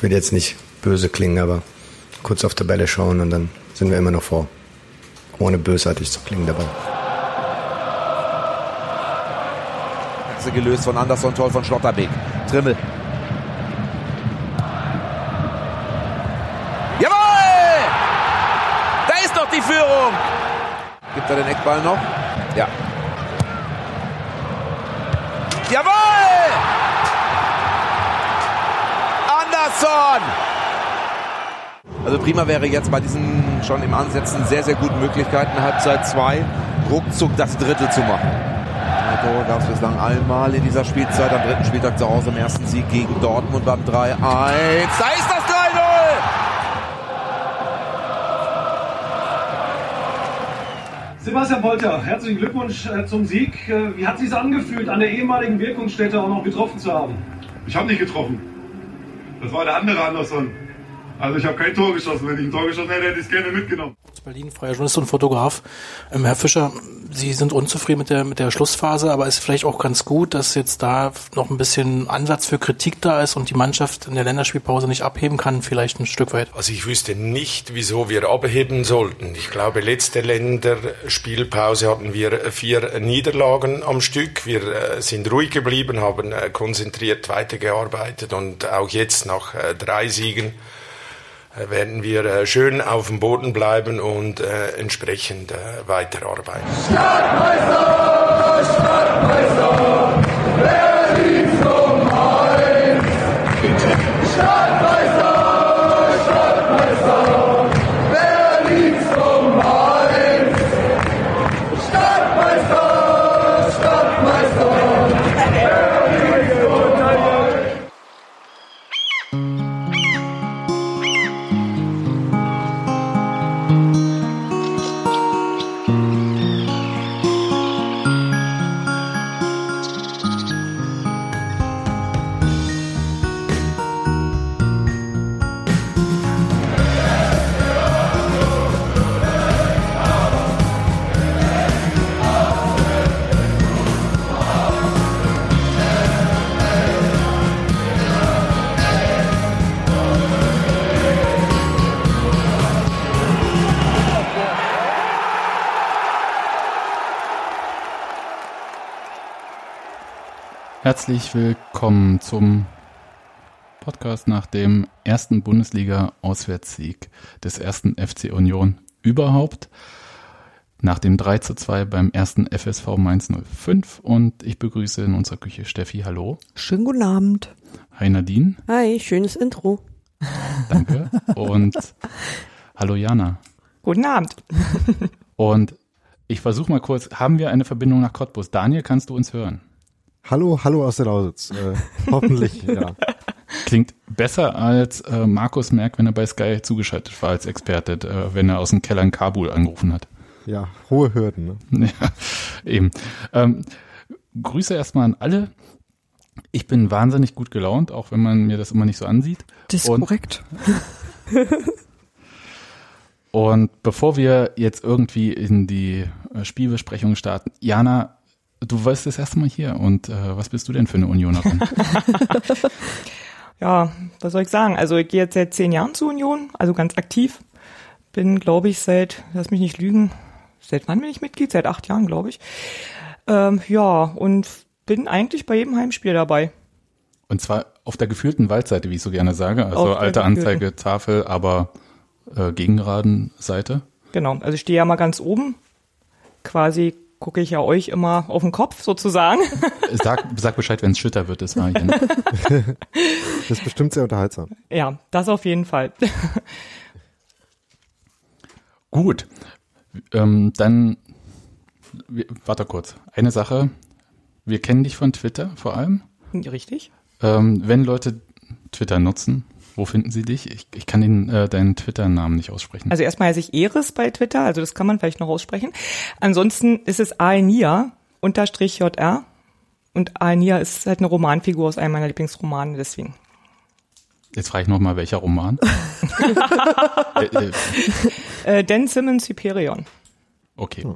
ich will jetzt nicht böse klingen, aber kurz auf Tabelle schauen und dann sind wir immer noch vor. Ohne bösartig zu klingen dabei. Gelöst von Anderson, toll von Schlotterbeck. Trimmel. Jawohl! Da ist noch die Führung. Gibt er den Eckball noch? Ja. Also prima wäre jetzt bei diesen schon im Ansetzen sehr, sehr guten Möglichkeiten, Halbzeit 2 ruckzuck das Dritte zu machen. Tore gab es bislang einmal in dieser Spielzeit. Am dritten Spieltag zu Hause im ersten Sieg gegen Dortmund beim 3-1. Da ist das 3-0! Sebastian Polter, herzlichen Glückwunsch äh, zum Sieg. Äh, wie hat es sich angefühlt, an der ehemaligen Wirkungsstätte auch noch getroffen zu haben? Ich habe nicht getroffen. Das war der andere Anderson. Also ich habe kein Tor geschossen. Wenn ich ein Tor geschossen hätte, hätte ich es gerne mitgenommen. Aus Berlin, freier Journalist und Fotograf. Ähm, Herr Fischer, Sie sind unzufrieden mit der, mit der Schlussphase, aber ist vielleicht auch ganz gut, dass jetzt da noch ein bisschen Ansatz für Kritik da ist und die Mannschaft in der Länderspielpause nicht abheben kann, vielleicht ein Stück weit. Also ich wüsste nicht, wieso wir abheben sollten. Ich glaube, letzte Länderspielpause hatten wir vier Niederlagen am Stück. Wir äh, sind ruhig geblieben, haben äh, konzentriert weitergearbeitet und auch jetzt nach äh, drei Siegen werden wir schön auf dem Boden bleiben und äh, entsprechend äh, weiterarbeiten. Stadtmeister, Stadtmeister, Herzlich willkommen zum Podcast nach dem ersten Bundesliga-Auswärtssieg des ersten FC Union überhaupt. Nach dem 3 zu 2 beim ersten FSV Mainz 05 und ich begrüße in unserer Küche Steffi, hallo. Schönen guten Abend. Hi Nadine. Hi, schönes Intro. Danke. Und hallo Jana. Guten Abend. Und ich versuche mal kurz, haben wir eine Verbindung nach Cottbus? Daniel, kannst du uns hören? Hallo, hallo aus der Lausitz. Äh, hoffentlich, ja. Klingt besser als äh, Markus Merck, wenn er bei Sky zugeschaltet war als Experte, äh, wenn er aus dem Keller in Kabul angerufen hat. Ja, hohe Hürden. Ne? Ja, eben. Ähm, Grüße erstmal an alle. Ich bin wahnsinnig gut gelaunt, auch wenn man mir das immer nicht so ansieht. Das ist Und- korrekt. Und bevor wir jetzt irgendwie in die äh, Spielbesprechung starten, Jana, du warst das erste Mal hier und äh, was bist du denn für eine Unionerin? Ja, was soll ich sagen? Also ich gehe jetzt seit zehn Jahren zur Union, also ganz aktiv. Bin, glaube ich, seit, lass mich nicht lügen, seit wann bin ich Mitglied? Seit acht Jahren, glaube ich. Ähm, ja, und bin eigentlich bei jedem Heimspiel dabei. Und zwar auf der gefühlten Waldseite, wie ich so gerne sage. Also Auf alte. Anzeigetafel, aber äh, gegengeraden Seite. Genau, also ich stehe ja mal ganz oben. Quasi gucke ich ja euch immer auf den Kopf sozusagen. Sag, sag Bescheid, wenn es schütter wird, das war. Ne? Das ist bestimmt sehr unterhaltsam. ja, das auf jeden Fall. Gut, ähm, dann warte kurz. Eine Sache, wir kennen dich von Twitter vor allem. Richtig? Ähm, wenn Leute Twitter nutzen, wo finden sie dich? Ich, ich kann den, äh, deinen Twitter-Namen nicht aussprechen. Also erstmal heiße ich Eris bei Twitter, also das kann man vielleicht noch aussprechen. Ansonsten ist es Aenia unterstrich JR. Und Aenia ist halt eine Romanfigur aus einem meiner Lieblingsromane, deswegen. Jetzt frage ich nochmal, welcher Roman? äh, äh, Äh, Dan Simmons Hyperion. okay,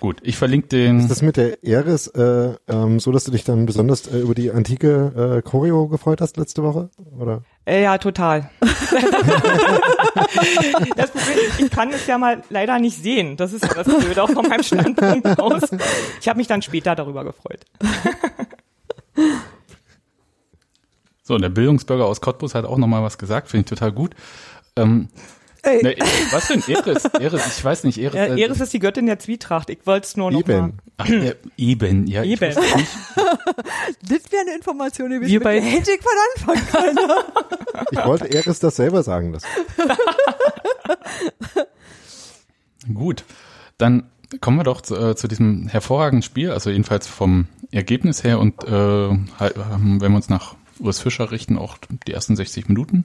gut. Ich verlinke den. Ist das mit der Eris äh, ähm, so, dass du dich dann besonders äh, über die antike äh, Choreo gefreut hast letzte Woche? Oder? Äh, ja, total. das Problem ich kann es ja mal leider nicht sehen. Das ist ja das Blöde auch von meinem Standpunkt aus. Ich habe mich dann später darüber gefreut. So, und der Bildungsbürger aus Cottbus hat auch nochmal was gesagt, finde ich total gut. Ähm, Ey. ne, was denn? Eris, Eris, ich weiß nicht, Eris. Ja, äh, Eris ist die Göttin der Zwietracht. Ich wollte es nur noch mal. Eben. Ach, ja, eben, ja. Eben. Das wäre eine Information gewesen. Wir mit bei- hätte ich von Anfang können. Ich wollte Eris das selber sagen lassen. Gut, dann kommen wir doch zu, äh, zu diesem hervorragenden Spiel, also jedenfalls vom Ergebnis her und äh, wenn wir uns nach Urs Fischer richten, auch die ersten 60 Minuten.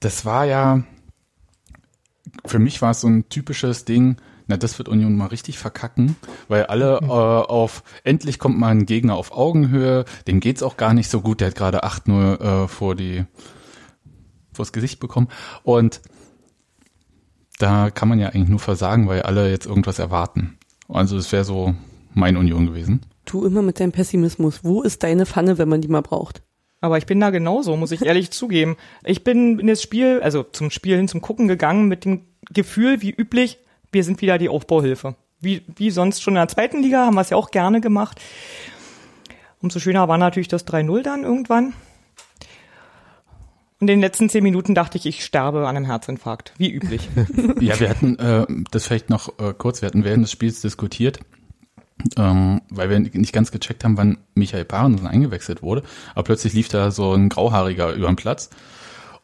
Das war ja, für mich war es so ein typisches Ding, na, das wird Union mal richtig verkacken, weil alle äh, auf, endlich kommt mal ein Gegner auf Augenhöhe, dem geht's auch gar nicht so gut, der hat gerade 8-0 äh, vor die, vors Gesicht bekommen und da kann man ja eigentlich nur versagen, weil alle jetzt irgendwas erwarten. Also es wäre so mein Union gewesen. Du immer mit deinem Pessimismus. Wo ist deine Pfanne, wenn man die mal braucht? Aber ich bin da genauso, muss ich ehrlich zugeben. Ich bin in das Spiel, also zum Spielen, zum Gucken gegangen mit dem Gefühl, wie üblich, wir sind wieder die Aufbauhilfe. Wie, wie sonst schon in der zweiten Liga, haben wir es ja auch gerne gemacht. Umso schöner war natürlich das 3-0 dann irgendwann. Und in den letzten zehn Minuten dachte ich, ich sterbe an einem Herzinfarkt. Wie üblich. Ja, wir hatten äh, das vielleicht noch äh, kurz, wir hatten während des Spiels diskutiert, ähm, weil wir nicht ganz gecheckt haben, wann Michael Parensen eingewechselt wurde. Aber plötzlich lief da so ein Grauhaariger über den Platz.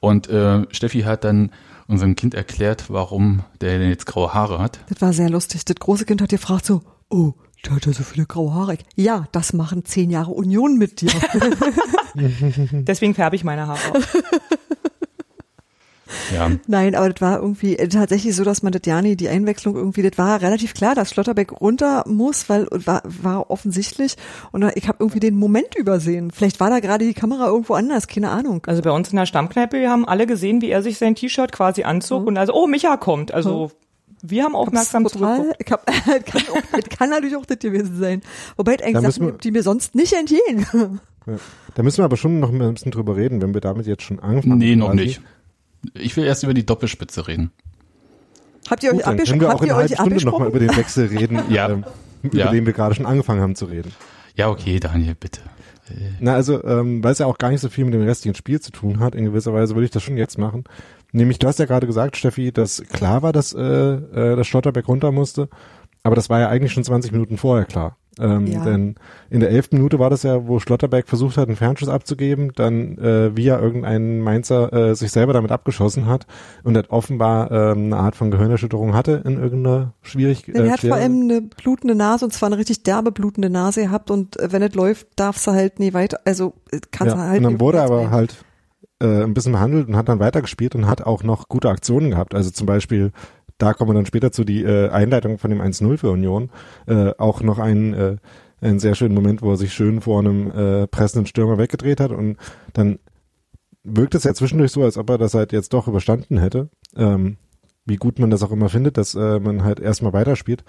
Und äh, Steffi hat dann unserem Kind erklärt, warum der denn jetzt graue Haare hat. Das war sehr lustig. Das große Kind hat gefragt so, oh, der hat ja so viele graue Haare. Ja, das machen zehn Jahre Union mit dir. Deswegen färbe ich meine Haare auch. Ja, Nein, aber das war irgendwie äh, tatsächlich so, dass man das Jani, die Einwechslung irgendwie, das war relativ klar, dass Schlotterbeck runter muss, weil war, war offensichtlich und ich habe irgendwie den Moment übersehen. Vielleicht war da gerade die Kamera irgendwo anders, keine Ahnung. Also bei uns in der Stammkneipe, wir haben alle gesehen, wie er sich sein T-Shirt quasi anzog und also, oh, Micha kommt. Also wir haben aufmerksam total, ich hab, kann, auch, das kann natürlich auch das gewesen sein. Wobei eigentlich Sachen gibt, die mir sonst nicht entgehen. Ja. Da müssen wir aber schon noch ein bisschen drüber reden, wenn wir damit jetzt schon anfangen. nee, noch quasi. nicht. Ich will erst über die Doppelspitze reden. Habt ihr euch, Gut, dann abgesch können wir auch habt in ihr einer euch halben Stunde nochmal abgesprochen? über den Wechsel reden, Ja. ähm, über Ja. den wir gerade schon angefangen haben zu reden. Ja, okay, Daniel, bitte. Na, also, ähm, weil es ja auch gar nicht so viel mit dem restlichen Spiel zu tun hat, in gewisser Weise würde ich das schon jetzt machen. Nämlich, du hast ja gerade gesagt, Steffi, dass klar war, dass, äh, äh, das Schlotterbeck runter musste, aber das war ja eigentlich schon 20 Minuten vorher klar. Ähm, Ja. Denn in der elften Minute war das ja, wo Schlotterbeck versucht hat, einen Fernschuss abzugeben, dann äh, via irgendein Mainzer äh, sich selber damit abgeschossen hat und das offenbar ähm, eine Art von Gehirnerschütterung hatte in irgendeiner Schwierigkeit. Er hat vor allem eine blutende Nase und zwar eine richtig derbe blutende Nase gehabt und äh, wenn es läuft, darfst du halt nie weiter, also äh, kannst ja, du halt und dann wurde aber halt äh, ein bisschen behandelt und hat dann weitergespielt und hat auch noch gute Aktionen gehabt. Also zum Beispiel, da kommen wir dann später zu die äh, Einleitung von dem 1-0 für Union, äh, auch noch ein äh, einen sehr schönen Moment, wo er sich schön vor einem äh, pressenden Stürmer weggedreht hat und dann wirkt es ja zwischendurch so, als ob er das halt jetzt doch überstanden hätte. Ähm, wie gut man das auch immer findet, dass äh, man halt erstmal weiterspielt.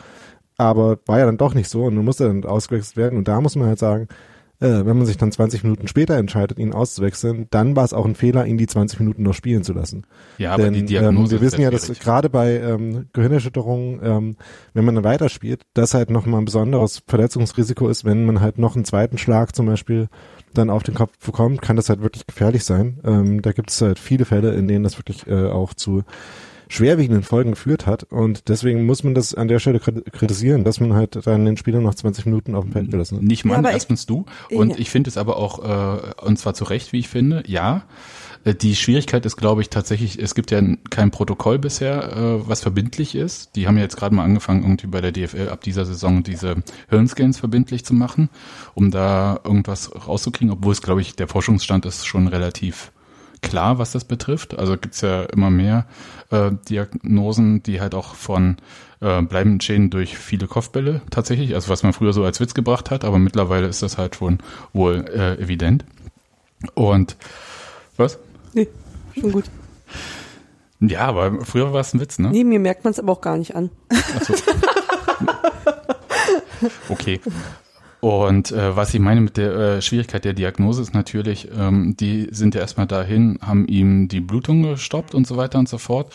Aber war ja dann doch nicht so und dann musste dann ausgewechselt werden. Und da muss man halt sagen, äh, wenn man sich dann 20 Minuten später entscheidet, ihn auszuwechseln, dann war es auch ein Fehler, ihn die 20 Minuten noch spielen zu lassen. Ja, aber Denn die Diagnose ähm, wir wissen ja, dass gerade bei ähm, Gehirnerschütterungen, ähm, wenn man dann weiterspielt, das halt nochmal ein besonderes Verletzungsrisiko ist, wenn man halt noch einen zweiten Schlag zum Beispiel dann auf den Kopf bekommt, kann das halt wirklich gefährlich sein. Ähm, da gibt es halt viele Fälle, in denen das wirklich äh, auch zu schwerwiegenden Folgen geführt hat und deswegen muss man das an der Stelle krit- kritisieren, dass man halt dann den Spieler noch 20 Minuten auf dem Feld gelassen hat. Nicht aber ich- erstens du. Und Ja. ich finde es aber auch, äh, und zwar zu Recht, wie ich finde, ja. Äh, Die Schwierigkeit ist, glaube ich, tatsächlich, es gibt ja kein Protokoll bisher, äh, was verbindlich ist. Die haben ja jetzt gerade mal angefangen, irgendwie bei der DFL ab dieser Saison diese Hirnscans verbindlich zu machen, um da irgendwas rauszukriegen, obwohl es, glaube ich, der Forschungsstand ist schon relativ klar, was das betrifft. Also gibt's ja immer mehr äh, Diagnosen, die halt auch von äh, bleibenden Schäden durch viele Kopfbälle tatsächlich, also was man früher so als Witz gebracht hat, aber mittlerweile ist das halt schon wohl äh, evident. Und was? Nee, schon gut. Ja, aber früher war es ein Witz, ne? Nee, mir merkt man es aber auch gar nicht an. Ach so. Okay. Und äh, was ich meine mit der äh, Schwierigkeit der Diagnose ist natürlich, ähm, die sind ja erstmal dahin, haben ihm die Blutung gestoppt und so weiter und so fort.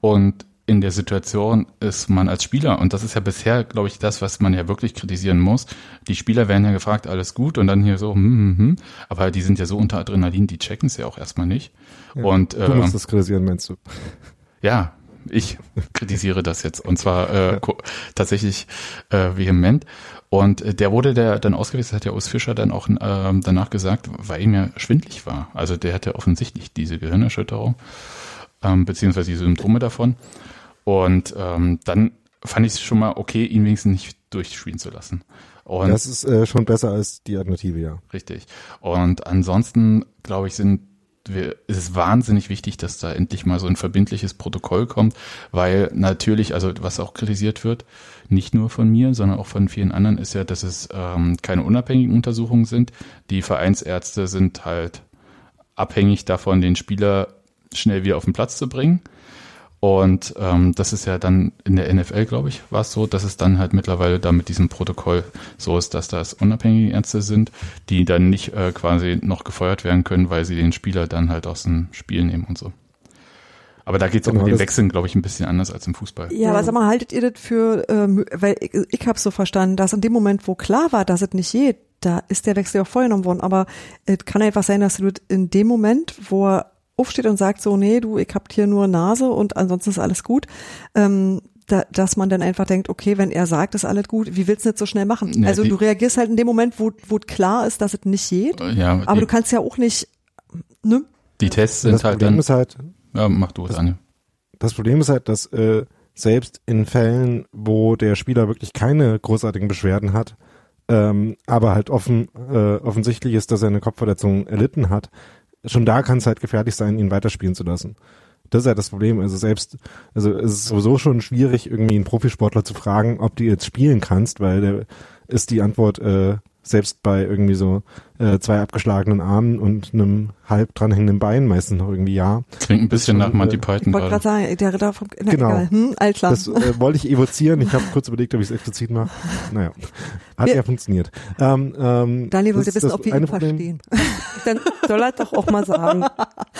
Und in der Situation ist man als Spieler, und das ist ja bisher, glaube ich, das, was man ja wirklich kritisieren muss. Die Spieler werden ja gefragt, alles gut, und dann hier so, hm, hm, hm. aber die sind ja so unter Adrenalin, die checken es ja auch erstmal nicht. Ja, und, du musst das kritisieren, meinst du? Ja, ich kritisiere das jetzt und zwar äh, tatsächlich äh, vehement. Und äh, der wurde der dann ausgewechselt, hat ja Urs Fischer dann auch ähm, danach gesagt, weil ihm ja schwindlig war. Also der hatte offensichtlich diese Gehirnerschütterung, ähm, beziehungsweise die Symptome davon. Und ähm, dann fand ich es schon mal okay, ihn wenigstens nicht durchspielen zu lassen. Und das ist äh, schon besser als die Alternative, ja. Richtig. Und ansonsten, glaube ich, sind wir, es ist wahnsinnig wichtig, dass da endlich mal so ein verbindliches Protokoll kommt, weil natürlich, also was auch kritisiert wird, nicht nur von mir, sondern auch von vielen anderen, ist ja, dass es ähm, keine unabhängigen Untersuchungen sind. Die Vereinsärzte sind halt abhängig davon, den Spieler schnell wieder auf den Platz zu bringen. Und ähm, das ist ja dann in der NFL, glaube ich, war es so, dass es dann halt mittlerweile da mit diesem Protokoll so ist, dass das unabhängige Ärzte sind, die dann nicht äh, quasi noch gefeuert werden können, weil sie den Spieler dann halt aus dem Spiel nehmen und so. Aber da geht es auch Genau, mit den Wechseln, glaube ich, ein bisschen anders als im Fußball. Ja, aber sag mal, haltet ihr das für, ähm, weil ich, ich habe so verstanden, dass in dem Moment, wo klar war, dass es nicht geht, da ist der Wechsel auch vorgenommen worden. Aber es kann einfach sein, dass du in dem Moment, wo er aufsteht und sagt so, nee, du, ich hab hier nur Nase und ansonsten ist alles gut, ähm, da, dass man dann einfach denkt, okay, wenn er sagt, ist alles gut, wie willst du das so schnell machen? Ja, also die- du reagierst halt in dem Moment, wo, wo klar ist, dass es nicht geht. Ja, Aber die, du kannst ja auch nicht, ne? die Tests sind das halt Problem dann. ist halt, ja, mach du es, Anja. das Problem ist halt, dass äh, selbst in Fällen, wo der Spieler wirklich keine großartigen Beschwerden hat, ähm, aber halt offen, äh, offensichtlich ist, dass er eine Kopfverletzung erlitten hat, schon da kann es halt gefährlich sein, ihn weiterspielen zu lassen. Das ist halt das Problem. Also selbst, also es ist sowieso schon schwierig, irgendwie einen Profisportler zu fragen, ob du jetzt spielen kannst, weil der ist die Antwort äh, selbst bei irgendwie so äh, zwei abgeschlagenen Armen und einem halb dranhängenden Bein meistens noch irgendwie ja. Klingt ein bisschen nach Monty äh, Python Ich wollte gerade sagen, der Ritter vom, na, Genau. egal, hm, all klar. Das äh, wollte ich evozieren. Ich habe kurz überlegt, ob ich es explizit mache. Naja, hat Wir- ja funktioniert. Ähm, ähm, Daniel das wollte ist wissen, das ob wir eine ihn Problem. verstehen. Dann soll er doch auch mal sagen.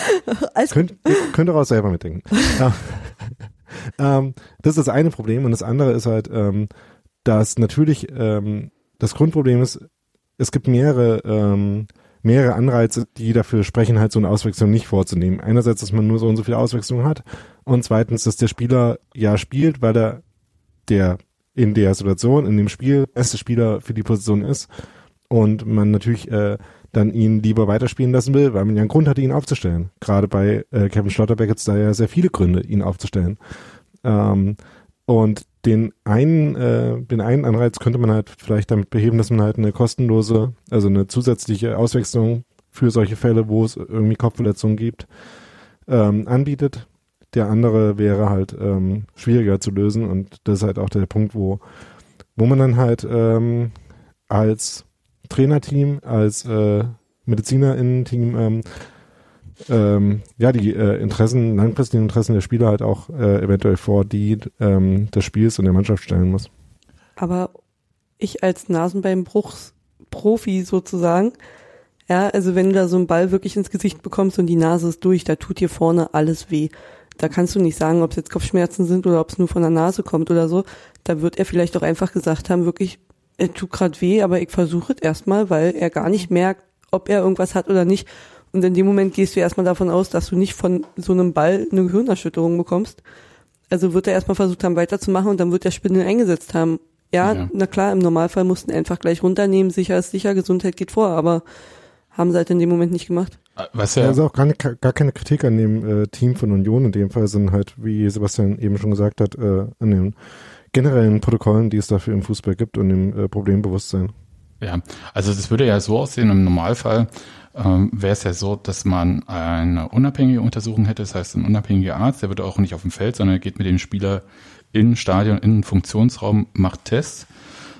Könnt, ihr könnt ihr auch selber mitdenken. Ähm, das ist das eine Problem und das andere ist halt, ähm, dass natürlich ähm, das Grundproblem ist, es gibt mehrere ähm, mehrere Anreize, die dafür sprechen, halt so eine Auswechslung nicht vorzunehmen. Einerseits, dass man nur so und so viele Auswechslungen hat und zweitens, dass der Spieler ja spielt, weil er der in der Situation, in dem Spiel, beste Spieler für die Position ist und man natürlich äh, dann ihn lieber weiterspielen lassen will, weil man ja einen Grund hatte, ihn aufzustellen. Gerade bei äh, Kevin Schlotterbeck gibt es da ja sehr viele Gründe, ihn aufzustellen. Ähm, und den einen, äh, den einen Anreiz könnte man halt vielleicht damit beheben, dass man halt eine kostenlose, also eine zusätzliche Auswechslung für solche Fälle, wo es irgendwie Kopfverletzungen gibt, ähm, anbietet. Der andere wäre halt ähm, schwieriger zu lösen und das ist halt auch der Punkt, wo, wo man dann halt ähm, als Trainerteam, als äh, MedizinerInnen-Team ähm, ähm, ja die äh, Interessen, langfristigen Interessen der Spieler halt auch äh, eventuell vor die ähm, des Spiels und der Mannschaft stellen muss. Aber ich als Nasenbeinbruchsprofi sozusagen, ja, also wenn du da so einen Ball wirklich ins Gesicht bekommst und die Nase ist durch, da tut dir vorne alles weh. Da kannst du nicht sagen, ob es jetzt Kopfschmerzen sind oder ob es nur von der Nase kommt oder so. Da wird er vielleicht auch einfach gesagt haben, wirklich, er tut gerade weh, aber ich versuche es erstmal, weil er gar nicht merkt, ob er irgendwas hat oder nicht. Und in dem Moment gehst du erstmal davon aus, dass du nicht von so einem Ball eine Gehirnerschütterung bekommst. Also wird er erstmal versucht haben, weiterzumachen und dann wird der Spindel eingesetzt haben. Ja, Ja. na klar, im Normalfall mussten einfach gleich runternehmen, sicher ist sicher, Gesundheit geht vor, aber haben sie halt in dem Moment nicht gemacht. Was Ja. Also auch gar, nicht, gar keine Kritik an dem äh, Team von Union in dem Fall, sondern halt, wie Sebastian eben schon gesagt hat, äh, an den generellen Protokollen, die es dafür im Fußball gibt und dem äh, Problembewusstsein. Ja, also das würde ja so aussehen, im Normalfall ähm, wäre es ja so, dass man eine unabhängige Untersuchung hätte, das heißt ein unabhängiger Arzt, der würde auch nicht auf dem Feld, sondern er geht mit dem Spieler in Stadion, in einen Funktionsraum, macht Tests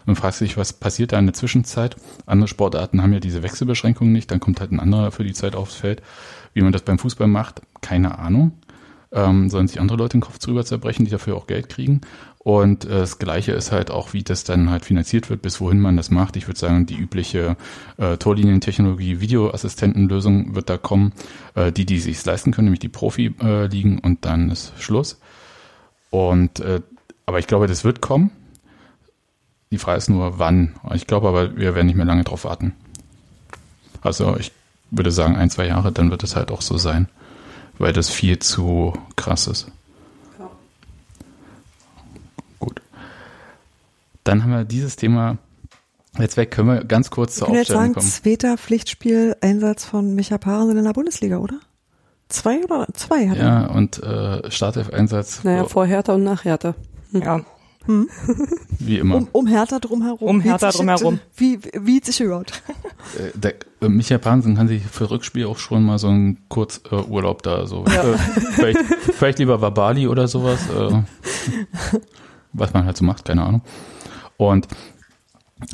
und fragt sich, was passiert da in der Zwischenzeit. Andere Sportarten haben ja diese Wechselbeschränkungen nicht, dann kommt halt ein anderer für die Zeit aufs Feld. Wie man das beim Fußball macht, keine Ahnung. ähm, sollen sich andere Leute den Kopf drüber zerbrechen, die dafür auch Geld kriegen. Und äh, das Gleiche ist halt auch, wie das dann halt finanziert wird, bis wohin man das macht. Ich würde sagen, die übliche äh, Torlinientechnologie, Videoassistentenlösung wird da kommen. Äh, die, die sich leisten können, nämlich die Profi-Ligen und dann ist Schluss. Und äh, aber ich glaube, das wird kommen. Die Frage ist nur, wann. Ich glaube aber, wir werden nicht mehr lange drauf warten. Also ich würde sagen, ein, zwei Jahre, dann wird es halt auch so sein, weil das viel zu krass ist. Dann haben wir dieses Thema jetzt weg. Können wir ganz kurz zur Ich kann jetzt Aufstellung sagen, kommen? zweiter Pflichtspiel-Einsatz von Micha Parensen in der Bundesliga, oder? Zwei oder zwei hat Ja, und äh, Startelf-Einsatz, Naja, vor Hertha und nach Hertha. Ja. Hm. wie immer. Um, um Hertha drumherum. Um Wie Hertha drumherum. Wie, wie sich hört. Äh, der, äh, Michael Pansen kann sich für Rückspiel auch schon mal so einen Kurzurlaub äh, Urlaub da so. Äh, vielleicht, vielleicht lieber Wabali oder sowas. Äh, was man halt so macht, keine Ahnung. Und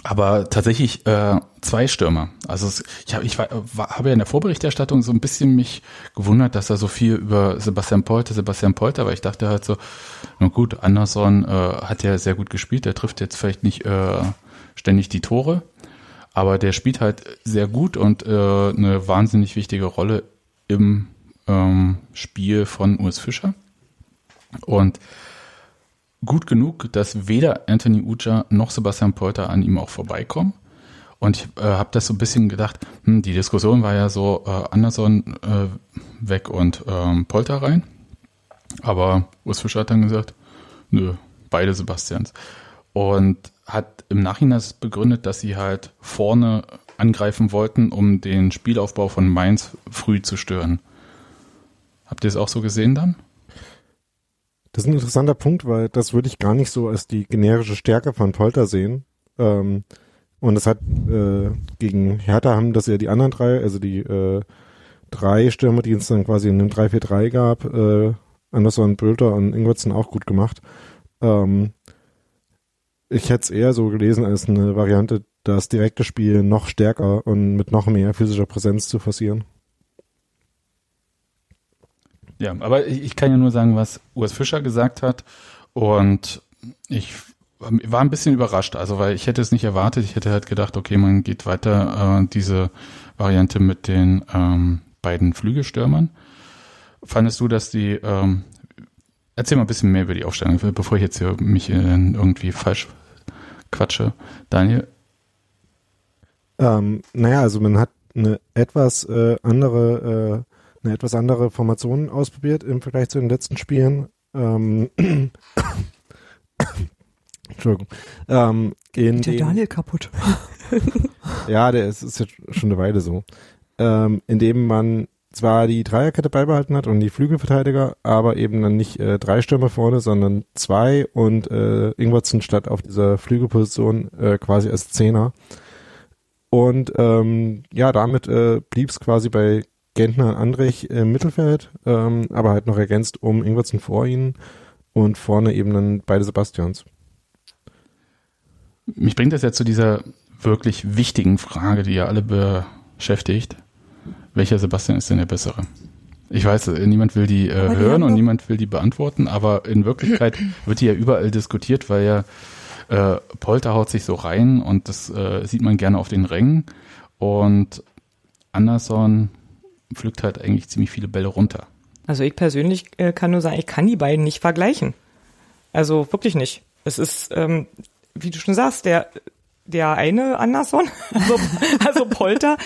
aber tatsächlich äh, zwei Stürmer. Also es, ich habe ich war, war, habe ja in der Vorberichterstattung so ein bisschen mich gewundert, dass da so viel über Sebastian Polter, Sebastian Polter, weil ich dachte halt so, na gut, Anderson äh, hat ja sehr gut gespielt, der trifft jetzt vielleicht nicht äh, ständig die Tore, aber der spielt halt sehr gut und äh, eine wahnsinnig wichtige Rolle im ähm, Spiel von Urs Fischer. Und gut genug, dass weder Anthony Uja noch Sebastian Polter an ihm auch vorbeikommen. Und ich äh, habe das so ein bisschen gedacht, hm, die Diskussion war ja so, äh, Anderson äh, weg und ähm, Polter rein. Aber Urs Fischer hat dann gesagt, nö, beide Sebastians. Und hat im Nachhinein begründet, dass sie halt vorne angreifen wollten, um den Spielaufbau von Mainz früh zu stören. Habt ihr es auch so gesehen dann? Das ist ein interessanter Punkt, weil das würde ich gar nicht so als die generische Stärke von Polter sehen. Ähm, und das hat äh, gegen Hertha haben das ja die anderen drei, also die äh, drei Stürmer, die es dann quasi in einem 3-4-3 gab, äh, Anderson, Bülter und Ingwertsen auch gut gemacht. Ähm, ich hätte es eher so gelesen als eine Variante, das direkte Spiel noch stärker und mit noch mehr physischer Präsenz zu forcieren. Ja, aber ich, kann ja nur sagen, was Urs Fischer gesagt hat. Und ich war ein bisschen überrascht, also weil ich hätte es nicht erwartet. Ich hätte halt gedacht, okay, man geht weiter äh, diese Variante mit den ähm, beiden Flügelstürmern. Fandest du, dass die ähm, Erzähl mal ein bisschen mehr über die Aufstellung, bevor ich jetzt hier mich irgendwie falsch quatsche. Daniel? Ähm, naja, also man hat eine etwas äh, andere, äh, eine etwas andere Formation ausprobiert im Vergleich zu den letzten Spielen. Ähm, Entschuldigung. Ähm, in Der Daniel kaputt. ja, der ist, ist jetzt schon eine Weile so. Ähm, indem man zwar die Dreierkette beibehalten hat und die Flügelverteidiger, aber eben dann nicht äh, drei Stürmer vorne, sondern zwei und äh, Ingwertsen statt auf dieser Flügelposition äh, quasi als Zehner. Und ähm, ja, damit äh, blieb es quasi bei Gentner und Andrich im Mittelfeld, ähm, aber halt noch ergänzt um Ingwertsen vor ihnen und vorne eben dann beide Sebastians. Mich bringt das ja zu dieser wirklich wichtigen Frage, die ja alle beschäftigt. Welcher Sebastian ist denn der bessere? Ich weiß, niemand will die äh, die hören und niemand will die beantworten, aber in Wirklichkeit wird die ja überall diskutiert, weil ja äh, Polter haut sich so rein und das äh, sieht man gerne auf den Rängen und Anderson pflückt halt eigentlich ziemlich viele Bälle runter. Also ich persönlich äh, kann nur sagen, ich kann die beiden nicht vergleichen. Also wirklich nicht. Es ist, ähm, wie du schon sagst, der der eine Anderson, also, also Polter,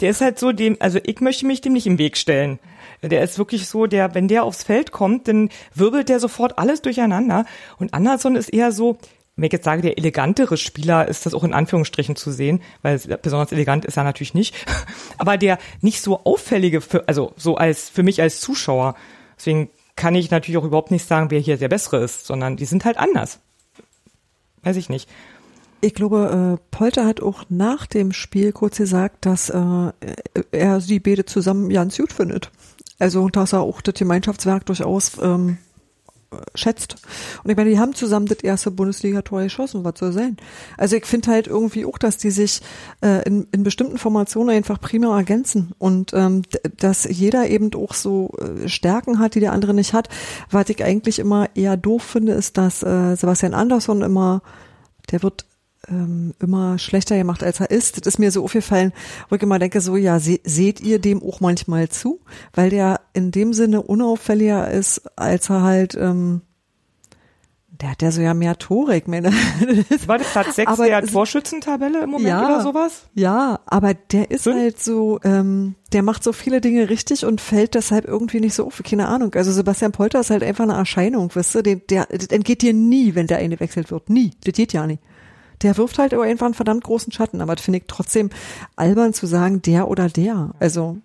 der ist halt so dem, also ich möchte mich dem nicht im Weg stellen. Der ist wirklich so, der, wenn der aufs Feld kommt, dann wirbelt der sofort alles durcheinander. Und Anderson ist eher so, wenn ich jetzt sage, der elegantere Spieler ist das auch in Anführungsstrichen zu sehen, weil besonders elegant ist er natürlich nicht. Aber der nicht so auffällige, für, also so als für mich als Zuschauer. Deswegen kann ich natürlich auch überhaupt nicht sagen, wer hier der bessere ist, sondern die sind halt anders. Weiß ich nicht. Ich glaube, äh, Polter hat auch nach dem Spiel kurz gesagt, dass äh, er die beide zusammen ganz gut findet. Also, dass er auch das Gemeinschaftswerk durchaus ähm, schätzt. Und ich meine, die haben zusammen das erste Bundesliga-Tor geschossen, was soll sein? Also ich finde halt irgendwie auch, dass die sich äh, in, in bestimmten Formationen einfach prima ergänzen und ähm, dass jeder eben auch so äh, Stärken hat, die der andere nicht hat. Was ich eigentlich immer eher doof finde, ist, dass äh, Sebastian Andersson immer, der wird ähm, immer schlechter gemacht, als er ist. Das ist mir so aufgefallen, wo ich immer denke, so, ja, se seht ihr dem auch manchmal zu? Weil der in dem Sinne unauffälliger ist, als er halt, ähm, der hat ja so ja mehr Tore, ich meine. War das Platz 6 Aber der Torschützentabelle im Moment Ja. oder sowas? Ja, aber der ist halt so, ähm, der macht so viele Dinge richtig und fällt deshalb irgendwie nicht so auf. Keine Ahnung. Also Sebastian Polter ist halt einfach eine Erscheinung, weißt du? Den, der, das entgeht dir nie, wenn der eingewechselt wird. Nie. Das geht ja nicht. Der wirft halt aber einfach einen verdammt großen Schatten. Aber das finde ich trotzdem albern zu sagen, der oder der. Also,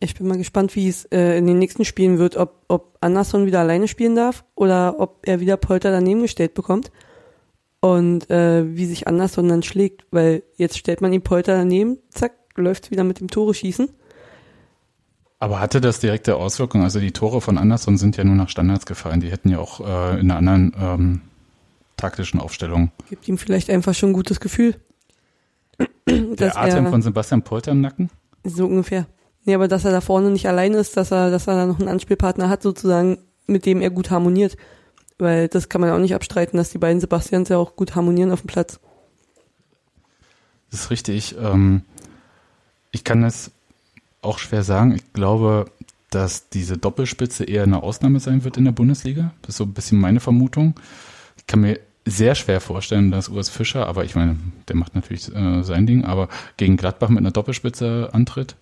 Ich bin mal gespannt, wie es äh, in den nächsten Spielen wird, ob, ob Anderson wieder alleine spielen darf oder ob er wieder Polter daneben gestellt bekommt. Und äh, wie sich Anderson dann schlägt, weil jetzt stellt man ihn Polter daneben, zack, läuft wieder mit dem Tore schießen. Aber hatte das direkte Auswirkungen? Also die Tore von Anderson sind ja nur nach Standards gefallen. Die hätten ja auch äh, in einer anderen ähm, taktischen Aufstellung. Gibt ihm vielleicht einfach schon ein gutes Gefühl. Der Atem er, von Sebastian Polter im Nacken? So ungefähr. Nee, aber dass er da vorne nicht allein ist, dass er, dass er da noch einen Anspielpartner hat, sozusagen, mit dem er gut harmoniert. Weil das kann man ja auch nicht abstreiten, dass die beiden Sebastians ja auch gut harmonieren auf dem Platz. Das ist richtig. Ähm, ich kann das auch schwer sagen. Ich glaube, dass diese Doppelspitze eher eine Ausnahme sein wird in der Bundesliga. Das ist so ein bisschen meine Vermutung. Ich kann mir sehr schwer vorstellen, dass Urs Fischer, aber ich meine, der macht natürlich äh, sein Ding, aber gegen Gladbach mit einer Doppelspitze antritt.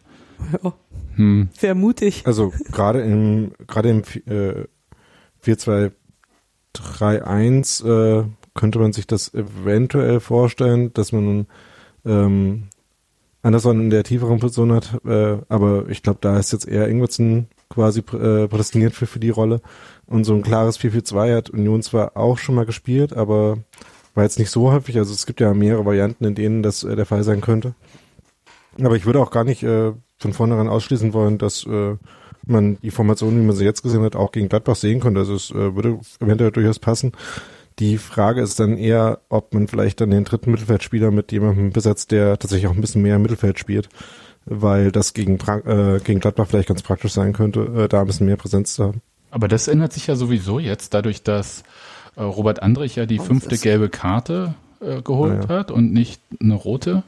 Ja. Hm. Sehr mutig. Also gerade im gerade im äh, 4-2-3-1 äh, könnte man sich das eventuell vorstellen, dass man ähm, Anderson in der tieferen Position hat, äh, aber ich glaube, da ist jetzt eher Ingwertsen quasi äh, prädestiniert für, für die Rolle. Und so ein klares 4-4-2 hat Union zwar auch schon mal gespielt, aber war jetzt nicht so häufig. Also es gibt ja mehrere Varianten, in denen das äh, der Fall sein könnte. Aber ich würde auch gar nicht äh, von vornherein ausschließen wollen, dass äh, man die Formation, wie man sie jetzt gesehen hat, auch gegen Gladbach sehen könnte. Also es äh, würde eventuell durchaus passen. Die Frage ist dann eher, ob man vielleicht dann den dritten Mittelfeldspieler mit jemandem besetzt, der tatsächlich auch ein bisschen mehr im Mittelfeld spielt, weil das gegen, äh, gegen Gladbach vielleicht ganz praktisch sein könnte, äh, da ein bisschen mehr Präsenz zu haben. Aber das ändert sich ja sowieso jetzt, dadurch, dass äh, Robert Andrich ja die Oh, fünfte gelbe Karte äh, geholt Ja, ja. hat und nicht eine rote,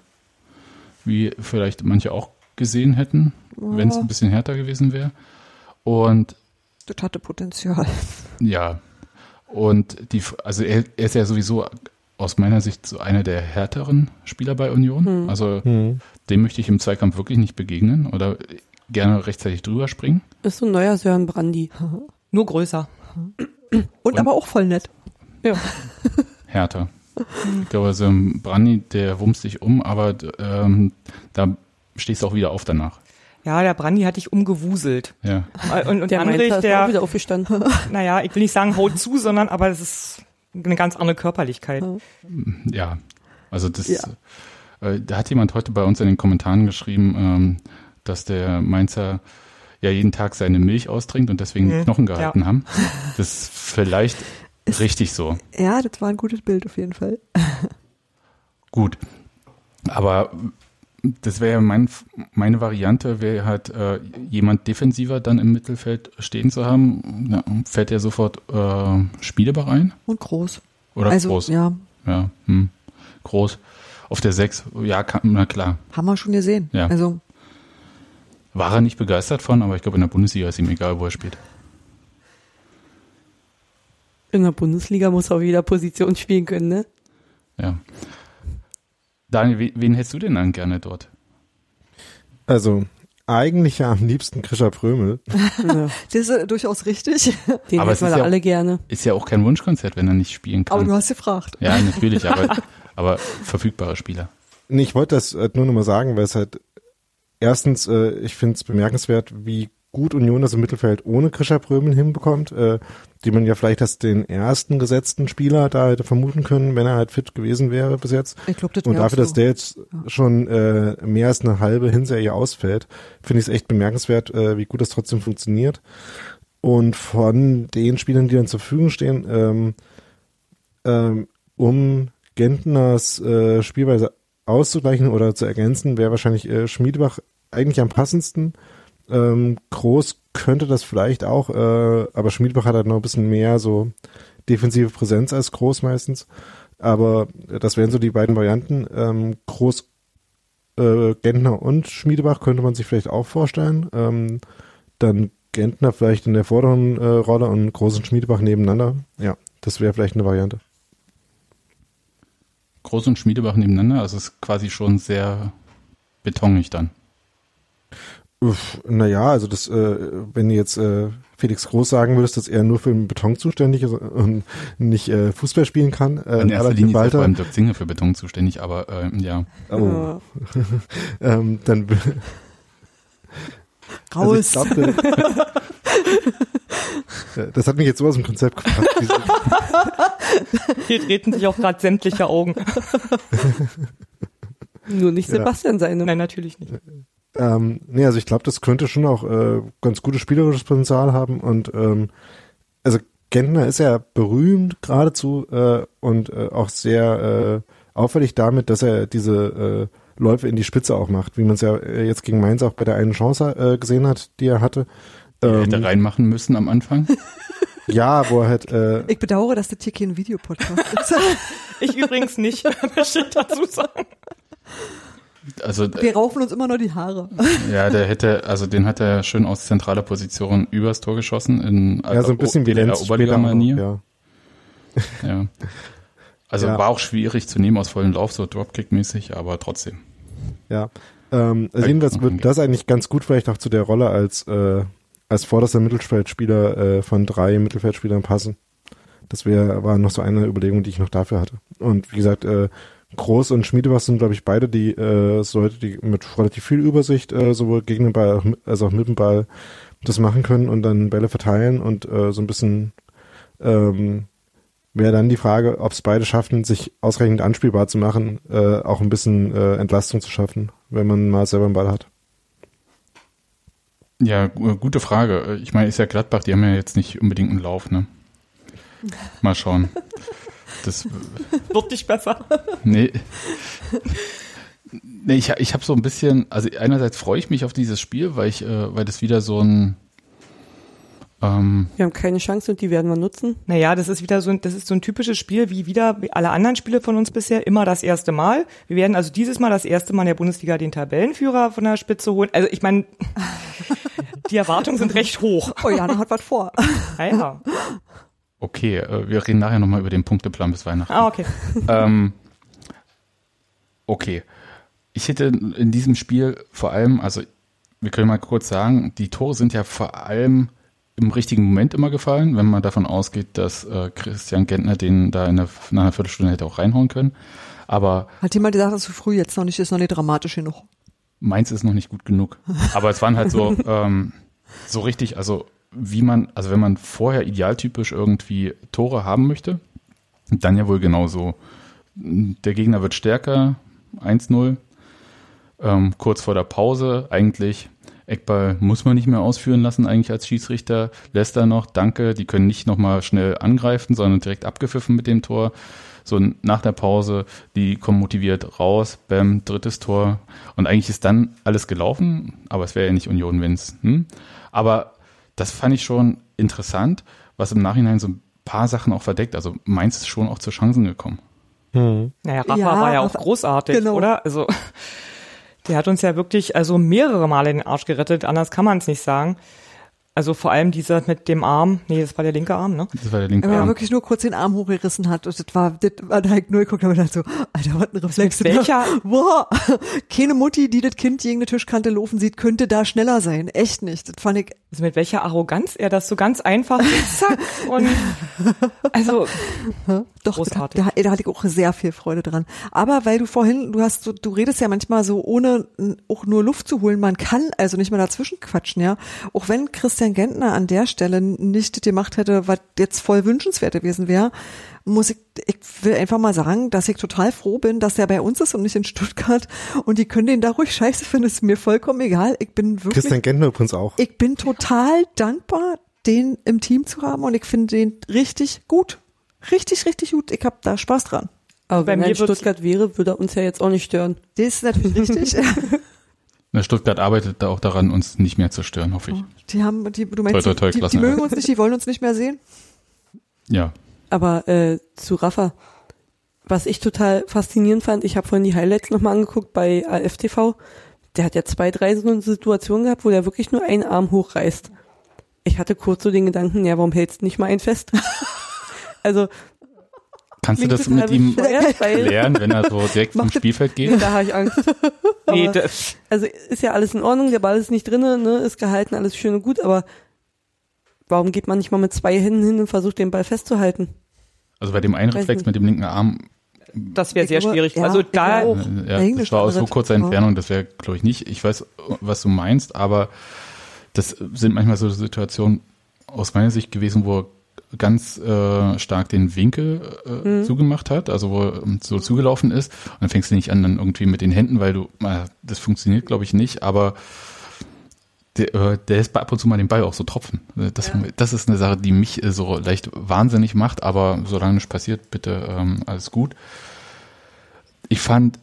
wie vielleicht manche auch gesehen hätten, wenn es ein bisschen härter gewesen wäre. Und das hatte Potenzial. ja, und die, also er, er ist ja sowieso aus meiner Sicht so einer der härteren Spieler bei Union. Also Mhm. dem möchte ich im Zweikampf wirklich nicht begegnen oder gerne rechtzeitig drüber springen. Ist so ein neuer Sören Brandy. Nur größer. Und, aber auch voll nett. Ja. härter. Ich glaube, so ein Brandy, der wumst dich um, aber ähm, da stehst du auch wieder auf danach. Ja, der Brandy hat dich umgewuselt. Ja. Und, und Der Andrich, Mainzer ist auch der, wieder aufgestanden. naja, ich will nicht sagen haut zu, sondern aber es ist eine ganz andere Körperlichkeit. Ja. Also das, Ja. Äh, da hat jemand heute bei uns in den Kommentaren geschrieben, ähm, dass der Mainzer ja jeden Tag seine Milch austrinkt und deswegen Mhm, Knochen gehalten ja. haben. Das ist vielleicht richtig so. Ja, das war ein gutes Bild auf jeden Fall. Gut. Aber das wäre ja mein, meine Variante, wäre halt äh, jemand defensiver dann im Mittelfeld stehen zu haben. Ja, fällt ja sofort äh, Spielbar ein? Und groß. Oder also, groß? ja, Ja, hm. groß. Auf der 6, ja, kann, na klar. haben wir schon gesehen. Ja. Also, War er nicht begeistert von, aber ich glaube, in der Bundesliga ist ihm egal, wo er spielt. In der Bundesliga muss er auf jeder Position spielen können, ne? Ja. Daniel, we- wen hättest du denn dann gerne dort? Also eigentlich ja am liebsten Krischer Prömel. Ja. das ist durchaus richtig. Den Aber hätten wir ja- alle gerne. Ist ja auch kein Wunschkonzert, wenn er nicht spielen kann. Aber du hast gefragt. ja, natürlich, aber, aber verfügbare Spieler. Nee, ich wollte das halt nur nochmal sagen, weil es halt erstens, äh, ich finde es bemerkenswert, wie gut Union das im Mittelfeld ohne Krischer Prömel hinbekommt, äh, die man ja vielleicht als den ersten gesetzten Spieler da hätte vermuten können, wenn er halt fit gewesen wäre bis jetzt. Ich glaube, das Und dafür, dass der jetzt schon äh, mehr als eine halbe Hinserie ausfällt, finde ich es echt bemerkenswert, äh, wie gut das trotzdem funktioniert. und von den Spielern, die dann zur Verfügung stehen, ähm, ähm, um Gentners äh, Spielweise auszugleichen oder zu ergänzen, wäre wahrscheinlich äh, Schmiedebach eigentlich am passendsten. Ähm, Groß könnte das vielleicht auch, äh, aber Schmiedebach hat halt noch ein bisschen mehr so defensive Präsenz als Groß meistens. Aber das wären so die beiden Varianten. Ähm, Groß, äh, Gentner und Schmiedebach könnte man sich vielleicht auch vorstellen. Ähm, dann Gentner vielleicht in der vorderen äh, Rolle und Groß und Schmiedebach nebeneinander. Ja, das wäre vielleicht eine Variante. Groß und Schmiedebach nebeneinander, also ist quasi schon sehr betonig dann. Naja, also das, äh, wenn du jetzt äh, Felix Groß sagen würdest, dass er nur für den Beton zuständig ist und nicht äh, Fußball spielen kann. Äh, In erster Linie ist er vor allem Dirk Zinge für Beton zuständig, aber ähm, ja. Oh. ähm, dann Raus. Also ich glaub, das hat mich jetzt so aus dem Konzept gebracht. Hier treten sich auch gerade sämtliche Augen. Nur nicht Sebastian ja. seine. Nein, natürlich nicht. Ähm, nee, also ich glaube, das könnte schon auch äh, ganz gutes spielerisches Potenzial haben und ähm, also Gentner ist ja berühmt geradezu äh, und äh, auch sehr äh, auffällig damit, dass er diese äh, Läufe in die Spitze auch macht, wie man es ja äh, jetzt gegen Mainz auch bei der einen Chance äh, gesehen hat, die er hatte. Ähm, hätte reinmachen müssen am Anfang. ja, wo er halt. Äh, ich bedauere, dass das hier kein Videopodcast ist. ich übrigens nicht, möchte ich dazu sagen. Also, Wir raufen uns immer nur die Haare. Ja, der hätte, also den hat er schön aus zentraler Position übers Tor geschossen in ja, so ein bisschen wie der Oberliga-Manier. Ja. ja. Also Ja. war auch schwierig zu nehmen aus vollem Lauf, so Dropkick-mäßig, aber trotzdem. Ja. Ähm, also jedenfalls würde das eigentlich ganz gut vielleicht auch zu der Rolle als, äh, als vorderster Mittelfeldspieler äh, von drei Mittelfeldspielern passen. Das wäre, war noch so eine Überlegung, die ich noch dafür hatte. Und wie gesagt, äh, Groß und Schmiedebach sind, glaube ich, beide die äh, so Leute, die mit relativ viel Übersicht äh, sowohl gegen den Ball als auch mit dem Ball das machen können und dann Bälle verteilen und äh, so ein bisschen ähm, wäre dann die Frage, ob es beide schaffen, sich ausreichend anspielbar zu machen, äh, auch ein bisschen äh, Entlastung zu schaffen, wenn man mal selber einen Ball hat. Ja, gu- gute Frage. Ich meine, ist ja Gladbach, die haben ja jetzt nicht unbedingt einen Lauf, ne? Mal schauen. Das, Wird nicht besser. nee. Nee, ich, ich habe so ein bisschen, also einerseits freue ich mich auf dieses Spiel, weil ich, äh, weil das wieder so ein ähm, Wir haben keine Chance und die werden wir nutzen. Naja, das ist wieder so ein, das ist so ein typisches Spiel wie wieder wie alle anderen Spiele von uns bisher, immer das erste Mal. Wir werden also dieses Mal das erste Mal in der Bundesliga den Tabellenführer von der Spitze holen. Also ich meine, die Erwartungen sind recht hoch. Oh, Jana hat was vor. Naja. okay, äh, wir reden nachher nochmal über den Punkteplan bis Weihnachten. Ah, okay. ähm, okay. Ich hätte in diesem Spiel vor allem, also wir können mal kurz sagen, die Tore sind ja vor allem im richtigen Moment immer gefallen, wenn man davon ausgeht, dass äh, Christian Gentner den da in einer, nach einer Viertelstunde hätte auch reinhauen können. Aber Hat jemand gesagt, dass zu früh jetzt noch nicht ist, noch nicht dramatisch genug. meins ist noch nicht gut genug. Aber es waren halt so, ähm, so richtig, also wie man, also wenn man vorher idealtypisch irgendwie Tore haben möchte, dann ja wohl genauso. Der Gegner wird stärker, 1-0. Ähm, kurz vor der Pause eigentlich. Eckball muss man nicht mehr ausführen lassen eigentlich als Schiedsrichter. Lässt er noch, danke, die können nicht nochmal schnell angreifen, sondern direkt abgepfiffen mit dem Tor. So nach der Pause, die kommen motiviert raus, bam, drittes Tor. Und eigentlich ist dann alles gelaufen, aber es wäre ja nicht Union, wenn's. Hm? Aber das fand ich schon interessant, was im Nachhinein so ein paar Sachen auch verdeckt. Also Mainz ist schon auch zu Chancen gekommen. Naja, Rafa Ja, war ja auch großartig, genau. oder? Also der hat uns ja wirklich also mehrere Male den Arsch gerettet, anders kann man es nicht sagen. Also vor allem dieser mit dem Arm, nee, das war der linke Arm, ne? Das war der linke Wenn er Arm. wirklich nur kurz den Arm hochgerissen hat. Und das war, das war da ich nur geguckt und dachte so, Alter, was ein Reflex. Mit welcher- Boah, keine Mutti, die das Kind gegen eine Tischkante laufen sieht, könnte da schneller sein. Echt nicht. Das fand ich, Also mit welcher Arroganz er das so ganz einfach zack und also doch, Großartig. da, da hatte ich auch sehr viel Freude dran. Aber weil du vorhin, du hast, so, du redest ja manchmal so, ohne auch nur Luft zu holen, man kann also nicht mehr dazwischen quatschen, ja. Auch wenn Christian Gentner an der Stelle nicht gemacht hätte, was jetzt voll wünschenswert gewesen wäre, muss ich, ich will einfach mal sagen, dass ich total froh bin, dass der bei uns ist und nicht in Stuttgart. Und die können den da ruhig scheiße finden, ist mir vollkommen egal. Ich bin wirklich Christian Gentner übrigens auch. ich bin total dankbar, den im Team zu haben und ich finde den richtig gut. Richtig, richtig gut. Ich habe da Spaß dran. Aber wenn mir er in Stuttgart wäre, würde er uns ja jetzt auch nicht stören. Das ist natürlich richtig. Na, Stuttgart arbeitet da auch daran, uns nicht mehr zu stören, hoffe ich. Die haben, die, du meinst, Toi, toi, toi, die, die, mögen uns nicht, die wollen uns nicht mehr sehen. Ja. Aber äh, zu Rafa, was ich total faszinierend fand, ich habe vorhin die Highlights nochmal angeguckt bei AFTV. Der hat ja zwei, drei so eine Situationen gehabt, wo der wirklich nur einen Arm hochreißt. Ich hatte kurz so den Gedanken, ja, warum hältst du nicht mal einen fest? also Kannst du das mit ihm klären, wenn er so direkt vom Spielfeld geht? Da habe ich Angst. Nee, Also ist ja alles in Ordnung, der Ball ist nicht drinne, ne, ist gehalten, alles schön und gut, aber warum geht man nicht mal mit zwei Händen hin und versucht den Ball festzuhalten? Also bei dem einen Reflex mit dem linken Arm, das wäre sehr glaube, schwierig. ja, also ich da, auch. äh, ja, Englisch das war aus so kurzer Ja. Entfernung, das wäre, glaube ich, nicht. Ich weiß, was du meinst, aber das sind manchmal so Situationen aus meiner Sicht gewesen, wo er ganz äh, stark den Winkel äh, Mhm. zugemacht hat, also wo ähm, so zugelaufen ist. Und dann fängst du nicht an, dann irgendwie mit den Händen, weil du, äh, das funktioniert, glaube ich, nicht, aber der, äh, der ist bei ab und zu mal den Ball auch so tropfen. Äh, Das, das ist eine Sache, die mich äh, so leicht wahnsinnig macht, aber solange nichts passiert, bitte ähm, alles gut. Ich fand,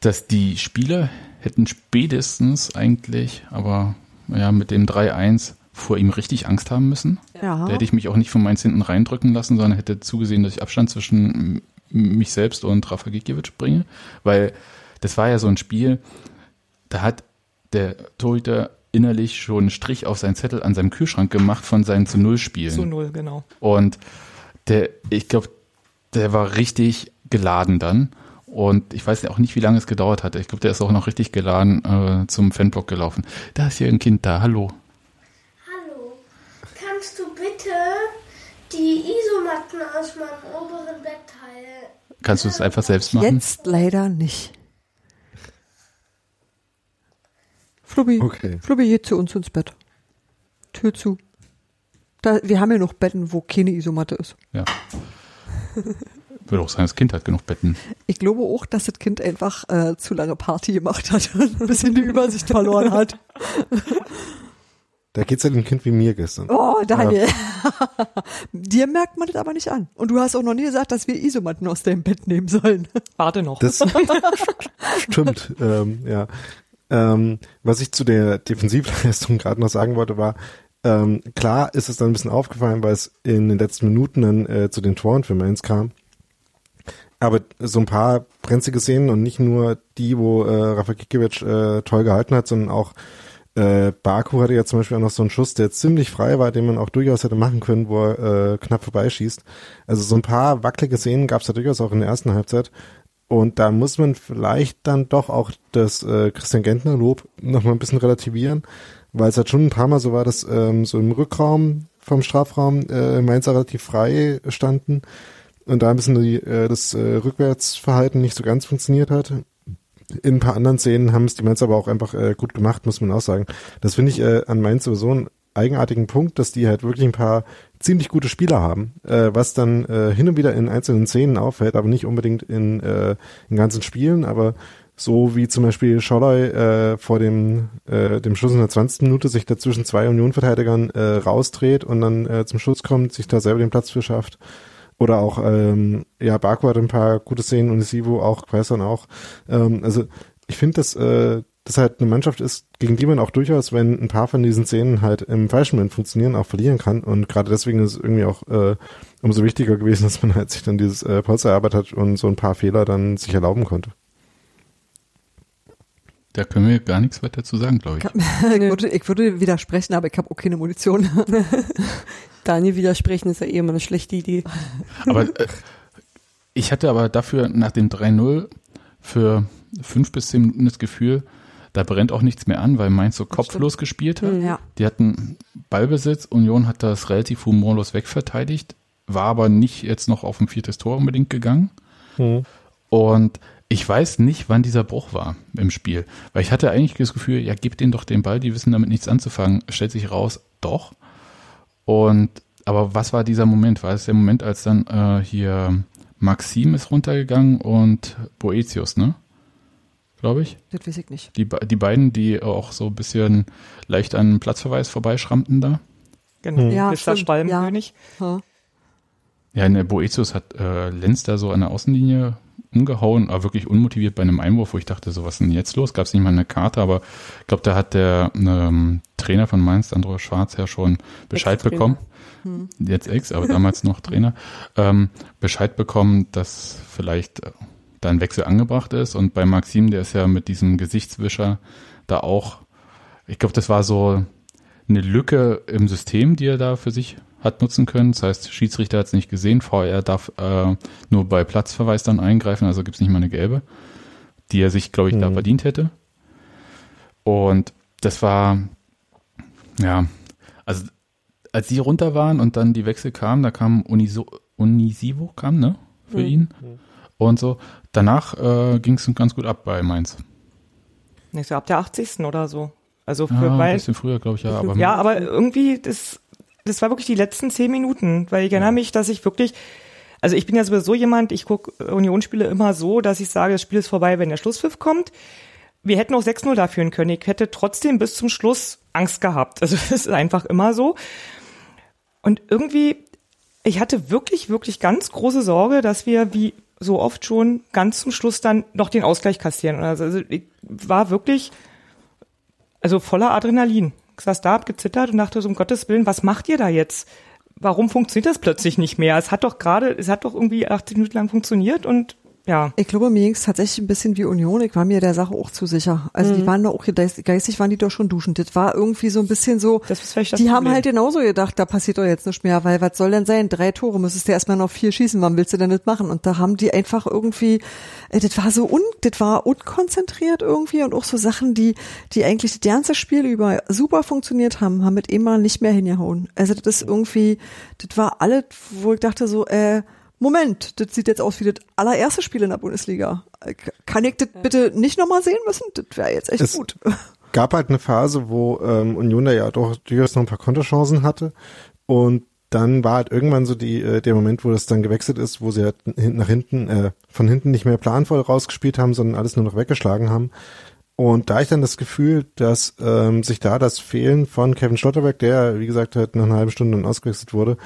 dass die Spieler hätten spätestens eigentlich, aber ja, mit dem 3-1 vor ihm richtig Angst haben müssen. Ja. Da hätte ich mich auch nicht von Mainz hinten reindrücken lassen, sondern hätte zugesehen, dass ich Abstand zwischen mich selbst und Rafa Gikiewicz bringe. Weil das war ja so ein Spiel, da hat der Torhüter innerlich schon einen Strich auf seinen Zettel an seinem Kühlschrank gemacht von seinen zu Null Spielen. zu null, genau. Und der, ich glaube, der war richtig geladen dann. Und ich weiß ja auch nicht, wie lange es gedauert hat. Ich glaube, der ist auch noch richtig geladen äh, zum Fanblock gelaufen. Da ist hier ein Kind da. Hallo. Die Isomatten aus meinem oberen Bettteil? Kannst du es einfach selbst machen? Jetzt leider nicht. Flubbi, Okay. Flubbi geht zu uns ins Bett. Tür zu. Da, wir haben ja noch Betten, wo keine Isomatte ist. Ja. Würde auch sagen, das Kind hat genug Betten. Ich glaube auch, dass das Kind einfach äh, zu lange Party gemacht hat und ein bisschen die Übersicht verloren hat. Da geht's ja dem Kind wie mir gestern. Oh, Daniel. Dir merkt man das aber nicht an. Und du hast auch noch nie gesagt, dass wir Isomatten aus deinem Bett nehmen sollen. Warte noch. Das stimmt, ähm, ja. Ähm, was ich zu der Defensivleistung gerade noch sagen wollte, war, ähm, klar ist es dann ein bisschen aufgefallen, weil es in den letzten Minuten dann äh, zu den Toren für Mainz kam. Aber so ein paar brenzige Szenen und nicht nur die, wo äh, Rafa Kikiewicz äh, toll gehalten hat, sondern auch äh, Baku hatte ja zum Beispiel auch noch so einen Schuss, der ziemlich frei war, den man auch durchaus hätte machen können, wo er äh, knapp vorbeischießt. Also so ein paar wackelige Szenen gab es da durchaus auch in der ersten Halbzeit. Und da muss man vielleicht dann doch auch das äh, Christian Gentner Lob noch mal ein bisschen relativieren, weil es halt schon ein paar Mal so war, dass ähm, so im Rückraum vom Strafraum äh, Mainzer relativ frei standen und da ein bisschen die, äh, das äh, Rückwärtsverhalten nicht so ganz funktioniert hat. In ein paar anderen Szenen haben es die Mainz aber auch einfach äh, gut gemacht, muss man auch sagen. Das finde ich äh, an Mainz sowieso einen eigenartigen Punkt, dass die halt wirklich ein paar ziemlich gute Spieler haben, äh, was dann äh, hin und wieder in einzelnen Szenen auffällt, aber nicht unbedingt in, äh, in ganzen Spielen, aber so wie zum Beispiel Scholloy äh, vor dem, äh, dem Schluss in der 20. Minute sich da zwischen zwei Unionverteidigern äh, rausdreht und dann äh, zum Schluss kommt, sich da selber den Platz für schafft. Oder auch, ähm, ja, Baku hat ein paar gute Szenen und Sivo auch, Quaison auch. Ähm, also ich finde, dass äh, das halt eine Mannschaft ist, gegen die man auch durchaus, wenn ein paar von diesen Szenen halt im falschen Moment funktionieren, auch verlieren kann. Und gerade deswegen ist es irgendwie auch äh, umso wichtiger gewesen, dass man halt sich dann dieses äh, Polster erarbeitet hat und so ein paar Fehler dann sich erlauben konnte. Da können wir gar nichts weiter zu sagen, glaube ich. Ich würde, ich würde widersprechen, aber ich habe auch keine Munition. Daniel widersprechen ist ja eh immer eine schlechte Idee. Aber äh, ich hatte aber dafür nach dem 3-0 für fünf bis zehn Minuten das Gefühl, da brennt auch nichts mehr an, weil Mainz so kopflos gespielt hat. Ja. Die hatten Ballbesitz, Union hat das relativ humorlos wegverteidigt, war aber nicht jetzt noch auf ein viertes Tor unbedingt gegangen. Mhm. Und ich weiß nicht, wann dieser Bruch war im Spiel. Weil ich hatte eigentlich das Gefühl, ja, gib denen doch den Ball, die wissen damit nichts anzufangen. Stellt sich raus, doch. Und, aber was war dieser Moment? War es der Moment, als dann äh, hier Maxim ist runtergegangen und Boetius, ne? Glaube ich. Das weiß ich nicht. Die, die beiden, die auch so ein bisschen leicht an Platzverweis vorbeischrammten da. Genau, Hm. ja, Mr. stimmt, Schwalbenkönig. Ja. Ja, in der Boetius hat äh, Lenz da so an der Außenlinie umgehauen, aber wirklich unmotiviert bei einem Einwurf, wo ich dachte, so was ist denn jetzt los? Gab es nicht mal eine Karte, aber ich glaube, da hat der ähm, Trainer von Mainz, Andreas Schwarz, ja schon Bescheid bekommen. Hm. Jetzt Ex, aber damals noch Trainer, ähm, Bescheid bekommen, dass vielleicht äh, da ein Wechsel angebracht ist. Und bei Maxim, der ist ja mit diesem Gesichtswischer da auch, ich glaube, das war so eine Lücke im System, die er da für sich hat nutzen können. Das heißt, Schiedsrichter hat es nicht gesehen, VR darf äh, nur bei Platzverweis dann eingreifen, also gibt es nicht mal eine gelbe, die er sich, glaube ich, da Mhm. verdient hätte. Und das war, ja, also als die runter waren und dann die Wechsel kamen, da kam Uniso, Unisivo, kam, ne, für Mhm. ihn und so. Danach äh, ging es ganz gut ab bei Mainz. Nicht so ab der 80. oder so. Also für Ja, ein bisschen früher, glaube ich, ja. Aber ja, aber irgendwie, das, das war wirklich die letzten zehn Minuten, weil ich erinnere mich, dass ich wirklich, also ich bin ja sowieso jemand, ich gucke Unionsspiele immer so, dass ich sage, das Spiel ist vorbei, wenn der Schlusspfiff kommt. Wir hätten auch 6-0 da führen können. Ich hätte trotzdem bis zum Schluss Angst gehabt. Also das ist einfach immer so. Und irgendwie, ich hatte wirklich, wirklich ganz große Sorge, dass wir wie so oft schon ganz zum Schluss dann noch den Ausgleich kassieren. Also, also ich war wirklich, also voller Adrenalin. Ich saß da, hab gezittert und dachte so, um Gottes Willen, was macht ihr da jetzt? Warum funktioniert das plötzlich nicht mehr? Es hat doch gerade, es hat doch irgendwie 80 Minuten lang funktioniert und ja. Ich glaube, mir ging es tatsächlich ein bisschen wie Union. Ich war mir der Sache auch zu sicher. Also die Mhm. waren doch auch geistig, waren die doch schon duschen. Das war irgendwie so ein bisschen so. Das ist vielleicht das die haben Problem. halt genauso gedacht, da passiert doch jetzt nichts mehr, weil was soll denn sein? Drei Tore, müsstest du erstmal noch vier schießen, wann willst du denn das machen? Und da haben die einfach irgendwie, äh, das war so un, das war unkonzentriert irgendwie und auch so Sachen, die, die eigentlich das ganze Spiel über super funktioniert haben, haben mit immer nicht mehr hingehauen. Also das ist irgendwie, das war alles, wo ich dachte so, äh, Moment, das sieht jetzt aus wie das allererste Spiel in der Bundesliga. Kann ich das bitte nicht nochmal sehen müssen? Das wäre jetzt echt Es- gut. gab halt eine Phase, wo ähm, Union da ja doch durchaus noch ein paar Konterchancen hatte und dann war halt irgendwann so die äh, der Moment, wo das dann gewechselt ist, wo sie halt hin- nach hinten äh, von hinten nicht mehr planvoll rausgespielt haben, sondern alles nur noch weggeschlagen haben. Und da ich dann das Gefühl, dass ähm, sich da das Fehlen von Kevin Schlotterberg, der wie gesagt halt nach einer halben Stunde dann ausgewechselt wurde,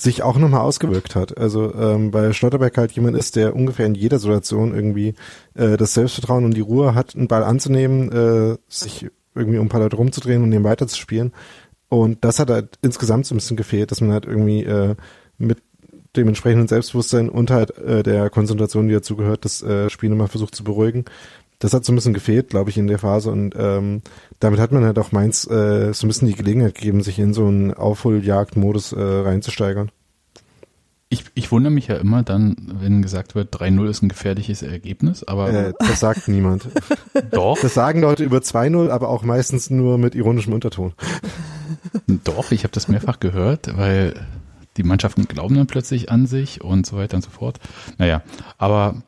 sich auch nochmal ausgewirkt hat. Also ähm, weil Schlotterberg halt jemand ist, der ungefähr in jeder Situation irgendwie äh, das Selbstvertrauen und die Ruhe hat, einen Ball anzunehmen, äh, sich irgendwie um ein paar Leute rumzudrehen und den weiterzuspielen. Und das hat halt insgesamt so ein bisschen gefehlt, dass man halt irgendwie äh, mit dem entsprechenden Selbstbewusstsein und halt äh, der Konzentration, die dazu gehört, das äh, Spiel nochmal versucht zu beruhigen. Das hat so ein bisschen gefehlt, glaube ich, in der Phase und ähm, damit hat man halt auch Mainz äh, so ein bisschen die Gelegenheit gegeben, sich in so einen Aufholjagdmodus äh, reinzusteigern. Ich, ich wundere mich ja immer dann, wenn gesagt wird, 3-0 ist ein gefährliches Ergebnis, aber Äh, das sagt niemand. Doch. Das sagen Leute über 2-0, aber auch meistens nur mit ironischem Unterton. Doch, ich habe das mehrfach gehört, weil die Mannschaften glauben dann plötzlich an sich und so weiter und so fort. Naja, aber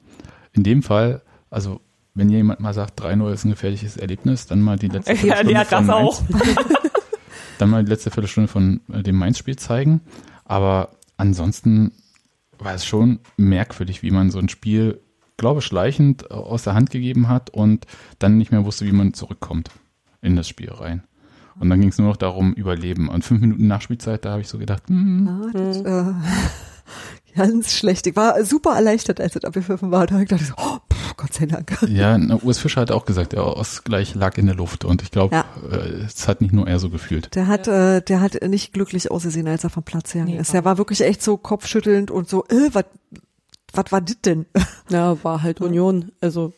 in dem Fall, also wenn jemand mal sagt, 3-0 ist ein gefährliches Erlebnis, dann mal die letzte Ja, Viertelstunde der hat von das Mainz. auch. dann mal die letzte Viertelstunde von äh, dem Mainz-Spiel zeigen. Aber ansonsten war es schon merkwürdig, wie man so ein Spiel, glaube ich, schleichend äh, aus der Hand gegeben hat und dann nicht mehr wusste, wie man zurückkommt in das Spiel rein. Und dann ging es nur noch darum, überleben. Und fünf Minuten Nachspielzeit, da habe ich so gedacht, hm, Ja, das, äh, ganz schlecht. Ich war super erleichtert, als es abgepfiffen war. Da hab ich dachte so, oh, pff, Gott sei Dank. ja, na, Urs Fischer hat auch gesagt, der Ausgleich lag in der Luft. Und ich glaube, Ja. äh, es hat nicht nur er so gefühlt. Der hat, äh, der hat nicht glücklich ausgesehen, als er vom Platz gegangen Nee, ist. Der war wirklich echt so kopfschüttelnd und so, äh, was was war das denn? Ja, war halt Union. Also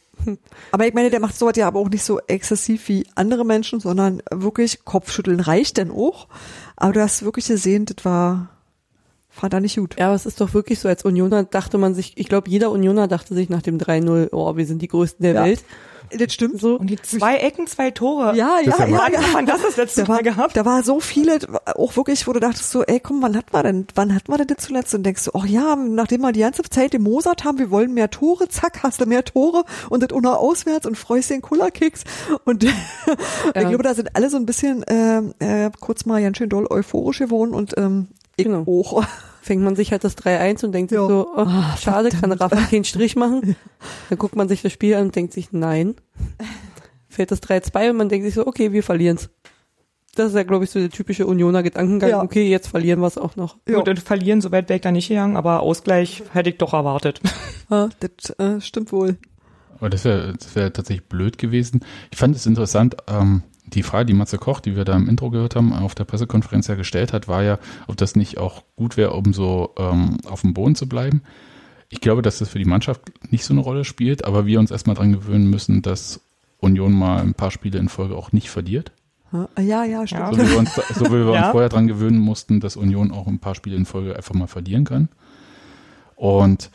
Aber ich meine, der macht sowas ja aber auch nicht so exzessiv wie andere Menschen, sondern wirklich Kopfschütteln reicht denn auch. Aber du hast wirklich gesehen, das war, war da nicht gut. Ja, aber es ist doch wirklich so, als Unioner dachte man sich, ich glaube, jeder Unioner dachte sich nach dem 3-0, oh, wir sind die Größten der Ja. Welt. Das stimmt. So. Und die zwei Ecken, zwei Tore. Ja, ja, ja, ja. das das letzte Da war, Mal gehabt? da war so viele, auch wirklich, wo du dachtest so, ey, komm, wann hat man denn, wann hat man denn das zuletzt? Und denkst du, oh ja, nachdem wir die ganze Zeit gemosert haben, wir wollen mehr Tore, zack, hast du mehr Tore und das unter auswärts und freust den Kullerkicks. Und ich glaube, da sind alle so ein bisschen, ähm, äh, kurz mal ganz schön doll euphorisch geworden und, ähm, ich Genau. auch. Fängt man sich halt das 3-1 und denkt sich Ja. so, oh, Ah, schade, kann Rafa keinen Strich machen. Dann guckt man sich das Spiel an und denkt sich, nein. Fällt das 3-2 und man denkt sich so, okay, wir verlieren's. Das ist ja, glaube ich, so der typische Unioner Gedankengang. Ja. Okay, jetzt verlieren wir es auch noch. Gut, und verlieren, so weit wäre ich da nicht gegangen, aber Ausgleich hätte ich doch erwartet. Ja, das äh, stimmt wohl. Aber das wäre das wär tatsächlich blöd gewesen. Ich fand es interessant, ähm, die Frage, die Matze Koch, die wir da im Intro gehört haben, auf der Pressekonferenz ja gestellt hat, war ja, ob das nicht auch gut wäre, um so ähm, auf dem Boden zu bleiben. Ich glaube, dass das für die Mannschaft nicht so eine Rolle spielt, aber wir uns erstmal dran gewöhnen müssen, dass Union mal ein paar Spiele in Folge auch nicht verliert. Ja, ja, stimmt. So wie wir uns, so wie wir Ja. uns vorher dran gewöhnen mussten, dass Union auch ein paar Spiele in Folge einfach mal verlieren kann. Und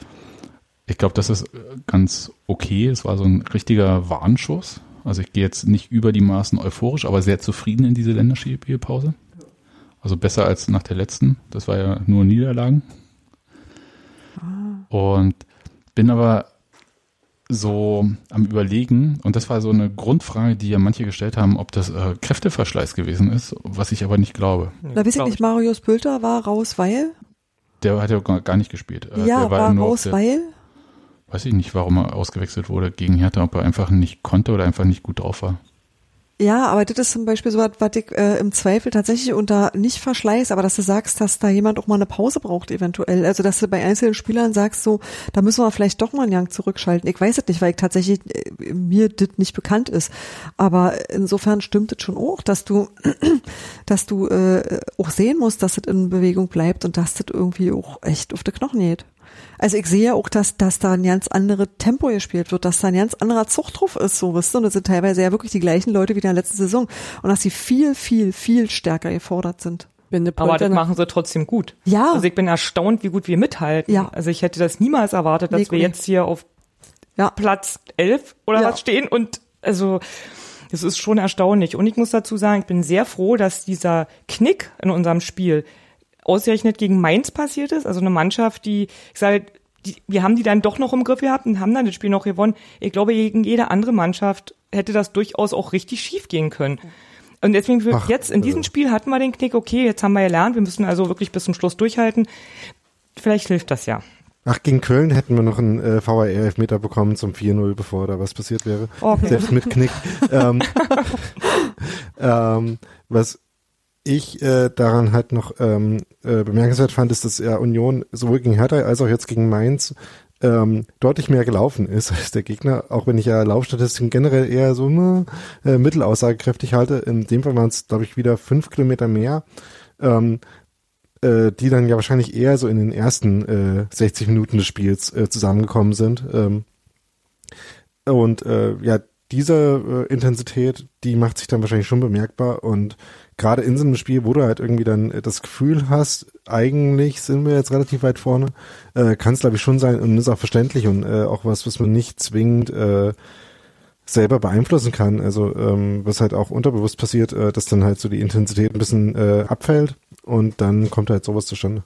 ich glaube, das ist äh, ganz okay. Es war so ein richtiger Warnschuss. Also ich gehe jetzt nicht über die Maßen euphorisch, aber sehr zufrieden in diese Länderspielpause. Also besser als nach der letzten. Das war ja nur Niederlagen. Und bin aber so am Überlegen, und das war so eine Grundfrage, die ja manche gestellt haben, ob das äh, Kräfteverschleiß gewesen ist, was ich aber nicht glaube. Da weiß ich nicht, Marius Pülter war raus, weil? Der hat ja gar nicht gespielt. Äh, ja, der war nur auf raus, der- weil? Weiß ich nicht, warum er ausgewechselt wurde gegen Hertha, ob er einfach nicht konnte oder einfach nicht gut drauf war. Ja, aber das ist zum Beispiel so was, was ich äh, im Zweifel tatsächlich unter nicht Verschleiß, aber dass du sagst, dass da jemand auch mal eine Pause braucht eventuell. Also dass du bei einzelnen Spielern sagst, so, da müssen wir vielleicht doch mal einen Gang zurückschalten. Ich weiß es nicht, weil ich tatsächlich äh, mir das nicht bekannt ist. Aber insofern stimmt es schon auch, dass du, dass du äh, auch sehen musst, dass es in Bewegung bleibt und dass das irgendwie auch echt auf die Knochen geht. Also ich sehe ja auch, dass, dass da ein ganz andere Tempo gespielt wird, dass da ein ganz anderer Zug drauf ist, so wisst ihr. Und das sind teilweise ja wirklich die gleichen Leute wie in der letzten Saison. Und dass sie viel, viel, viel stärker gefordert sind. Aber das machen sie trotzdem gut. Ja. Also ich bin erstaunt, wie gut wir mithalten. Ja. Also ich hätte das niemals erwartet, dass Nee, wir jetzt hier auf Platz 11 oder Ja. was stehen und also das ist schon erstaunlich. Und ich muss dazu sagen, ich bin sehr froh, dass dieser Knick in unserem Spiel ausgerechnet gegen Mainz passiert ist. Also eine Mannschaft, die, ich sage, die, wir haben die dann doch noch im Griff gehabt und haben dann das Spiel noch gewonnen. Ich glaube, gegen jede andere Mannschaft hätte das durchaus auch richtig schief gehen können. Und deswegen Ach, jetzt in diesem Spiel hatten wir den Knick, okay, jetzt haben wir gelernt, wir müssen also wirklich bis zum Schluss durchhalten. Vielleicht hilft das ja. Ach, gegen Köln hätten wir noch einen äh, VAR-Elfmeter bekommen zum 4-0, bevor da was passiert wäre. Okay. Selbst mit Knick. ähm, ähm, was ich äh, daran halt noch ähm, äh, bemerkenswert fand, ist, dass ja Union sowohl gegen Hertha als auch jetzt gegen Mainz ähm, deutlich mehr gelaufen ist als der Gegner, auch wenn ich ja Laufstatistiken generell eher so ne, äh, mittelaussagekräftig halte. In dem Fall waren es, glaube ich, wieder fünf Kilometer mehr. Ähm, äh, die dann ja wahrscheinlich eher so in den ersten äh, 60 Minuten des Spiels äh, zusammengekommen sind. Ähm, und äh, ja, diese äh, Intensität, die macht sich dann wahrscheinlich schon bemerkbar und gerade in so einem Spiel, wo du halt irgendwie dann äh, das Gefühl hast, eigentlich sind wir jetzt relativ weit vorne, äh, kann es glaube ich schon sein und ist auch verständlich und äh, auch was, was man nicht zwingend äh, selber beeinflussen kann. Also ähm, was halt auch unterbewusst passiert, äh, dass dann halt so die Intensität ein bisschen äh, abfällt und dann kommt halt sowas zustande.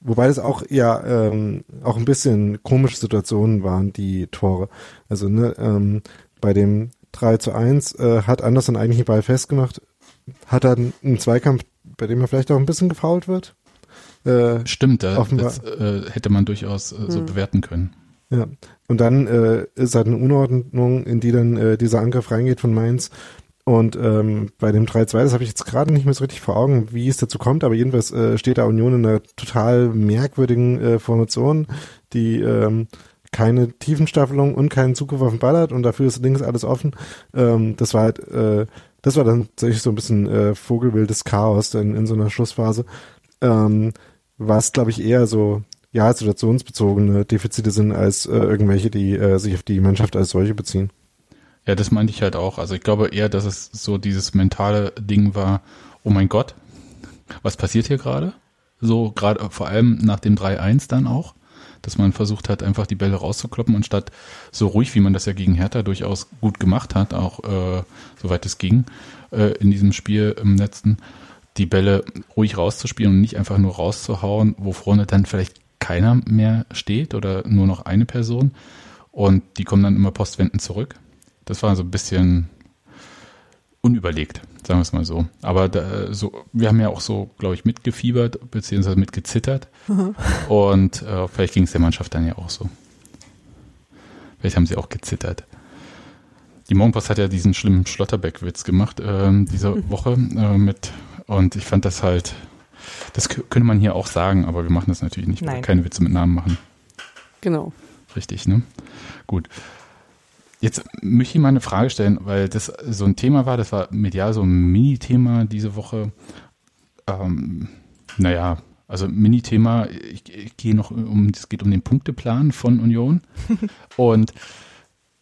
Wobei das auch ja ähm, auch ein bisschen komische Situationen waren, die Tore. Also ne, ähm, bei dem 3 zu 1 äh, hat Anderson eigentlich den Ball festgemacht, hat dann einen Zweikampf, bei dem er vielleicht auch ein bisschen gefault wird. Äh, Stimmt, da, offenbar. das äh, hätte man durchaus äh, so Hm. bewerten können. Ja, und dann äh, ist halt eine Unordnung, in die dann äh, dieser Angriff reingeht von Mainz. Und ähm, bei dem 3-2, das habe ich jetzt gerade nicht mehr so richtig vor Augen, wie es dazu kommt, aber jedenfalls äh, steht da Union in einer total merkwürdigen äh, Formation, die ähm, keine Tiefenstaffelung und keinen Zugriff auf den Ball hat und dafür ist links alles offen. Ähm, das war halt, äh, das war dann tatsächlich so ein bisschen äh, vogelwildes Chaos in, in so einer Schlussphase. Ähm, was, glaube ich, eher so ja, situationsbezogene Defizite sind als äh, irgendwelche, die äh, sich auf die Mannschaft als solche beziehen. Ja, das meinte ich halt auch. Also ich glaube eher, dass es so dieses mentale Ding war, oh mein Gott, was passiert hier gerade? So gerade vor allem nach dem 3-1 dann auch, dass man versucht hat, einfach die Bälle rauszukloppen und statt so ruhig, wie man das ja gegen Hertha durchaus gut gemacht hat, auch äh, soweit es ging, äh, in diesem Spiel im letzten, die Bälle ruhig rauszuspielen und nicht einfach nur rauszuhauen, wo vorne dann vielleicht keiner mehr steht oder nur noch eine Person und die kommen dann immer postwendend zurück. Das war so ein bisschen unüberlegt, sagen wir es mal so. Aber da, so, wir haben ja auch so, glaube ich, mitgefiebert, beziehungsweise mitgezittert. Mhm. Und äh, vielleicht ging es der Mannschaft dann ja auch so. Vielleicht haben sie auch gezittert. Die Morgenpost hat ja diesen schlimmen Schlotterbeck-Witz gemacht ähm, diese Woche äh, mit und ich fand das halt, das könnte man hier auch sagen, aber wir machen das natürlich nicht, weil wir keine Witze mit Namen machen. Genau. Richtig, ne? Gut. Jetzt möchte ich mal eine Frage stellen, weil das so ein Thema war, das war medial so ein Mini-Thema diese Woche. Ähm, naja, also Mini-Thema, ich, ich gehe noch um, es geht um den Punkteplan von Union. Und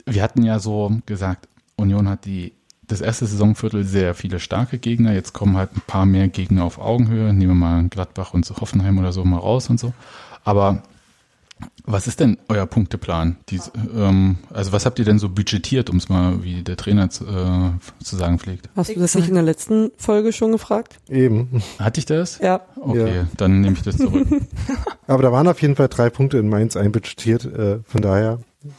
wir hatten ja so gesagt, Union hat die das erste Saisonviertel sehr viele starke Gegner. Jetzt kommen halt ein paar mehr Gegner auf Augenhöhe. Nehmen wir mal Gladbach und so Hoffenheim oder so mal raus und so. Aber was ist denn euer Punkteplan? Dies, ähm, also was habt ihr denn so budgetiert, um es mal, wie der Trainer zu, äh, zu sagen pflegt? Hast du das nicht in der letzten Folge schon gefragt? Eben. Hatte ich das? Ja. Okay, Ja. dann nehme ich das zurück. Aber da waren auf jeden Fall drei Punkte in Mainz einbudgetiert, äh, von daher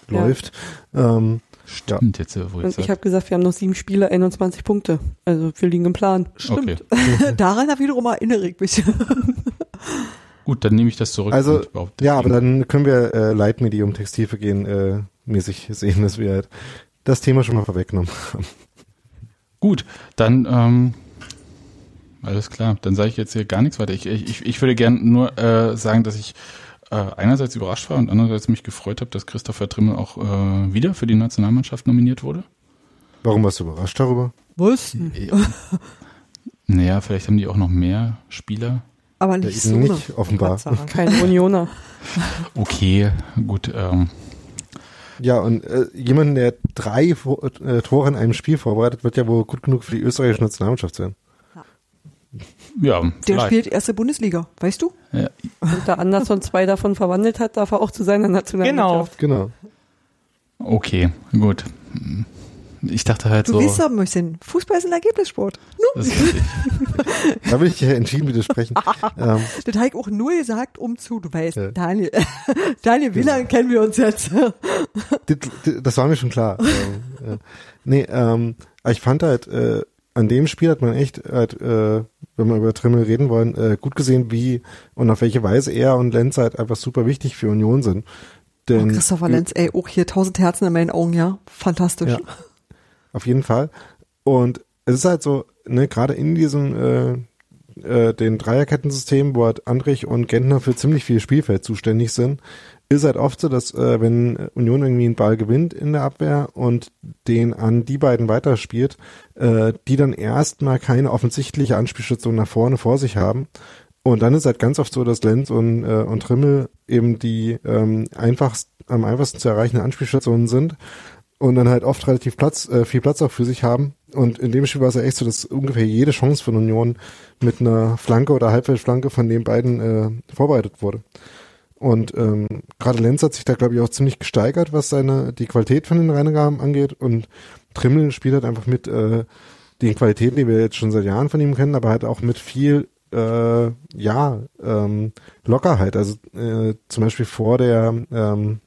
Ja. läuft. Ähm, Stimmt, jetzt, wo Und ich habe gesagt, wir haben noch sieben Spiele, 21 Punkte. Also wir liegen im Plan. Stimmt. Daran wiederum erinnere ich mich. Gut, dann nehme ich das zurück. Also, ja, aber dann können wir äh, Leitmedium Textilvergehen äh, mäßig sehen, dass wir halt das Thema schon mal vorweggenommen haben. Gut, dann ähm, alles klar. Dann sage ich jetzt hier gar nichts weiter. Ich, ich, ich würde gern nur äh, sagen, dass ich äh, einerseits überrascht war und andererseits mich gefreut habe, dass Christopher Trimmel auch äh, wieder für die Nationalmannschaft nominiert wurde. Warum warst du überrascht darüber? Was? Naja, vielleicht haben die auch noch mehr Spieler. Aber nicht so. nicht, offenbar. Kein Unioner. Okay, gut. Ähm, Ja, und äh, jemand, der drei äh, Tore in einem Spiel vorbereitet, wird ja wohl gut genug für die österreichische Nationalmannschaft sein. ja, Der vielleicht. spielt erste Bundesliga, weißt du? Ja, Und da Anderson zwei davon verwandelt hat, darf er auch zu seiner Nationalmannschaft. Genau. okay, gut. Ich dachte halt Du so. weißt aber, Mäuschen, Fußball ist ein Ergebnissport. Nu? Das ist richtig. Da will ich dir entschieden widersprechen. ähm, Das habe ich auch nur gesagt, um zu, du weißt, Ja. Daniel, Daniel Wieland kennen wir uns jetzt. das, das war mir schon klar. ähm, äh, nee, ähm, ich fand halt, äh, an dem Spiel hat man echt, halt, äh, wenn wir über Trimmel reden wollen, äh, gut gesehen, wie und auf welche Weise er und Lenz halt einfach super wichtig für Union sind. Denn Oh, Christopher Lenz, ey, auch hier tausend Herzen in meinen Augen, ja. Fantastisch. Ja. Auf jeden Fall. Und es ist halt so, ne, gerade in diesem äh, äh, den Dreierkettensystem, wo halt Andrich und Gentner für ziemlich viel Spielfeld zuständig sind, ist halt oft so, dass äh, wenn Union irgendwie einen Ball gewinnt in der Abwehr und den an die beiden weiterspielt, äh, die dann erstmal keine offensichtliche Anspielstation nach vorne vor sich haben. Und dann ist halt ganz oft so, dass Lenz und, äh, und Trimmel eben die ähm, einfachst, am einfachsten zu erreichenden Anspielstationen sind und dann halt oft relativ Platz, äh, viel Platz auch für sich haben. Und in dem Spiel war es ja echt so, dass ungefähr jede Chance von Union mit einer Flanke oder Halbfeldflanke von den beiden äh, vorbereitet wurde. Und ähm, gerade Lenz hat sich da, glaube ich, auch ziemlich gesteigert, was seine die Qualität von den Reingaben angeht. Und Trimmel spielt halt einfach mit äh, den Qualitäten, die wir jetzt schon seit Jahren von ihm kennen, aber halt auch mit viel äh, ja ähm, Lockerheit. Also äh, zum Beispiel vor der ähm,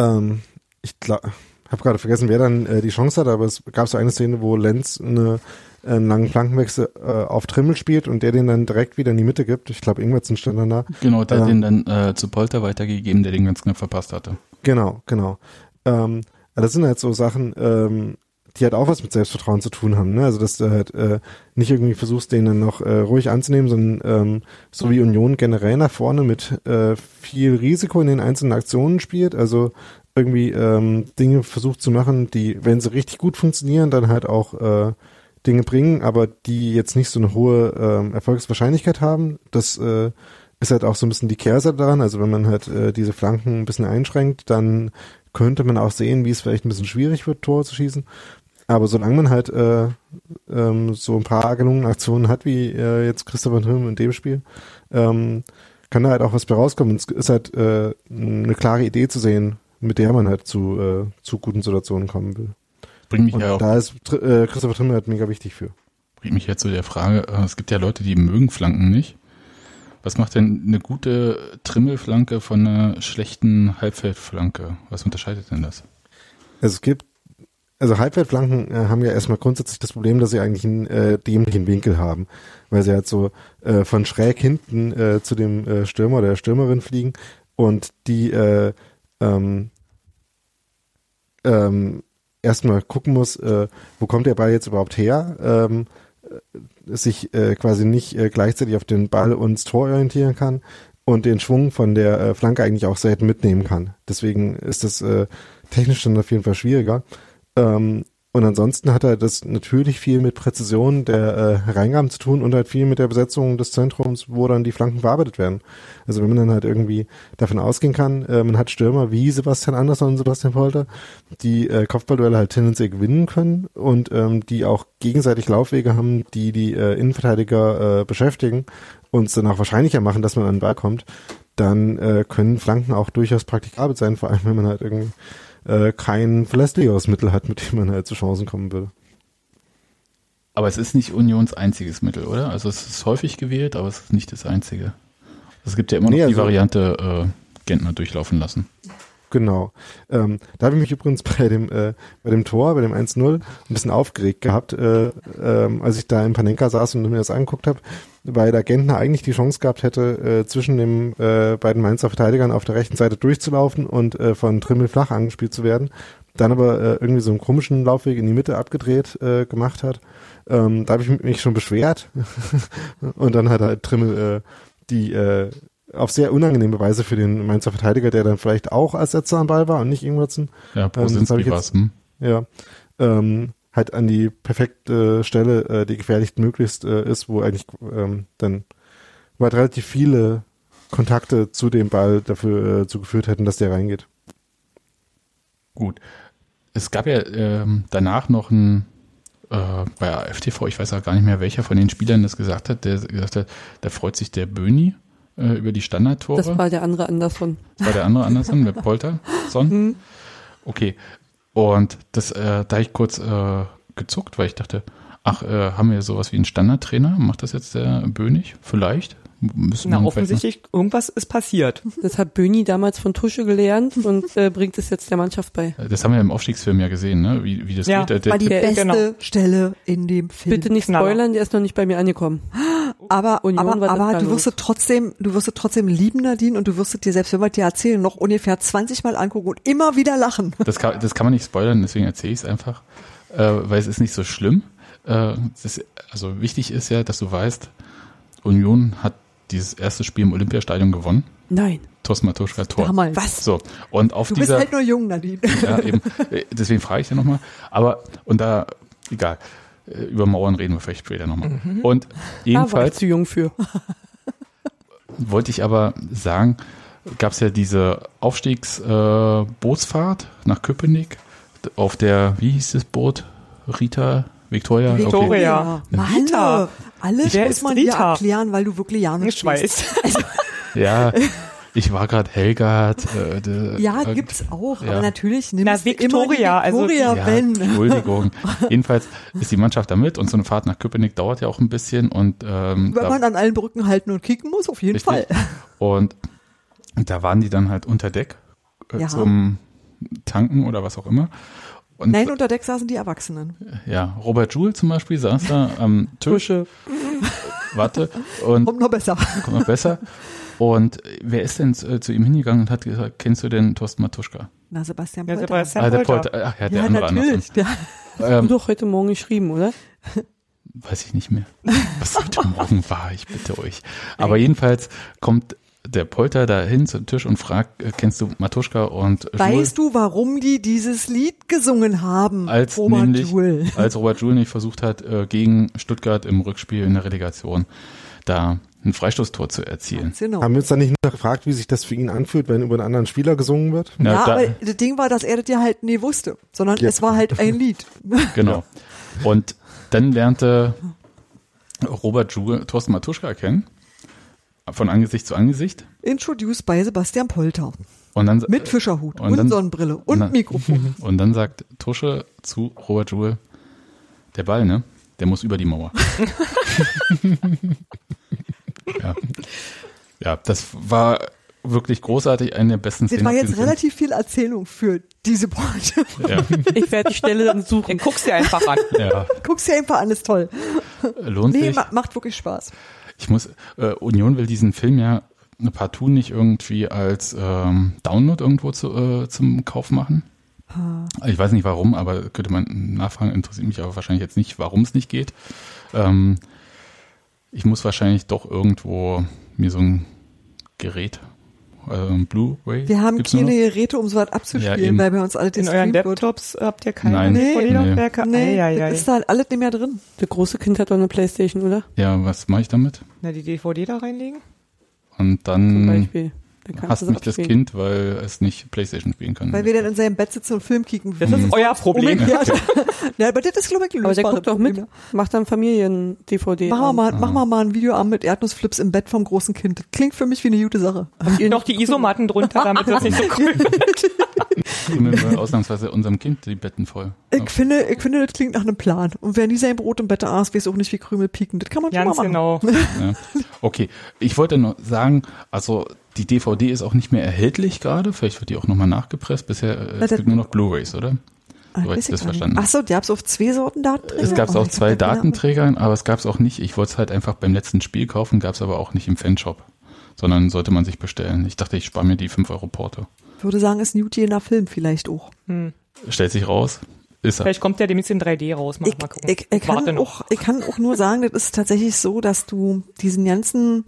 ähm, ich habe gerade vergessen, wer dann äh, die Chance hatte, aber es gab so eine Szene, wo Lenz eine, einen langen Flankenwechsel äh, auf Trimmel spielt und der den dann direkt wieder in die Mitte gibt. Ich glaube, Ingwertsen stand dann da. Genau, der hat Ähm, den dann äh, zu Polter weitergegeben, der den ganz knapp verpasst hatte. Genau, genau. Ähm, das sind halt so Sachen, ähm, die halt auch was mit Selbstvertrauen zu tun haben. Ne? Also dass du halt äh, nicht irgendwie versuchst, den dann noch äh, ruhig anzunehmen, sondern ähm, so wie Union generell nach vorne mit äh, viel Risiko in den einzelnen Aktionen spielt. Also irgendwie ähm, Dinge versucht zu machen, die, wenn sie richtig gut funktionieren, dann halt auch äh, Dinge bringen, aber die jetzt nicht so eine hohe ähm, Erfolgswahrscheinlichkeit haben. Das äh, ist halt auch so ein bisschen die Kehrseite daran. Also wenn man halt äh, diese Flanken ein bisschen einschränkt, dann könnte man auch sehen, wie es vielleicht ein bisschen schwierig wird, Tore zu schießen. Aber solange man halt äh, ähm, so ein paar gelungene Aktionen hat, wie äh, jetzt Christopher Hirm in dem Spiel, ähm, kann da halt auch was bei rauskommen. Und es ist halt äh, eine klare Idee zu sehen, mit der man halt zu, äh, zu guten Situationen kommen will. Bringt mich Und ja auch, da ist äh, Christopher Trimmel halt mega wichtig für. bringt mich jetzt zu der Frage, äh, es gibt ja Leute, die mögen Flanken nicht. Was macht denn eine gute Trimmelflanke von einer schlechten Halbfeldflanke? Was unterscheidet denn das? Es gibt, also Halbfeldflanken äh, haben ja erstmal grundsätzlich das Problem, dass sie eigentlich einen äh, dämlichen Winkel haben, weil sie halt so äh, von schräg hinten äh, zu dem äh, Stürmer oder der Stürmerin fliegen und die äh, ähm, ähm, erstmal gucken muss, äh, wo kommt der Ball jetzt überhaupt her, ähm, äh, sich äh, quasi nicht äh, gleichzeitig auf den Ball und das Tor orientieren kann und den Schwung von der äh, Flanke eigentlich auch selten mitnehmen kann. Deswegen ist das äh, technisch dann auf jeden Fall schwieriger. Ähm, und ansonsten hat er das natürlich viel mit Präzision der äh, Hereingaben zu tun und halt viel mit der Besetzung des Zentrums, wo dann die Flanken bearbeitet werden. Also wenn man dann halt irgendwie davon ausgehen kann, äh, man hat Stürmer wie Sebastian Andersson und Sebastian Polter, die äh, Kopfballduelle halt tendenziell gewinnen können und ähm, die auch gegenseitig Laufwege haben, die die äh, Innenverteidiger äh, beschäftigen und es dann auch wahrscheinlicher machen, dass man an den Ball kommt, dann äh, können Flanken auch durchaus praktikabel sein, vor allem wenn man halt irgendwie äh, kein verlässlicheres Mittel hat, mit dem man halt zu Chancen kommen würde. Aber es ist nicht Unions einziges Mittel, oder? Also es ist häufig gewählt, aber es ist nicht das einzige. Es gibt ja immer noch Nee, die also- Variante äh, Gentner durchlaufen lassen. Genau. Ähm, da habe ich mich übrigens bei dem äh, bei dem Tor, bei dem 1-0 ein bisschen aufgeregt gehabt, äh, ähm, als ich da im Panenka saß und mir das angeguckt habe, weil der Gentner eigentlich die Chance gehabt hätte, äh, zwischen den äh, beiden Mainzer Verteidigern auf der rechten Seite durchzulaufen und äh, von Trimmel flach angespielt zu werden. Dann aber äh, irgendwie so einen komischen Laufweg in die Mitte abgedreht äh, gemacht hat. Ähm, da habe ich mich schon beschwert. und dann hat halt Trimmel äh, die äh, auf sehr unangenehme Weise für den Mainzer Verteidiger, der dann vielleicht auch als Setzer am Ball war und nicht Ingwertsen. Ja, Brosinski hab ich jetzt- hm? Ja. Ähm, halt an die perfekte Stelle, äh, die gefährlich möglichst äh, ist, wo eigentlich ähm, dann halt relativ viele Kontakte zu dem Ball dafür äh, zugeführt hätten, dass der reingeht. Gut. Es gab ja ähm, danach noch ein äh, bei FTV, ich weiß auch gar nicht mehr, welcher von den Spielern das gesagt hat, der gesagt hat, da freut sich der Böni äh, über die Standardtore. Das war der andere Anderson. Das war der andere Anderson, der Polter. Son. Hm. Okay. Und das, äh, da ich kurz äh, gezuckt, weil ich dachte, ach, äh, haben wir sowas wie einen Standardtrainer? Macht das jetzt der Bönig? Vielleicht? Müssen Na, wir vielleicht offensichtlich, irgendwas ist passiert. Das hat Böni damals von Tusche gelernt und äh, bringt es jetzt der Mannschaft bei. noch- Das haben wir im Aufstiegsfilm ja gesehen, ne? Wie, wie das Ja, geht. Der, der, war die der- beste genau. Stelle in dem Film. Bitte nicht spoilern, der ist noch nicht bei mir angekommen. Aber, Union aber, aber du wirst es trotzdem, du wirst es trotzdem lieben, Nadine, und du wirst es dir selbst, wenn wir dir erzählen, noch ungefähr 20 Mal angucken und immer wieder lachen. Das kann, das kann man nicht spoilern, deswegen erzähle ich es einfach, äh, weil es ist nicht so schlimm. Äh, das, also wichtig ist ja, dass du weißt, Union hat dieses erste Spiel im Olympiastadion gewonnen. Nein. Thorsten Matuschka Tor. Damals. Was? So, und auf Du bist dieser, halt nur jung, Nadine. ja eben, Äh, deswegen frage ich ja nochmal, aber, und da, egal, über Mauern reden wir vielleicht später nochmal. Mhm. Und Da war ich jedenfalls zu jung für. wollte ich aber sagen, gab es ja diese Aufstiegsbootsfahrt äh, nach Köpenick auf der, wie hieß das Boot? Rita, Victoria? Okay. Victoria. Mann, alles Wer muss man dir Rita? erklären, weil du wirklich ja nicht Ich weiß. Ja, ich war gerade Helgard. Äh, de, Ja, äh, gibt's auch, ja. aber natürlich nimmst Na, du immer die Victoria, also- Victoria, Ja. Entschuldigung. Jedenfalls ist die Mannschaft da mit und so eine Fahrt nach Köpenick dauert ja auch ein bisschen und ähm, Wenn da- man an allen Brücken halten und kicken muss, auf jeden Richtig. Fall. Und da waren die dann halt unter Deck äh, Ja. zum Tanken oder was auch immer. Und Nein, unter Deck saßen die Erwachsenen. ja, Robert Joule zum Beispiel saß da am Tisch. Warte. Und Kommt noch besser. kommt noch besser. Und wer ist denn äh, zu ihm hingegangen und hat gesagt, kennst du denn Thorsten Matuschka? Na, Sebastian Ja, Polter. Sebastian Ah, der Polter. Polter. Ach ja, der Ja, andere natürlich. Der, Anderson. Ähm, Du doch heute Morgen geschrieben, oder? weiß ich nicht mehr. Was heute Morgen war, ich bitte euch. Aber jedenfalls kommt der Polter da hin zum Tisch und fragt, äh, kennst du Matuschka und Joule? weißt du, warum die dieses Lied gesungen haben? als Robert nämlich, Joule. als Robert Joule nicht versucht hat, äh, gegen Stuttgart im Rückspiel in der Relegation da ein Freistoßtor zu erzielen. Genau. Haben wir uns dann nicht gefragt, wie sich das für ihn anfühlt, wenn über einen anderen Spieler gesungen wird? Ja, da, aber das Ding war, dass er das ja halt nie wusste, sondern Ja. es war halt ein Lied. genau. Und dann lernte Robert Joule Thorsten Matuschka kennen, von Angesicht zu Angesicht. Introduced by Sebastian Polter. Und dann, Mit Fischerhut und und, dann- Sonnenbrille und dann- Mikrofon. Und dann sagt Tusche zu Robert Joule, der Ball, ne? Der muss über die Mauer. ja. ja, das war wirklich großartig, eine der besten Das Szenen. war aus jetzt relativ viel Erzählung für diese Branche. Ja, Ich werde die Stelle dann suchen. Dann guckst dir einfach an. ja, Guck's dir einfach an, ist toll. lohnt Nee, sich. ma macht wirklich Spaß. Ich muss, äh, Union will diesen Film ja partout nicht irgendwie als ähm, Download irgendwo zu, äh, zum Kauf machen. Ich weiß nicht warum, aber könnte man nachfragen, interessiert mich aber wahrscheinlich jetzt nicht, warum es nicht geht. Ähm, ich muss wahrscheinlich doch irgendwo mir so ein Gerät, also ein Blu-ray. Wir haben gibt's keine? Geräte, um so was abzuspielen, Ja, eben. weil bei uns alle In euren gestreamt wird. Laptops habt ihr keine Nein. Nee. DVD-Laufwerke? Nee, Ei, ei, ei. ist da alles nicht mehr drin. Der große Kind hat doch eine Playstation, oder? Ja, was mache ich damit? Na, die DVD da reinlegen? Und Zum dann Beispiel. Dann kannst hasst du mich das. Kind, weil es nicht Playstation spielen kann. Weil wir dann in seinem Bett sitzen und Film kicken. Das ist euer Problem. Umgekehrt. ja, aber das ist, glaube ich, Aber der guckt doch mit. ja. Macht dann Familien-DVD. Machen wir, an. mal, machen wir mal ein Videoabend mit Erdnussflips im Bett vom großen Kind. Das klingt für mich wie eine gute Sache. Habt ihr noch die Isomatten drunter, damit das nicht so cool Krümeln wir ausnahmsweise unserem Kind die Betten voll. Ich finde, ich finde, das klingt nach einem Plan. Und wer nie sein Brot im Bett aß, weiß auch nicht, wie Krümel pieken. Das kann man Ganz schon mal machen. genau. Ja. Okay, ich wollte nur sagen, also die DVD ist auch nicht mehr erhältlich gerade. Vielleicht wird die auch nochmal nachgepresst. Bisher äh, es gibt nur noch Blu-rays, oder? Ah, Soweit ich das verstanden Ach so, die hab's auf zwei Sorten Datenträger? Es gab Oh, auch ich zwei hab keine Ahnung. Datenträger, aber es gab es auch nicht. Ich wollte es halt einfach beim letzten Spiel kaufen, gab es aber auch nicht im Fanshop. Sondern sollte man sich bestellen. Ich dachte, ich spare mir die 5 Euro Porto. Ich würde sagen, ist ein Eugene Film vielleicht auch. Hm. Stellt sich raus, ist er. Vielleicht kommt der demnächst in 3D raus. Mal, mal gucken. Ich, ich, kann Warte noch. auch, ich kann auch nur sagen, das ist tatsächlich so, dass du diesen ganzen,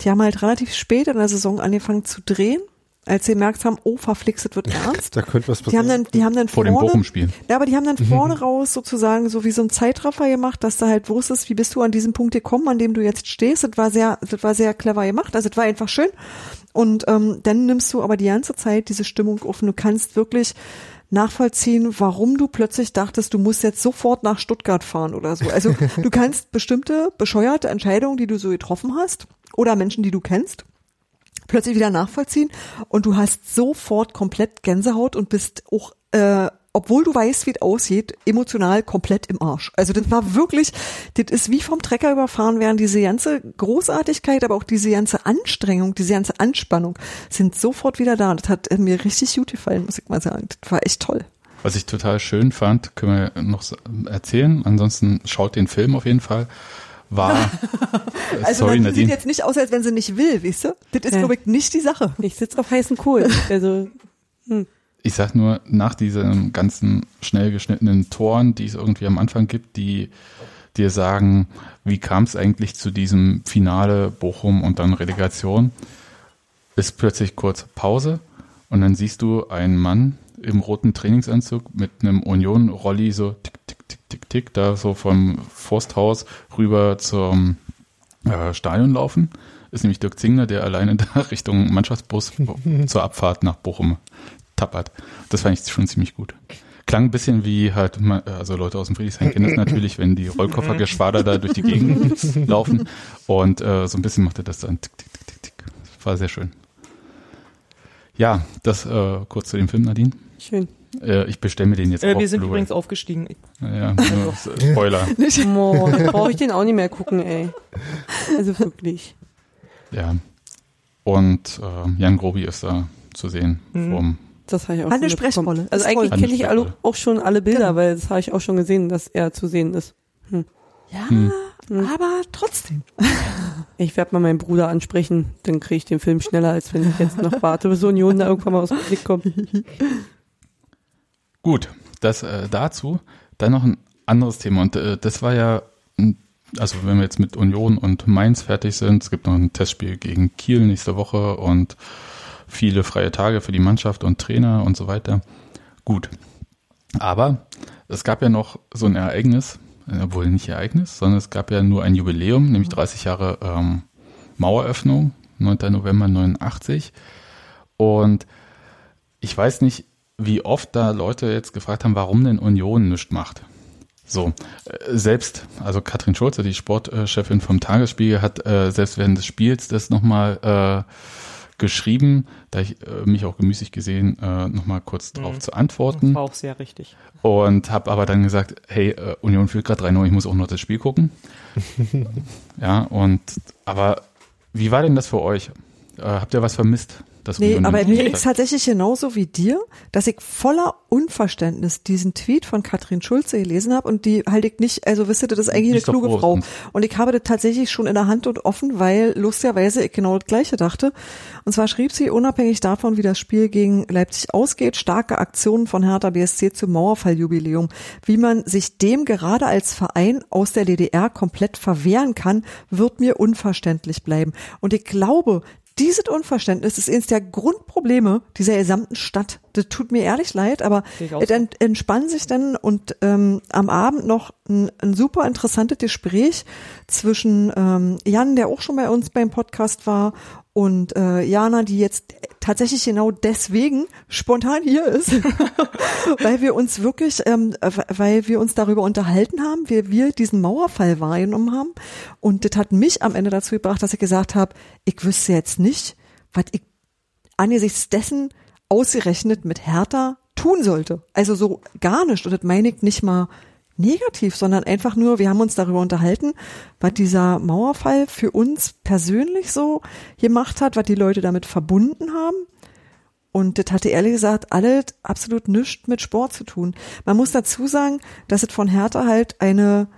die haben halt relativ spät in der Saison angefangen zu drehen, als sie gemerkt haben, oh, verflixt, das wird ernst. Da könnte was Die haben passieren. dann, die haben dann Vor dem vorne, Bochum-Spiel. ja, aber die haben dann vorne raus sozusagen so wie so ein Zeitraffer gemacht, dass du halt wusstest, wie bist du an diesen Punkt gekommen, an dem du jetzt stehst. Das war sehr, das war sehr clever gemacht. Also das war einfach schön. Und ähm, dann nimmst du aber die ganze Zeit diese Stimmung auf und du kannst wirklich nachvollziehen, warum du plötzlich dachtest, du musst jetzt sofort nach Stuttgart fahren oder so. Also du kannst bestimmte bescheuerte Entscheidungen, die du so getroffen hast oder Menschen, die du kennst, plötzlich wieder nachvollziehen und du hast sofort komplett Gänsehaut und bist auch, äh, obwohl du weißt, wie es aussieht, emotional komplett im Arsch. Also das war wirklich, das ist wie vom Trecker überfahren werden, diese ganze Großartigkeit, aber auch diese ganze Anstrengung, diese ganze Anspannung sind sofort wieder da. Das hat mir richtig gut gefallen, muss ich mal sagen. Das war echt toll. Was ich total schön fand, können wir noch erzählen. Ansonsten schaut den Film auf jeden Fall. War, äh, Also sorry man sieht Nadine, jetzt nicht aus, als wenn sie nicht will, weißt du? Das ist, Ja. glaube ich, nicht die Sache. Ich sitze auf heißen Kohl. Also, ich sag nur, nach diesen ganzen schnell geschnittenen Toren, die es irgendwie am Anfang gibt, die dir sagen, wie kam es eigentlich zu diesem Finale Bochum und dann Relegation, ist plötzlich kurz Pause und dann siehst du einen Mann im roten Trainingsanzug mit einem Union-Rolli so tick, tick, tick, tick, tick, da so vom Forsthaus rüber zum äh, Stadion laufen. Ist nämlich Dirk Zingler, der alleine da Richtung Mannschaftsbus zur Abfahrt nach Bochum tappert. Das fand ich schon ziemlich gut. Klang ein bisschen wie halt, also Leute aus dem Friedrichshain kennen das natürlich, wenn die Rollkoffergeschwader da durch die Gegend laufen. Und äh, so ein bisschen machte das dann tick, tick, tick, tick, tick. War sehr schön. Ja, das äh, kurz zu dem Film, Nadine. Schön. Äh, ich bestelle mir den jetzt Äh, auch wir sind Blu-ray. übrigens aufgestiegen. Ja, nur Spoiler. Jetzt brauche ich den auch nicht mehr gucken, ey. Also wirklich. Ja. Und äh, Jan Grobi ist da zu sehen. Mhm. Vom, Das habe ich auch Eine. Sprechrolle. Also eigentlich kenne ich alle, auch schon alle Bilder, Genau. weil das habe ich auch schon gesehen, dass er zu sehen ist. Hm. Ja, Hm. aber trotzdem. Ich werde mal meinen Bruder ansprechen, dann kriege ich den Film schneller, als wenn ich jetzt noch warte, bis Union da irgendwann mal aus dem Blick kommt. Gut, das äh, dazu. Dann noch ein anderes Thema. Und äh, das war ja, also wenn wir jetzt mit Union und Mainz fertig sind, es gibt noch ein Testspiel gegen Kiel nächste Woche und viele freie Tage für die Mannschaft und Trainer und so weiter. Gut. Aber es gab ja noch so ein Ereignis, äh, wohl nicht Ereignis, sondern es gab ja nur ein Jubiläum, nämlich 30 Jahre ähm, Maueröffnung, 9. November 89. Und ich weiß nicht, wie oft da Leute jetzt gefragt haben, warum denn Union nichts macht. So, äh, selbst, also Katrin Schulze, die Sportchefin vom Tagesspiegel, hat äh, selbst während des Spiels das nochmal äh, geschrieben, da ich äh, mich auch gemüßig gesehen, äh, nochmal kurz drauf Mhm. zu Das antworten. war auch sehr richtig. Und habe aber dann gesagt, hey, äh, Union führt gerade 3-0, ich muss auch noch das Spiel gucken. ja, und aber wie war denn das für euch? Äh, habt ihr was vermisst? Das Nee, Union aber nicht mir ging's tatsächlich genauso wie dir, dass ich voller Unverständnis diesen Tweet von Katrin Schulze gelesen habe und die halte ich nicht, also wisst ihr, das ist eigentlich Die eine ist kluge Frau. groß. Und ich habe das tatsächlich schon in der Hand und offen, weil lustigerweise ich genau das Gleiche dachte. Und zwar schrieb sie, unabhängig davon, wie das Spiel gegen Leipzig ausgeht, starke Aktionen von Hertha BSC zum Mauerfalljubiläum. Wie man sich dem gerade als Verein aus der DDR komplett verwehren kann, wird mir unverständlich bleiben. Und ich glaube, dieses Unverständnis ist eines der Grundprobleme dieser gesamten Stadt. Das tut mir ehrlich leid, aber es ent, entspann sich dann und ähm, am Abend noch ein, ein super interessantes Gespräch zwischen ähm, Jan, der auch schon bei uns beim Podcast war, und äh, Jana, die jetzt tatsächlich genau deswegen spontan hier ist, weil wir uns wirklich, ähm, äh, weil wir uns darüber unterhalten haben, wie wir diesen Mauerfall wahrgenommen haben. Und das hat mich am Ende dazu gebracht, dass ich gesagt habe, ich wüsste jetzt nicht, was ich angesichts dessen ausgerechnet mit Hertha tun sollte. Also so gar nicht. Und das meine ich nicht mal negativ, sondern einfach nur, wir haben uns darüber unterhalten, was dieser Mauerfall für uns persönlich so gemacht hat, was die Leute damit verbunden haben. Und das hatte ehrlich gesagt alles absolut nichts mit Sport zu tun. Man muss dazu sagen, dass es von Hertha halt eine,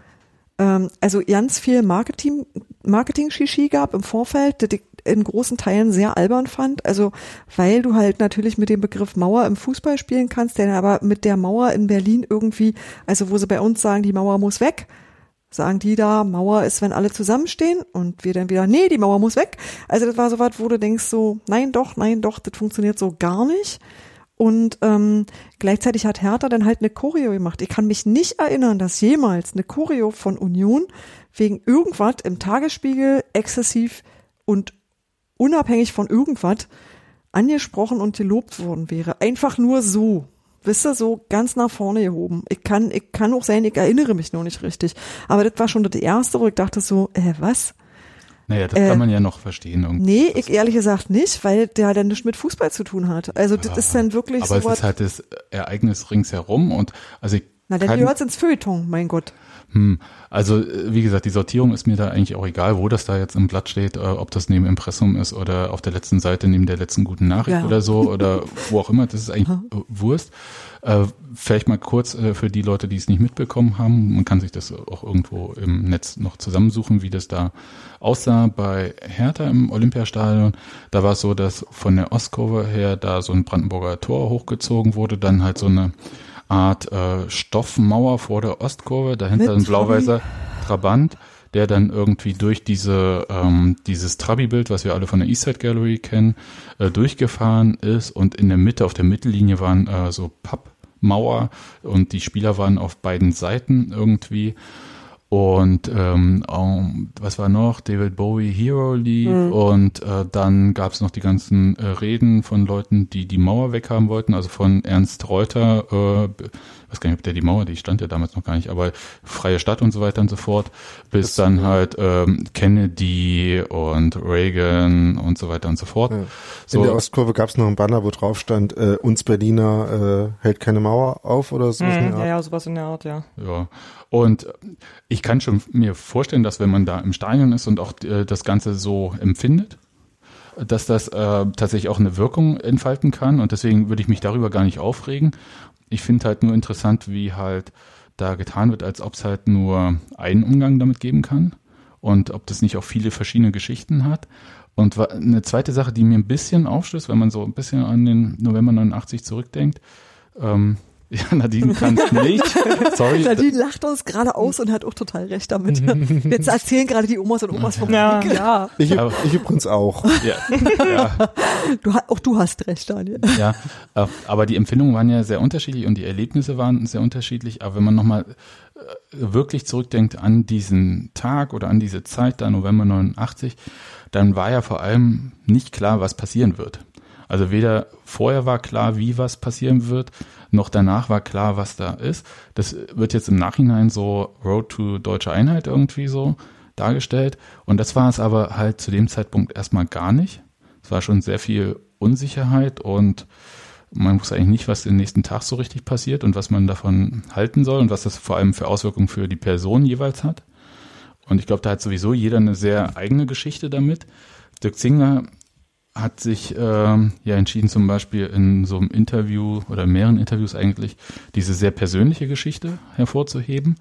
ähm, also ganz viel Marketing, Marketing-Shishi gab im Vorfeld, das ich in großen Teilen sehr albern fand. Also, weil du halt natürlich mit dem Begriff Mauer im Fußball spielen kannst, der aber mit der Mauer in Berlin irgendwie, also wo sie bei uns sagen, die Mauer muss weg, sagen die da, Mauer ist, wenn alle zusammenstehen und wir dann wieder, nee, die Mauer muss weg. Also das war so was, wo du denkst so, nein, doch, nein, doch, das funktioniert so gar nicht. Und ähm, gleichzeitig hat Hertha dann halt eine Choreo gemacht. Ich kann mich nicht erinnern, dass jemals eine Choreo von Union wegen irgendwas im Tagesspiegel exzessiv und unabhängig von irgendwas angesprochen und gelobt worden wäre. Einfach nur so. Wisst ihr, so ganz nach vorne gehoben. Ich kann, ich kann auch sein, ich erinnere mich noch nicht richtig. Aber das war schon das erste, wo ich dachte so, äh, was? Naja, das Äh, kann man ja noch verstehen. irgendwie. Nee, ich ehrlich gesagt nicht, weil der dann nichts mit Fußball zu tun hat. Also das ist dann wirklich Aber so es ist halt das Ereignis ringsherum und also ich Na, dann kann, gehört's ins Feuilleton, mein Gott. Hm, also äh, wie gesagt, die Sortierung ist mir da eigentlich auch egal, wo das da jetzt im Blatt steht, äh, ob das neben Impressum ist oder auf der letzten Seite neben der letzten guten Nachricht Ja. oder so oder wo auch immer, das ist eigentlich äh, Wurst. Äh, vielleicht mal kurz äh, für die Leute, die es nicht mitbekommen haben, man kann sich das auch irgendwo im Netz noch zusammensuchen, wie das da aussah bei Hertha im Olympiastadion. Da war es so, dass von der Ostkurve her da so ein Brandenburger Tor hochgezogen wurde, dann halt so eine Art äh, Stoffmauer vor der Ostkurve, dahinter ein blau-weißer Trabant, der dann irgendwie durch diese ähm, dieses Trabi-Bild, was wir alle von der Eastside Gallery kennen, äh, durchgefahren ist und in der Mitte, auf der Mittellinie waren äh, so Pappmauer und die Spieler waren auf beiden Seiten irgendwie. Und ähm, was war noch? David Bowie Hero lief Mhm. und äh, dann gab es noch die ganzen äh, Reden von Leuten, die die Mauer weghaben wollten, also von Ernst Reuter, äh, ich weiß gar nicht, ob der die Mauer, die stand ja damals noch gar nicht, aber freie Stadt und so weiter und so fort, bis dann halt ähm, Kennedy und Reagan und so weiter und so fort. Ja. In So, der Ostkurve gab es noch einen Banner, wo drauf stand, äh, uns Berliner äh, hält keine Mauer auf oder so. Hm, ja, ja, sowas in der Art, ja. Ja, und ich kann schon mir vorstellen, dass wenn man da im Stadion ist und auch äh, das Ganze so empfindet, dass das äh, tatsächlich auch eine Wirkung entfalten kann und deswegen würde ich mich darüber gar nicht aufregen. Ich finde halt nur interessant, wie halt da getan wird, als ob es halt nur einen Umgang damit geben kann und ob das nicht auch viele verschiedene Geschichten hat. Und eine zweite Sache, die mir ein bisschen aufstößt, wenn man so ein bisschen an den November 89 zurückdenkt, ähm, ja, Nadine kann nicht. Sorry. Nadine lacht uns gerade aus und hat auch total recht damit. Jetzt erzählen gerade die Omas und Omas vom Ja. Krieg. Ja. Ich, ich übrigens auch. Ja, ja, Du, auch du hast recht, Daniel. ja, äh, aber die Empfindungen waren ja sehr unterschiedlich und die Erlebnisse waren sehr unterschiedlich. Aber wenn man nochmal wirklich zurückdenkt an diesen Tag oder an diese Zeit da, November 89, dann war ja vor allem nicht klar, was passieren wird. Also weder vorher war klar, wie was passieren wird, noch danach war klar, was da ist. Das wird jetzt im Nachhinein so Road to deutsche Einheit irgendwie so dargestellt. Und das war es aber halt zu dem Zeitpunkt erstmal gar nicht. Es war schon sehr viel Unsicherheit und man wusste eigentlich nicht, was den nächsten Tag so richtig passiert und was man davon halten soll und was das vor allem für Auswirkungen für die Person jeweils hat. Und ich glaube, da hat sowieso jeder eine sehr eigene Geschichte damit. Dirk Zingler hat sich ähm, ja entschieden, zum Beispiel in so einem Interview oder mehreren Interviews eigentlich diese sehr persönliche Geschichte hervorzuheben.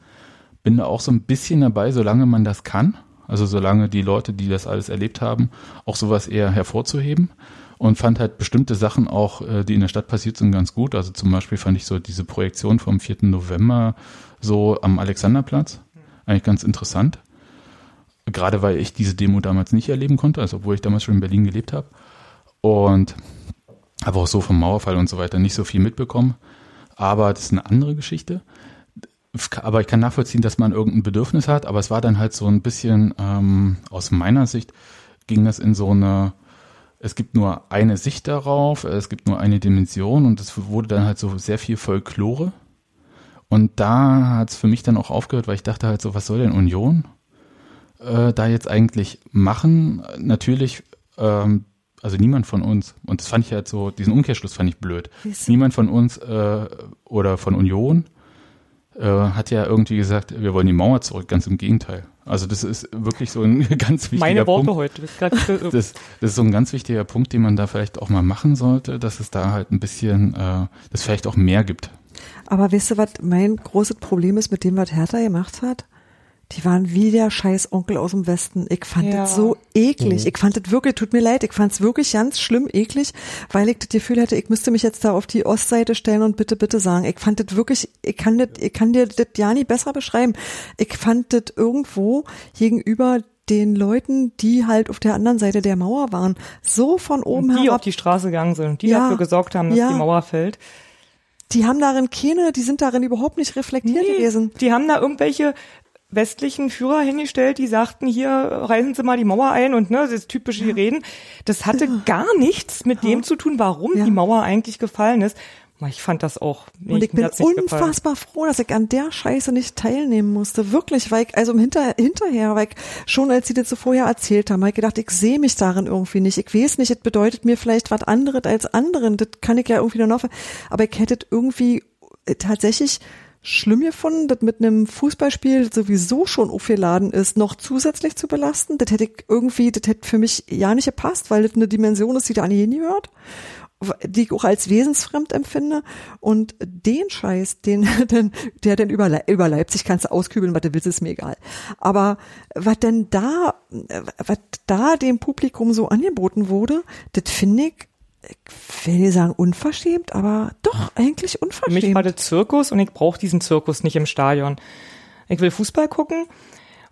Bin da auch so ein bisschen dabei, solange man das kann. Also solange die Leute, die das alles erlebt haben, auch sowas eher hervorzuheben. Und fand halt bestimmte Sachen auch, äh, die in der Stadt passiert sind, ganz gut. Also zum Beispiel fand ich so diese Projektion vom 4. November so am Alexanderplatz eigentlich ganz interessant. Gerade weil ich diese Demo damals nicht erleben konnte, also obwohl ich damals schon in Berlin gelebt habe. Und habe auch so vom Mauerfall und so weiter nicht so viel mitbekommen. Aber das ist eine andere Geschichte. Aber ich kann nachvollziehen, dass man irgendein Bedürfnis hat. Aber es war dann halt so ein bisschen, ähm, aus meiner Sicht, ging das in so eine, es gibt nur eine Sicht darauf, es gibt nur eine Dimension und es wurde dann halt so sehr viel Folklore. Und da hat es für mich dann auch aufgehört, weil ich dachte halt so, was soll denn Union äh, da jetzt eigentlich machen? Natürlich ähm, also niemand von uns, und das fand ich halt so, diesen Umkehrschluss fand ich blöd. Niemand von uns äh, oder von Union äh, hat ja irgendwie gesagt, wir wollen die Mauer zurück, ganz im Gegenteil. Also das ist wirklich so ein ganz wichtiger Meine Worte Punkt. heute. Das das, das ist so ein ganz wichtiger Punkt, den man da vielleicht auch mal machen sollte, dass es da halt ein bisschen, äh, das vielleicht auch mehr gibt. Aber weißt du, was mein großes Problem ist mit dem, was Hertha gemacht hat? Die waren wie der scheiß Onkel aus dem Westen. Ich fand Ja. das so eklig. Mhm. Ich fand das wirklich, tut mir leid, ich fand es wirklich ganz schlimm eklig, weil ich das Gefühl hatte, ich müsste mich jetzt da auf die Ostseite stellen und bitte, bitte sagen. Ich fand das wirklich, ich kann das, ich kann dir das ja nie besser beschreiben. Ich fand das irgendwo gegenüber den Leuten, die halt auf der anderen Seite der Mauer waren, so von oben die herab. auf die Straße gegangen sind, die Ja, dafür gesorgt haben, dass ja. die Mauer fällt. Die haben darin keine, die sind darin überhaupt nicht reflektiert gewesen. Die haben da irgendwelche westlichen Führer hingestellt, die sagten, hier reißen Sie mal die Mauer ein und ne, das typische Reden. Das hatte gar nichts mit dem zu tun, warum die Mauer eigentlich gefallen ist. Ich fand das auch. nee, Und ich bin nicht gefallen. unfassbar froh, dass ich an der Scheiße nicht teilnehmen musste. Wirklich, weil ich, also im Hinter, hinterher, weil ich schon als sie das so vorher erzählt haben, habe ich gedacht, ich sehe mich darin irgendwie nicht. Ich weiß nicht, es bedeutet mir vielleicht was anderes als anderen. Das kann ich ja irgendwie nur noch, aber ich hätte irgendwie tatsächlich schlimm gefunden, das mit einem Fußballspiel das sowieso schon aufgeladen ist, noch zusätzlich zu belasten. Das hätte ich irgendwie, das hätte für mich ja nicht gepasst, weil das eine Dimension ist, die da nicht hingehört die ich auch als wesensfremd empfinde und den Scheiß, den, den der denn über, Le- über Leipzig kannst du auskübeln, was du willst, ist mir egal. Aber was denn da, was da dem Publikum so angeboten wurde, das finde ich, ich will nicht sagen unverschämt, aber doch eigentlich Für unverschämt. mich war das Zirkus und ich brauche diesen Zirkus nicht im Stadion. Ich will Fußball gucken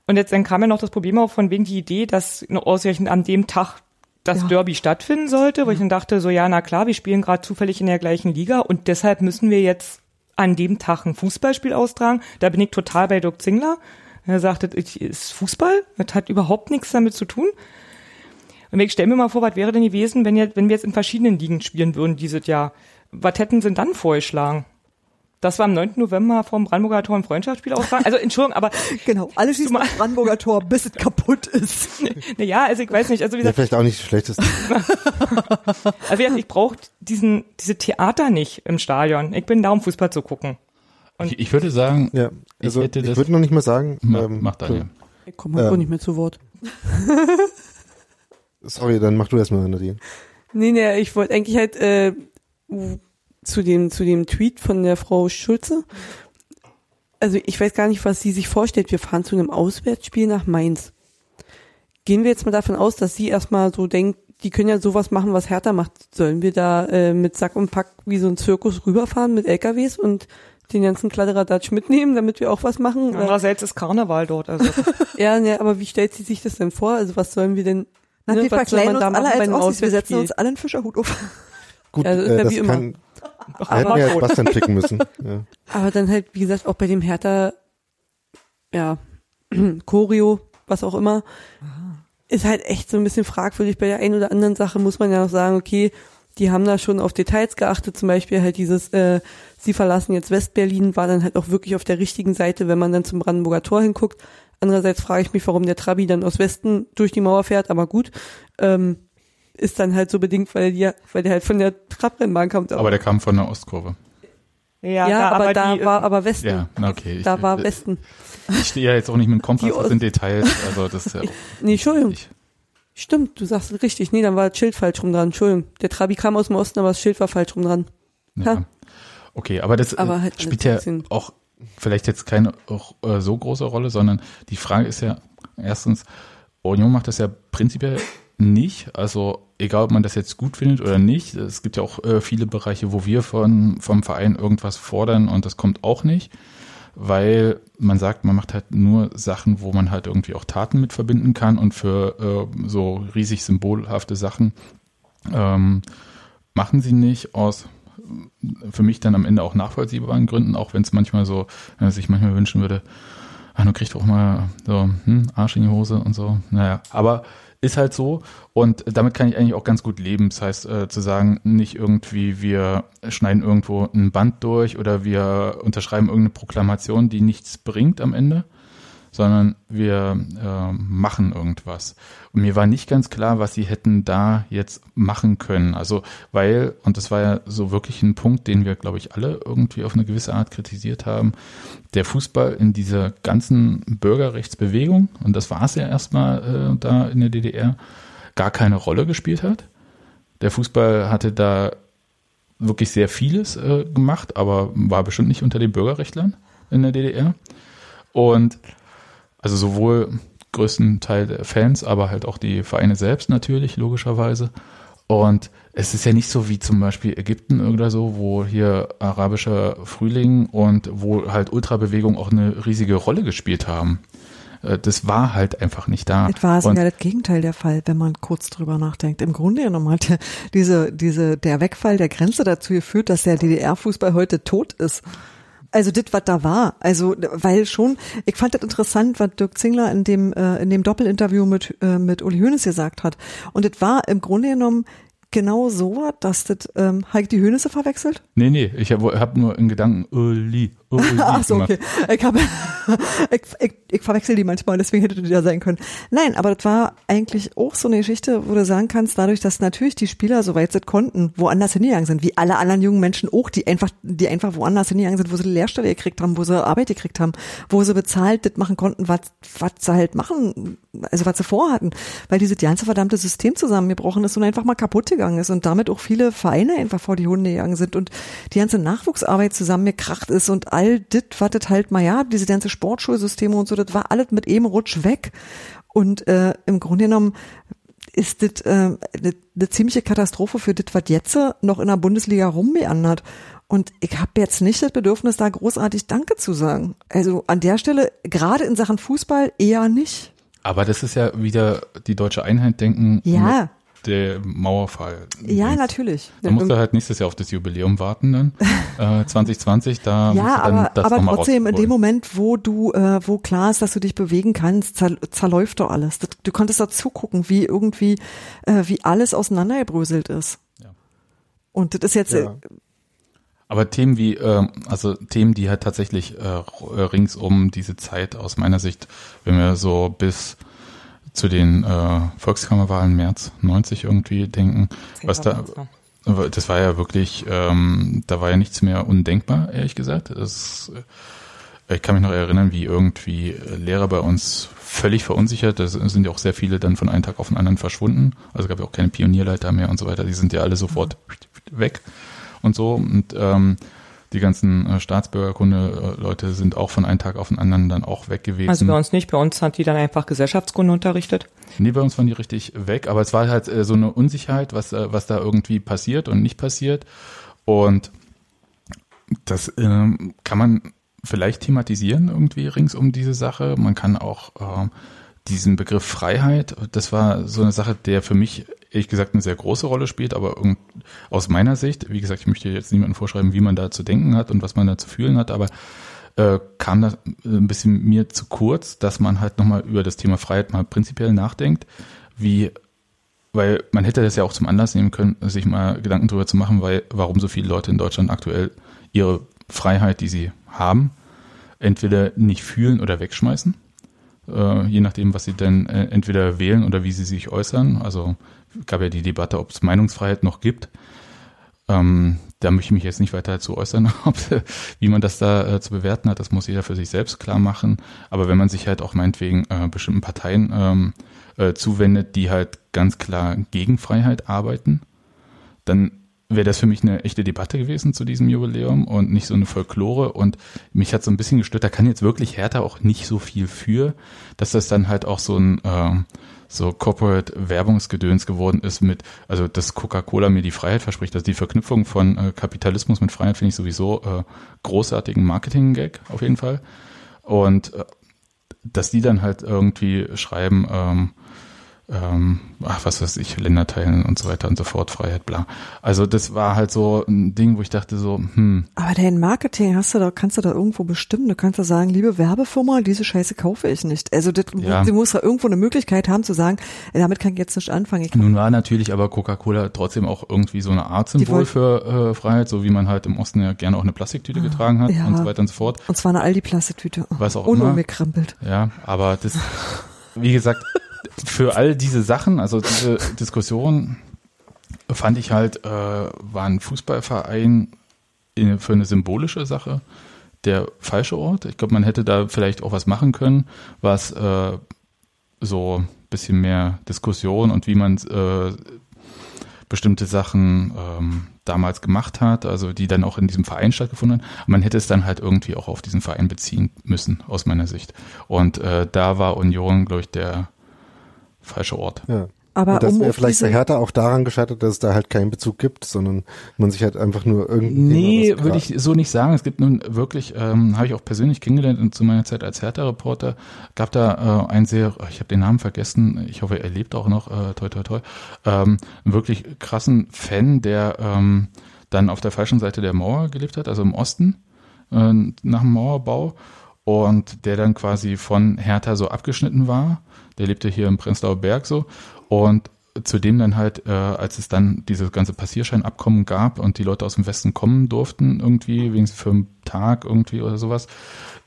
und jetzt dann kam ja noch das Problem auf von wegen die Idee, dass ausgerechnet an dem Tag das Derby stattfinden sollte, wo ich dann dachte, so ja, na klar, wir spielen gerade zufällig in der gleichen Liga und deshalb müssen wir jetzt an dem Tag ein Fußballspiel austragen. Da bin ich total bei Dirk Zingler. Er sagte, es ist Fußball, das hat überhaupt nichts damit zu tun. Und ich stelle mir mal vor, was wäre denn gewesen, wenn, jetzt, wenn wir jetzt in verschiedenen Ligen spielen würden dieses Jahr? Was hätten sie denn dann vorgeschlagen? Das war am 9. November vom Brandenburger Tor ein Freundschaftsspiel austragen. Also Entschuldigung, aber genau, alles schießen aufs Brandenburger Tor, bis es kaputt ist. naja, also ich weiß nicht, also wie gesagt, vielleicht auch nicht das Schlechteste. also ich brauche diesen diese Theater nicht im Stadion. Ich bin da, um Fußball zu gucken. Und Ich, ich würde sagen, ja, also ich ich das. würde noch nicht mal sagen. Ma- ähm, mach Daniel. Ich komme ähm, Ähm. nicht mehr zu Wort. Sorry, dann mach du erstmal, Nadine. Nee, nee, ich wollte eigentlich halt äh, zu dem zu dem Tweet von der Frau Schulze. Also ich weiß gar nicht, was sie sich vorstellt. Wir fahren zu einem Auswärtsspiel nach Mainz. Gehen wir jetzt mal davon aus, dass sie erstmal so denkt, die können ja sowas machen, was Hertha macht. Sollen wir da äh, mit Sack und Pack wie so ein Zirkus rüberfahren mit LKWs und den ganzen Kladderadatsch mitnehmen, damit wir auch was machen? Andererseits ist Karneval dort. Also. ja, ne, aber wie stellt sie sich das denn vor? Also was sollen wir denn Na, ne, wir verkleiden uns alle als Ossis, wir setzen uns alle einen Fischerhut auf. Gut, Ja, das äh, das kann, da hätten wir ja Bastian klicken müssen. Ja. Aber dann halt, wie gesagt, auch bei dem Hertha, ja, Choreo, was auch immer, ist halt echt so ein bisschen fragwürdig. Bei der einen oder anderen Sache muss man ja noch sagen, okay, die haben da schon auf Details geachtet, zum Beispiel halt dieses, äh, sie verlassen jetzt Westberlin, war dann halt auch wirklich auf der richtigen Seite, wenn man dann zum Brandenburger Tor hinguckt. Andererseits frage ich mich, warum der Trabi dann aus Westen durch die Mauer fährt, aber gut, ähm, ist dann halt so bedingt, weil die, weil der halt von der Trabrennbahn kommt. Aber der kam von der Ostkurve. Ja, Ja, da, aber, aber da die, war aber Westen. Ja, okay. Ich, Da war äh, Westen. Ich stehe ja jetzt auch nicht mit dem Kompass Ost- in Details, also das ist ja auch Nee, Entschuldigung. ich, Stimmt, du sagst richtig. Nee, dann war das Schild falsch rum dran. Entschuldigung. Der Trabi kam aus dem Osten, aber das Schild war falsch rum dran. Ja. Okay, aber das Aber äh, halt spielt ein ja bisschen- auch vielleicht jetzt keine äh, so große Rolle, sondern die Frage ist ja erstens, Union macht das ja prinzipiell nicht, also egal ob man das jetzt gut findet oder nicht, es gibt ja auch äh, viele Bereiche, wo wir von, vom Verein irgendwas fordern und das kommt auch nicht, weil man sagt, man macht halt nur Sachen, wo man halt irgendwie auch Taten mit verbinden kann und für äh, so riesig symbolhafte Sachen ähm, machen sie nicht aus für mich dann am Ende auch nachvollziehbaren Gründen, auch wenn es manchmal so, äh, sich manchmal wünschen würde, ah, du kriegst auch mal so hm, Arsch in die Hose und so. Naja, aber ist halt so und damit kann ich eigentlich auch ganz gut leben. Das heißt, äh, zu sagen, nicht irgendwie, wir schneiden irgendwo ein Band durch oder wir unterschreiben irgendeine Proklamation, die nichts bringt am Ende, sondern wir äh, machen irgendwas. Und mir war nicht ganz klar, was sie hätten da jetzt machen können. Also, weil, und das war ja so wirklich ein Punkt, den wir, glaube ich, alle irgendwie auf eine gewisse Art kritisiert haben, der Fußball in dieser ganzen Bürgerrechtsbewegung, und das war es ja erstmal äh, da in der DDR, gar keine Rolle gespielt hat. Der Fußball hatte da wirklich sehr vieles äh, gemacht, aber war bestimmt nicht unter den Bürgerrechtlern in der DDR. Und also sowohl größten Teil der Fans, aber halt auch die Vereine selbst natürlich, logischerweise. Und es ist ja nicht so wie zum Beispiel Ägypten oder so, wo hier arabischer Frühling und wo halt Ultrabewegungen auch eine riesige Rolle gespielt haben. Äh, Das war halt einfach nicht da. Es war Und- sogar das Gegenteil der Fall, wenn man kurz drüber nachdenkt. Im Grunde genommen hat der- diese, diese, der Wegfall der Grenze dazu geführt, dass der DDR-Fußball heute tot ist. Also das, was da war. Also, weil schon, ich fand das interessant, was Dirk Zingler in dem, äh, in dem Doppelinterview mit, äh, mit Uli Hoeneß gesagt hat. Und das war im Grunde genommen genau so, dass das, ähm, Heik die Hoenesse verwechselt? Nee, nee, ich habe hab nur in Gedanken Uli, Uli Ach so, gemacht. okay. Ich, hab, ich, ich, ich verwechsel die manchmal, deswegen hätte das ja sein können. Nein, aber das war eigentlich auch so eine Geschichte, wo du sagen kannst, dadurch, dass natürlich die Spieler, soweit sie konnten, woanders hingegangen sind, wie alle anderen jungen Menschen auch, die einfach, die einfach woanders hingegangen sind, wo sie Lehrstelle gekriegt haben, wo sie Arbeit gekriegt haben, wo sie bezahlt das machen konnten, was, was sie halt machen, also was sie vorhatten, weil dieses ganze verdammte System zusammengebrochen ist und einfach mal kaputt gegangen ist und damit auch viele Vereine einfach vor die Hunde gegangen sind und die ganze Nachwuchsarbeit zusammengekracht ist und all das, was das halt mal, ja, diese ganze Sportschulsysteme und so, das war alles mit eben Rutsch weg und äh, im Grunde genommen ist das äh, eine eine ziemliche Katastrophe für das, was jetzt noch in der Bundesliga rummeandert. Und ich habe jetzt nicht das Bedürfnis, da großartig Danke zu sagen. Also an der Stelle, gerade in Sachen Fußball, eher nicht. Aber das ist ja wieder die deutsche Einheit denken. Ja. Der Mauerfall. Ja, natürlich. Da musst du halt nächstes Jahr auf das Jubiläum warten dann. äh, 2020, da musst Ja, du dann aber, das aber nochmal trotzdem, in dem Moment, wo du, äh, wo klar ist, dass du dich bewegen kannst, zer, zerläuft doch alles. Das, du konntest da zugucken, wie irgendwie, äh, wie alles auseinandergebröselt ist. Und das ist jetzt, Ja. Aber Themen wie, ähm, also Themen, die halt tatsächlich äh, rings um diese Zeit aus meiner Sicht, wenn wir so bis zu den äh, Volkskammerwahlen März 90 irgendwie denken, was da, das war ja wirklich, ähm, da war ja nichts mehr undenkbar, ehrlich gesagt. Das, äh, ich kann mich noch erinnern, wie irgendwie Lehrer bei uns völlig verunsichert, da sind ja auch sehr viele dann von einem Tag auf den anderen verschwunden. Also gab ja auch keine Pionierleiter mehr und so weiter, die sind ja alle sofort weg und so. Und ähm, die ganzen äh, Staatsbürgerkunde-Leute sind auch von einem Tag auf den anderen dann auch weg gewesen. Also bei uns nicht, bei uns hat die dann einfach Gesellschaftskunde unterrichtet. Nee, bei uns waren die richtig weg, aber es war halt äh, so eine Unsicherheit, was, äh, was da irgendwie passiert und nicht passiert. Und das ähm, kann man vielleicht thematisieren irgendwie rings um diese Sache. Man kann auch ähm, diesen Begriff Freiheit, das war so eine Sache, der für mich ehrlich gesagt eine sehr große Rolle spielt, aber aus meiner Sicht, wie gesagt, ich möchte jetzt niemandem vorschreiben, wie man da zu denken hat und was man da zu fühlen hat, aber äh, kam das ein bisschen mir zu kurz, dass man halt nochmal über das Thema Freiheit mal prinzipiell nachdenkt, wie weil man hätte das ja auch zum Anlass nehmen können, sich mal Gedanken darüber zu machen, weil warum so viele Leute in Deutschland aktuell ihre Freiheit, die sie haben, entweder nicht fühlen oder wegschmeißen, äh, je nachdem, was sie denn äh, entweder wählen oder wie sie sich äußern. Also gab ja die Debatte, ob es Meinungsfreiheit noch gibt. Ähm, da möchte ich mich jetzt nicht weiter dazu äußern, ob, wie man das da äh, zu bewerten hat. Das muss jeder für sich selbst klar machen. Aber wenn man sich halt auch meinetwegen äh, bestimmten Parteien ähm, äh, zuwendet, die halt ganz klar gegen Freiheit arbeiten, dann wäre das für mich eine echte Debatte gewesen zu diesem Jubiläum und nicht so eine Folklore. Und mich hat so ein bisschen gestört, da kann jetzt wirklich Hertha auch nicht so viel für, dass das dann halt auch so ein äh, so Corporate Werbungsgedöns geworden ist mit, also dass Coca-Cola mir die Freiheit verspricht. Also die Verknüpfung von äh, Kapitalismus mit Freiheit finde ich sowieso äh, großartigen Marketing-Gag auf jeden Fall. Und äh, dass die dann halt irgendwie schreiben, ähm, ähm, ach, was weiß ich, Länder teilen und so weiter und so fort, Freiheit, bla. Also das war halt so ein Ding, wo ich dachte so, hm. Aber dein Marketing hast du da, kannst du da irgendwo bestimmen. Du kannst da sagen, liebe Werbefirma, diese Scheiße kaufe ich nicht. Also das, Ja. sie muss da irgendwo eine Möglichkeit haben zu sagen, damit kann ich jetzt nicht anfangen. Nun war natürlich aber Coca-Cola trotzdem auch irgendwie so eine Art Symbol für äh, Freiheit, so wie man halt im Osten ja gerne auch eine Plastiktüte getragen hat ja. und so weiter und so fort. Und zwar eine Aldi-Plastiktüte. Was auch immer. umgekrempelt. Ja, aber das, wie gesagt, für all diese Sachen, also diese Diskussion fand ich halt, äh, war ein Fußballverein in, für eine symbolische Sache der falsche Ort. Ich glaube, man hätte da vielleicht auch was machen können, was äh, so ein bisschen mehr Diskussion und wie man äh, bestimmte Sachen ähm, damals gemacht hat, also die dann auch in diesem Verein stattgefunden haben. Man hätte es dann halt irgendwie auch auf diesen Verein beziehen müssen, aus meiner Sicht. Und äh, da war Union, glaube ich, der falsche Ort. Ja. Aber und das um wäre vielleicht bei Hertha auch daran gescheitert, dass es da halt keinen Bezug gibt, sondern man sich halt einfach nur irgendwie. Nee, würde ich so nicht sagen. Es gibt nun wirklich, ähm, habe ich auch persönlich kennengelernt und zu meiner Zeit als Hertha-Reporter, gab da äh, einen sehr, ich habe den Namen vergessen, ich hoffe, er lebt auch noch, äh, toi toi toi, ähm, einen wirklich krassen Fan, der ähm, dann auf der falschen Seite der Mauer gelebt hat, also im Osten, äh, nach dem Mauerbau und der dann quasi von Hertha so abgeschnitten war. Der lebte hier im Prenzlauer Berg so und zudem dann halt, äh, als es dann dieses ganze Passierscheinabkommen gab und die Leute aus dem Westen kommen durften irgendwie, wenigstens für einen Tag irgendwie oder sowas,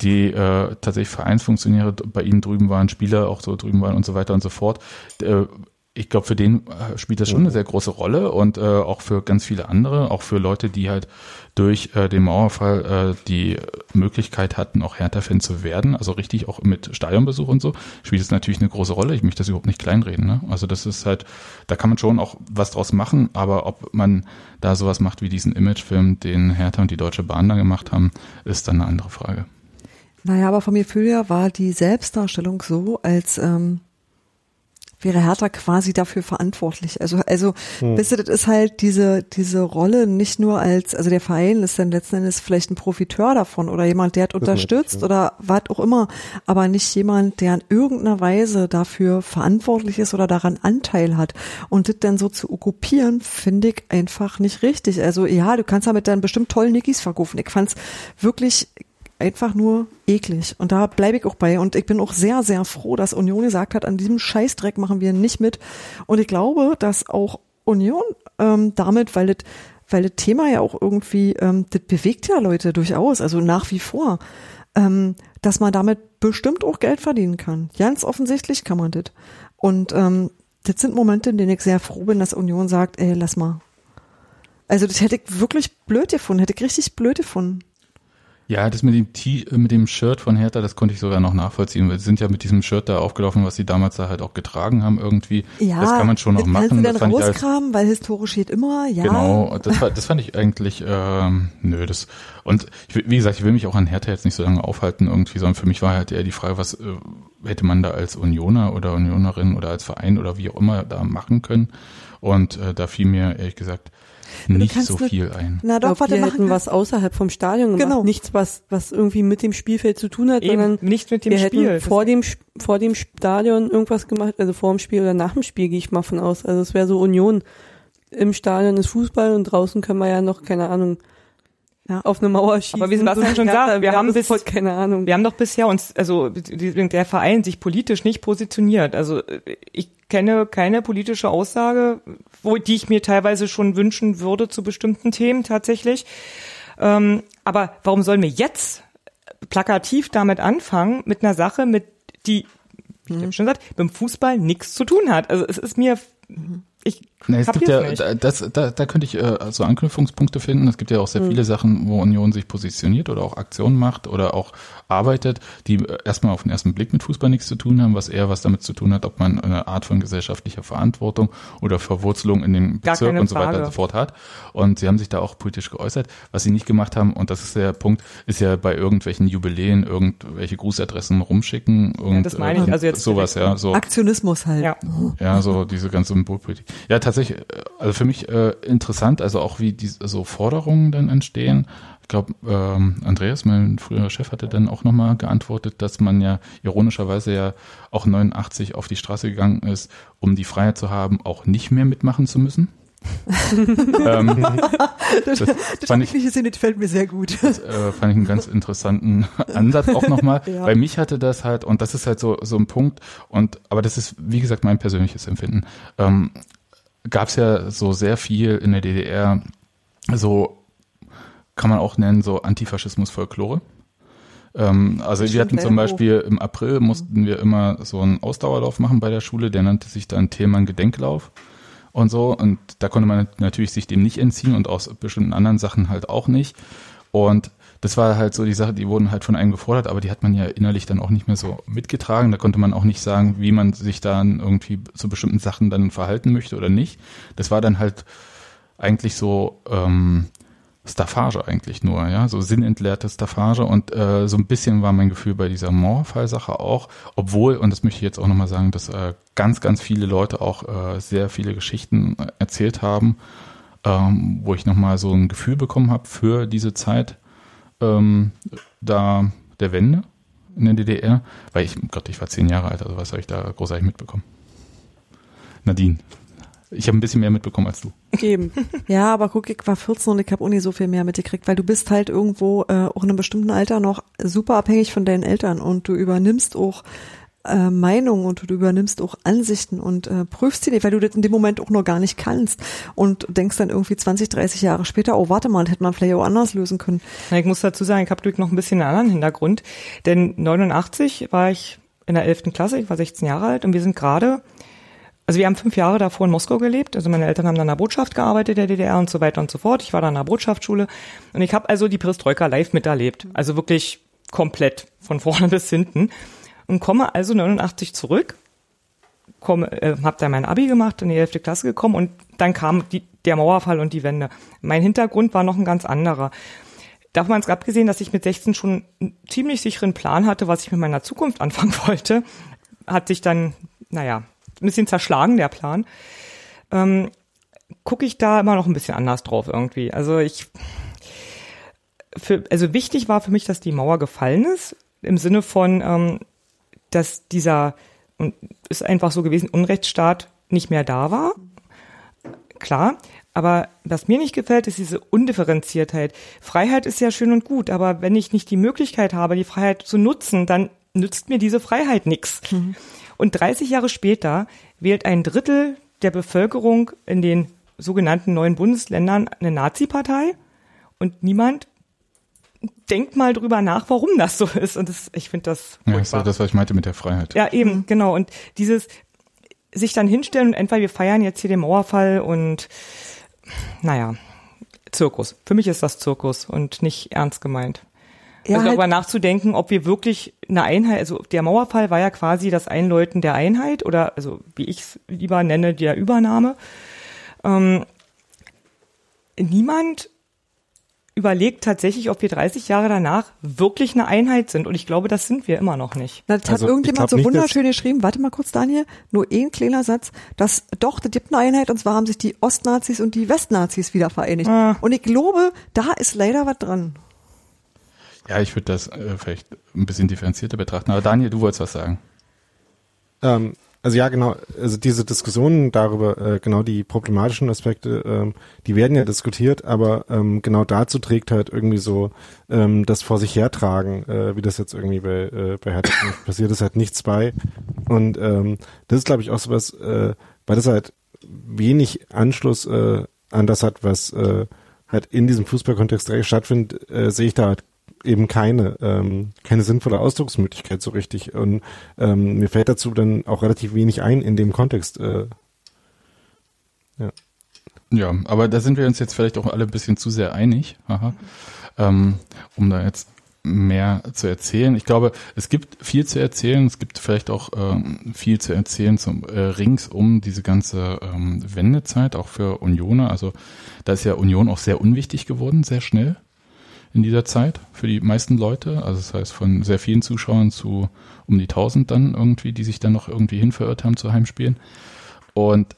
die äh, tatsächlich Vereinsfunktionäre bei ihnen drüben waren, Spieler auch so drüben waren und so weiter und so fort. Äh, ich glaube, für den äh, spielt das schon eine sehr große Rolle und äh, auch für ganz viele andere, auch für Leute, die halt durch äh, den Mauerfall äh, die Möglichkeit hatten, auch Hertha-Fan zu werden, also richtig auch mit Stadionbesuch und so, spielt es natürlich eine große Rolle. Ich möchte das überhaupt nicht kleinreden. Ne? Also das ist halt, da kann man schon auch was draus machen, aber ob man da sowas macht wie diesen Imagefilm, den Hertha und die Deutsche Bahn da gemacht haben, ist dann eine andere Frage. Naja, aber vom Gefühl her war die Selbstdarstellung so, als ähm, wäre Hertha quasi dafür verantwortlich. Also, also, Hm. wisst ihr, das ist halt diese, diese Rolle nicht nur als, also der Verein ist dann letzten Endes vielleicht ein Profiteur davon oder jemand, der hat unterstützt möchte ich, oder was auch immer, aber nicht jemand, der in irgendeiner Weise dafür verantwortlich ist oder daran Anteil hat. Und das dann so zu okkupieren, finde ich einfach nicht richtig. Also ja, du kannst damit dann bestimmt toll Nickys verkaufen. Ich fand's wirklich einfach nur eklig. Und da bleibe ich auch bei. Und ich bin auch sehr, sehr froh, dass Union gesagt hat, an diesem Scheißdreck machen wir nicht mit. Und ich glaube, dass auch Union ähm, damit, weil das weil das Thema ja auch irgendwie, ähm, das bewegt ja Leute durchaus, also nach wie vor, ähm, dass man damit bestimmt auch Geld verdienen kann. Ganz offensichtlich kann man das. Und ähm, das sind Momente, in denen ich sehr froh bin, dass Union sagt, ey, lass mal. Also das hätte ich wirklich blöd gefunden, hätte ich richtig blöd gefunden. Ja, das mit dem T äh, mit dem Shirt von Hertha, das konnte ich sogar noch nachvollziehen, weil sie sind ja mit diesem Shirt da aufgelaufen, was sie damals da halt auch getragen haben irgendwie. Ja, das kann man schon noch das machen. Das dann alles, rauskramen, weil historisch steht immer, ja. Genau, das, das fand ich eigentlich, ähm, nö, das, und ich, wie gesagt, ich will mich auch an Hertha jetzt nicht so lange aufhalten irgendwie, sondern für mich war halt eher die Frage, was äh, hätte man da als Unioner oder Unionerin oder als Verein oder wie auch immer da machen können. Und äh, da fiel mir ehrlich gesagt nicht so viel ein. Na doch, was wir du hätten machen was außerhalb vom Stadion gemacht. Genau. Nichts, was, was irgendwie mit dem Spielfeld zu tun hat, Eben, sondern nicht mit dem wir Spiel. hätten vor dem, vor dem Stadion irgendwas gemacht, also vor dem Spiel oder nach dem Spiel gehe ich mal von aus. Also es wäre so Union. Im Stadion ist Fußball und draußen können wir ja noch, keine Ahnung, auf eine Mauer schießen. Aber wie Sebastian schon Ja, sagt, wir ja, haben bis, voll keine Ahnung. Wir haben doch bisher uns, also der Verein sich politisch nicht positioniert. Also ich kenne keine politische Aussage, wo die ich mir teilweise schon wünschen würde zu bestimmten Themen tatsächlich. Ähm, aber warum sollen wir jetzt plakativ damit anfangen mit einer Sache, mit die, wie ich hab schon gesagt, mit dem Fußball nichts zu tun hat? Also es ist mir, ich Nee, es gibt ja, nicht. da- das, da, da könnte ich äh, so Anknüpfungspunkte finden. Es gibt ja auch sehr Mhm. viele Sachen, wo Union sich positioniert oder auch Aktionen macht oder auch arbeitet, die äh, erstmal auf den ersten Blick mit Fußball nichts zu tun haben, was eher was damit zu tun hat, ob man eine Art von gesellschaftlicher Verantwortung oder Verwurzelung in dem Gar Bezirk und so weiter und so fort hat. Und sie haben sich da auch politisch geäußert. Was sie nicht gemacht haben, und das ist der Punkt, ist ja bei irgendwelchen Jubiläen irgendwelche Grußadressen rumschicken und das meine ich, äh, also jetzt sowas, ja, so. Aktionismus halt. Ja. Ja, so diese ganze Symbolpolitik. Ja, tatsächlich, äh, also für mich äh, interessant, also auch wie diese so Forderungen dann entstehen. Ich glaube, ähm, Andreas, mein früherer Chef, hatte dann auch nochmal geantwortet, dass man ja ironischerweise ja auch 89 auf die Straße gegangen ist, um die Freiheit zu haben, auch nicht mehr mitmachen zu müssen. ähm, das das das fand ich fällt mir sehr gut. das äh, fand ich einen ganz interessanten Ansatz auch nochmal. Ja. Bei mich hatte das halt, und das ist halt so, so ein Punkt, und aber das ist, wie gesagt, mein persönliches Empfinden. Ähm, Gab es ja so sehr viel in der DDR, so kann man auch nennen, so Antifaschismus-Folklore. Ähm, also wir hatten zum Beispiel im April mussten wir immer so einen Ausdauerlauf machen bei der Schule, der nannte sich dann Thälmann Gedenklauf und so. Und da konnte man natürlich sich dem nicht entziehen und aus bestimmten anderen Sachen halt auch nicht. Und das war halt so die Sache, die wurden halt von einem gefordert, aber die hat man ja innerlich dann auch nicht mehr so mitgetragen. Da konnte man auch nicht sagen, wie man sich dann irgendwie zu bestimmten Sachen dann verhalten möchte oder nicht. Das war dann halt eigentlich so ähm, Staffage eigentlich nur, ja, so sinnentleerte Staffage und äh, so ein bisschen war mein Gefühl bei dieser Mauerfall-Sache auch, obwohl, und das möchte ich jetzt auch nochmal sagen, dass äh, ganz, ganz viele Leute auch äh, sehr viele Geschichten äh, erzählt haben, ähm, wo ich nochmal so ein Gefühl bekommen habe für diese Zeit ähm, da der Wende in der DDR, weil ich, Gott, ich war zehn Jahre alt, also was habe ich da großartig mitbekommen? Nadine, ich habe ein bisschen mehr mitbekommen als du. Eben. Ja, aber guck, ich war 14 und ich habe nicht so viel mehr mitgekriegt, weil du bist halt irgendwo äh, auch in einem bestimmten Alter noch super abhängig von deinen Eltern und du übernimmst auch äh, Meinungen und du übernimmst auch Ansichten und äh, prüfst die nicht, weil du das in dem Moment auch noch gar nicht kannst und denkst dann irgendwie 20, 30 Jahre später, oh warte mal, das hätte man vielleicht auch anders lösen können. Na, ich muss dazu sagen, ich habe noch ein bisschen einen anderen Hintergrund. Denn 89 war ich in der 11. Klasse, ich war 16 Jahre alt und wir sind gerade, also wir haben fünf Jahre davor in Moskau gelebt. Also meine Eltern haben dann in der Botschaft gearbeitet, der DDR und so weiter und so fort. Ich war da in der Botschaftsschule und ich habe also die Perestroika live miterlebt. Also wirklich komplett von vorne bis hinten. Und komme also 89 zurück, komme, äh, habe da mein Abi gemacht, in die 11. Klasse gekommen und dann kam die, der Mauerfall und die Wende. Mein Hintergrund war noch ein ganz anderer. Davon ganz abgesehen, dass ich mit 16 schon einen ziemlich sicheren Plan hatte, was ich mit meiner Zukunft anfangen wollte, hat sich dann, naja, ein bisschen zerschlagen, der Plan. Ähm, gucke ich da immer noch ein bisschen anders drauf irgendwie. Also ich, für, also wichtig war für mich, dass die Mauer gefallen ist, im Sinne von, ähm, dass dieser, und ist einfach so gewesen, Unrechtsstaat nicht mehr da war. Klar. Aber was mir nicht gefällt, ist diese Undifferenziertheit. Freiheit ist ja schön und gut, aber wenn ich nicht die Möglichkeit habe, die Freiheit zu nutzen, dann nützt mir diese Freiheit nichts. Und 30 Jahre später wählt ein Drittel der Bevölkerung in den sogenannten neuen Bundesländern eine Nazi-Partei und niemand denkt mal drüber nach, warum das so ist. Und das, ich finde das Ja, das ja das, was ich meinte mit der Freiheit. ja, eben, genau. Und dieses sich dann hinstellen und entweder wir feiern jetzt hier den Mauerfall und naja, Zirkus. Für mich ist das Zirkus und nicht ernst gemeint. Ja, also halt- darüber nachzudenken, ob wir wirklich eine Einheit, also der Mauerfall war ja quasi das Einläuten der Einheit oder also wie ich es lieber nenne, der Übernahme. Ähm, niemand überlegt tatsächlich, ob wir 30 Jahre danach wirklich eine Einheit sind. Und ich glaube, das sind wir immer noch nicht. Das Also, hat irgendjemand so nicht, wunderschön geschrieben. Warte mal kurz, Daniel. Nur ein kleiner Satz. Das, doch, das gibt eine Einheit und zwar haben sich die Ostnazis und die Westnazis wieder vereinigt. Ah. Und ich glaube, da ist leider was dran. Ja, ich würde das äh, vielleicht ein bisschen differenzierter betrachten. Aber Daniel, du wolltest was sagen. Ähm, also ja, genau. Also diese Diskussionen darüber, äh, genau die problematischen Aspekte, ähm, die werden ja diskutiert, aber ähm, genau dazu trägt halt irgendwie so ähm, das vor sich hertragen, äh, wie das jetzt irgendwie bei, äh, bei Hertha passiert ist, halt nichts bei. Und ähm, das ist, glaube ich, auch sowas, äh, weil das halt wenig Anschluss äh, an das hat, was äh, halt in diesem Fußballkontext stattfindet, äh, sehe ich da halt eben keine, ähm, keine sinnvolle Ausdrucksmöglichkeit so richtig. Und ähm, mir fällt dazu dann auch relativ wenig ein in dem Kontext. Äh, Ja. Ja, aber da sind wir uns jetzt vielleicht auch alle ein bisschen zu sehr einig, Aha. Ähm, um da jetzt mehr zu erzählen. Ich glaube, es gibt viel zu erzählen. Es gibt vielleicht auch ähm, viel zu erzählen zum äh, rings um diese ganze ähm, Wendezeit, auch für Unioner. Also da ist ja Union auch sehr unwichtig geworden, sehr schnell in dieser Zeit für die meisten Leute. Also das heißt von sehr vielen Zuschauern zu um die 1000 dann irgendwie, die sich dann noch irgendwie hinverirrt haben zu Heimspielen. Und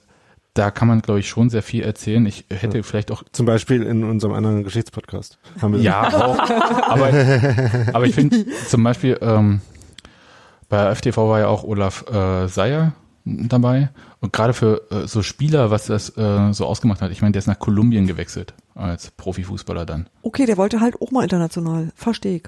da kann man, glaube ich, schon sehr viel erzählen. Ich hätte ja. vielleicht auch. Zum Beispiel in unserem anderen Geschichtspodcast. Haben wir ja, auch. Aber, aber ich finde zum Beispiel, ähm, bei FTV war ja auch Olaf äh, Seyer dabei. Und gerade für äh, so Spieler, was das äh, so ausgemacht hat, ich meine, der ist nach Kolumbien gewechselt als Profifußballer dann. Okay, der wollte halt auch mal international. Verstehe ich.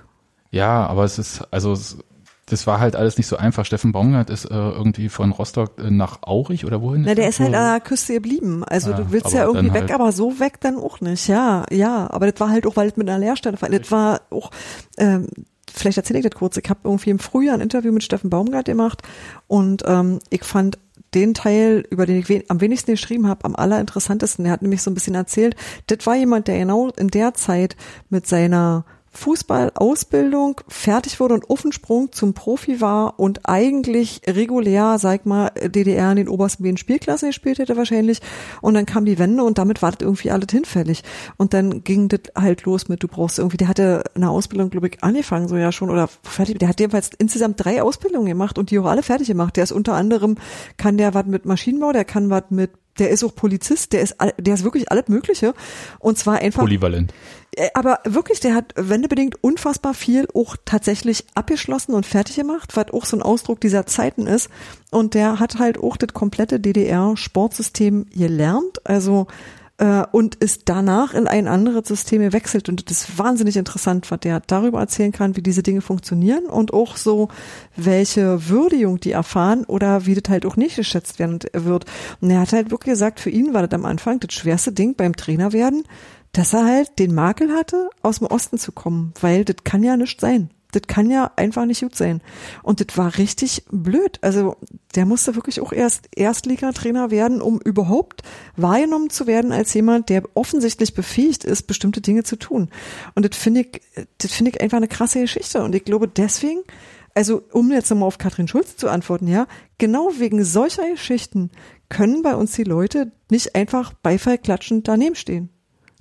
Ja, aber es ist, also es, das war halt alles nicht so einfach. Steffen Baumgart ist äh, irgendwie von Rostock äh, nach Aurich oder wohin? Na, der ist halt an der Küste geblieben. Also ja, du willst ja irgendwie weg, halt aber so weg dann auch nicht. Ja, ja. Aber das war halt auch, weil es mit einer Lehrstelle war. Das war auch, ähm, vielleicht erzähle ich das kurz. Ich habe irgendwie im Frühjahr ein Interview mit Steffen Baumgart gemacht und ähm, ich fand den Teil, über den ich wen am wenigsten geschrieben habe, am allerinteressantesten. Er hat nämlich so ein bisschen erzählt, das war jemand, der genau in der Zeit mit seiner Fußballausbildung fertig wurde und Offensprung zum Profi war und eigentlich regulär, sag mal, DDR in den obersten beiden Spielklassen gespielt hätte wahrscheinlich. Und dann kam die Wende und damit war das irgendwie alles hinfällig. Und dann ging das halt los mit, du brauchst irgendwie, der hatte eine Ausbildung, glaube ich, angefangen, so ja schon, oder fertig, der hat jedenfalls insgesamt drei Ausbildungen gemacht und die auch alle fertig gemacht. Der ist unter anderem, kann der was mit Maschinenbau, der kann was mit der ist auch Polizist, der ist, der ist wirklich alles Mögliche. Und zwar einfach. Polyvalent. Äh, aber wirklich, der hat wendebedingt unfassbar viel auch tatsächlich abgeschlossen und fertig gemacht, was auch so ein Ausdruck dieser Zeiten ist. Und der hat halt auch das komplette DDR-Sportsystem gelernt. Also äh, und ist danach in ein anderes System gewechselt. Und das ist wahnsinnig interessant, was der darüber erzählen kann, wie diese Dinge funktionieren und auch so, welche Würdigung die erfahren oder wie das halt auch nicht geschätzt werden wird. Und er hat halt wirklich gesagt, für ihn war das am Anfang das schwerste Ding beim Trainer werden, dass er halt den Makel hatte, aus dem Osten zu kommen, weil das kann ja nicht sein das kann ja einfach nicht gut sein. Und das war richtig blöd. Also der musste wirklich auch erst Erstligatrainer werden, um überhaupt wahrgenommen zu werden als jemand, der offensichtlich befähigt ist, bestimmte Dinge zu tun. Und das finde ich, das finde ich einfach eine krasse Geschichte. Und ich glaube deswegen, also um jetzt nochmal auf Katrin Schulz zu antworten, ja, genau wegen solcher Geschichten können bei uns die Leute nicht einfach Beifall klatschend daneben stehen.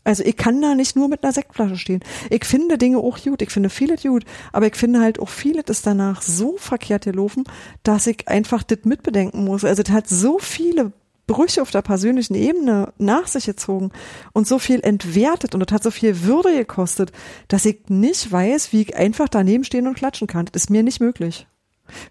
Also ich kann da nicht nur mit einer Sektflasche stehen. Ich finde Dinge auch gut, ich finde viele gut, aber ich finde halt auch viele ist danach so verkehrt gelaufen, dass ich einfach das mitbedenken muss. Also das hat so viele Brüche auf der persönlichen Ebene nach sich gezogen und so viel entwertet und das hat so viel Würde gekostet, dass ich nicht weiß, wie ich einfach daneben stehen und klatschen kann. Das ist mir nicht möglich.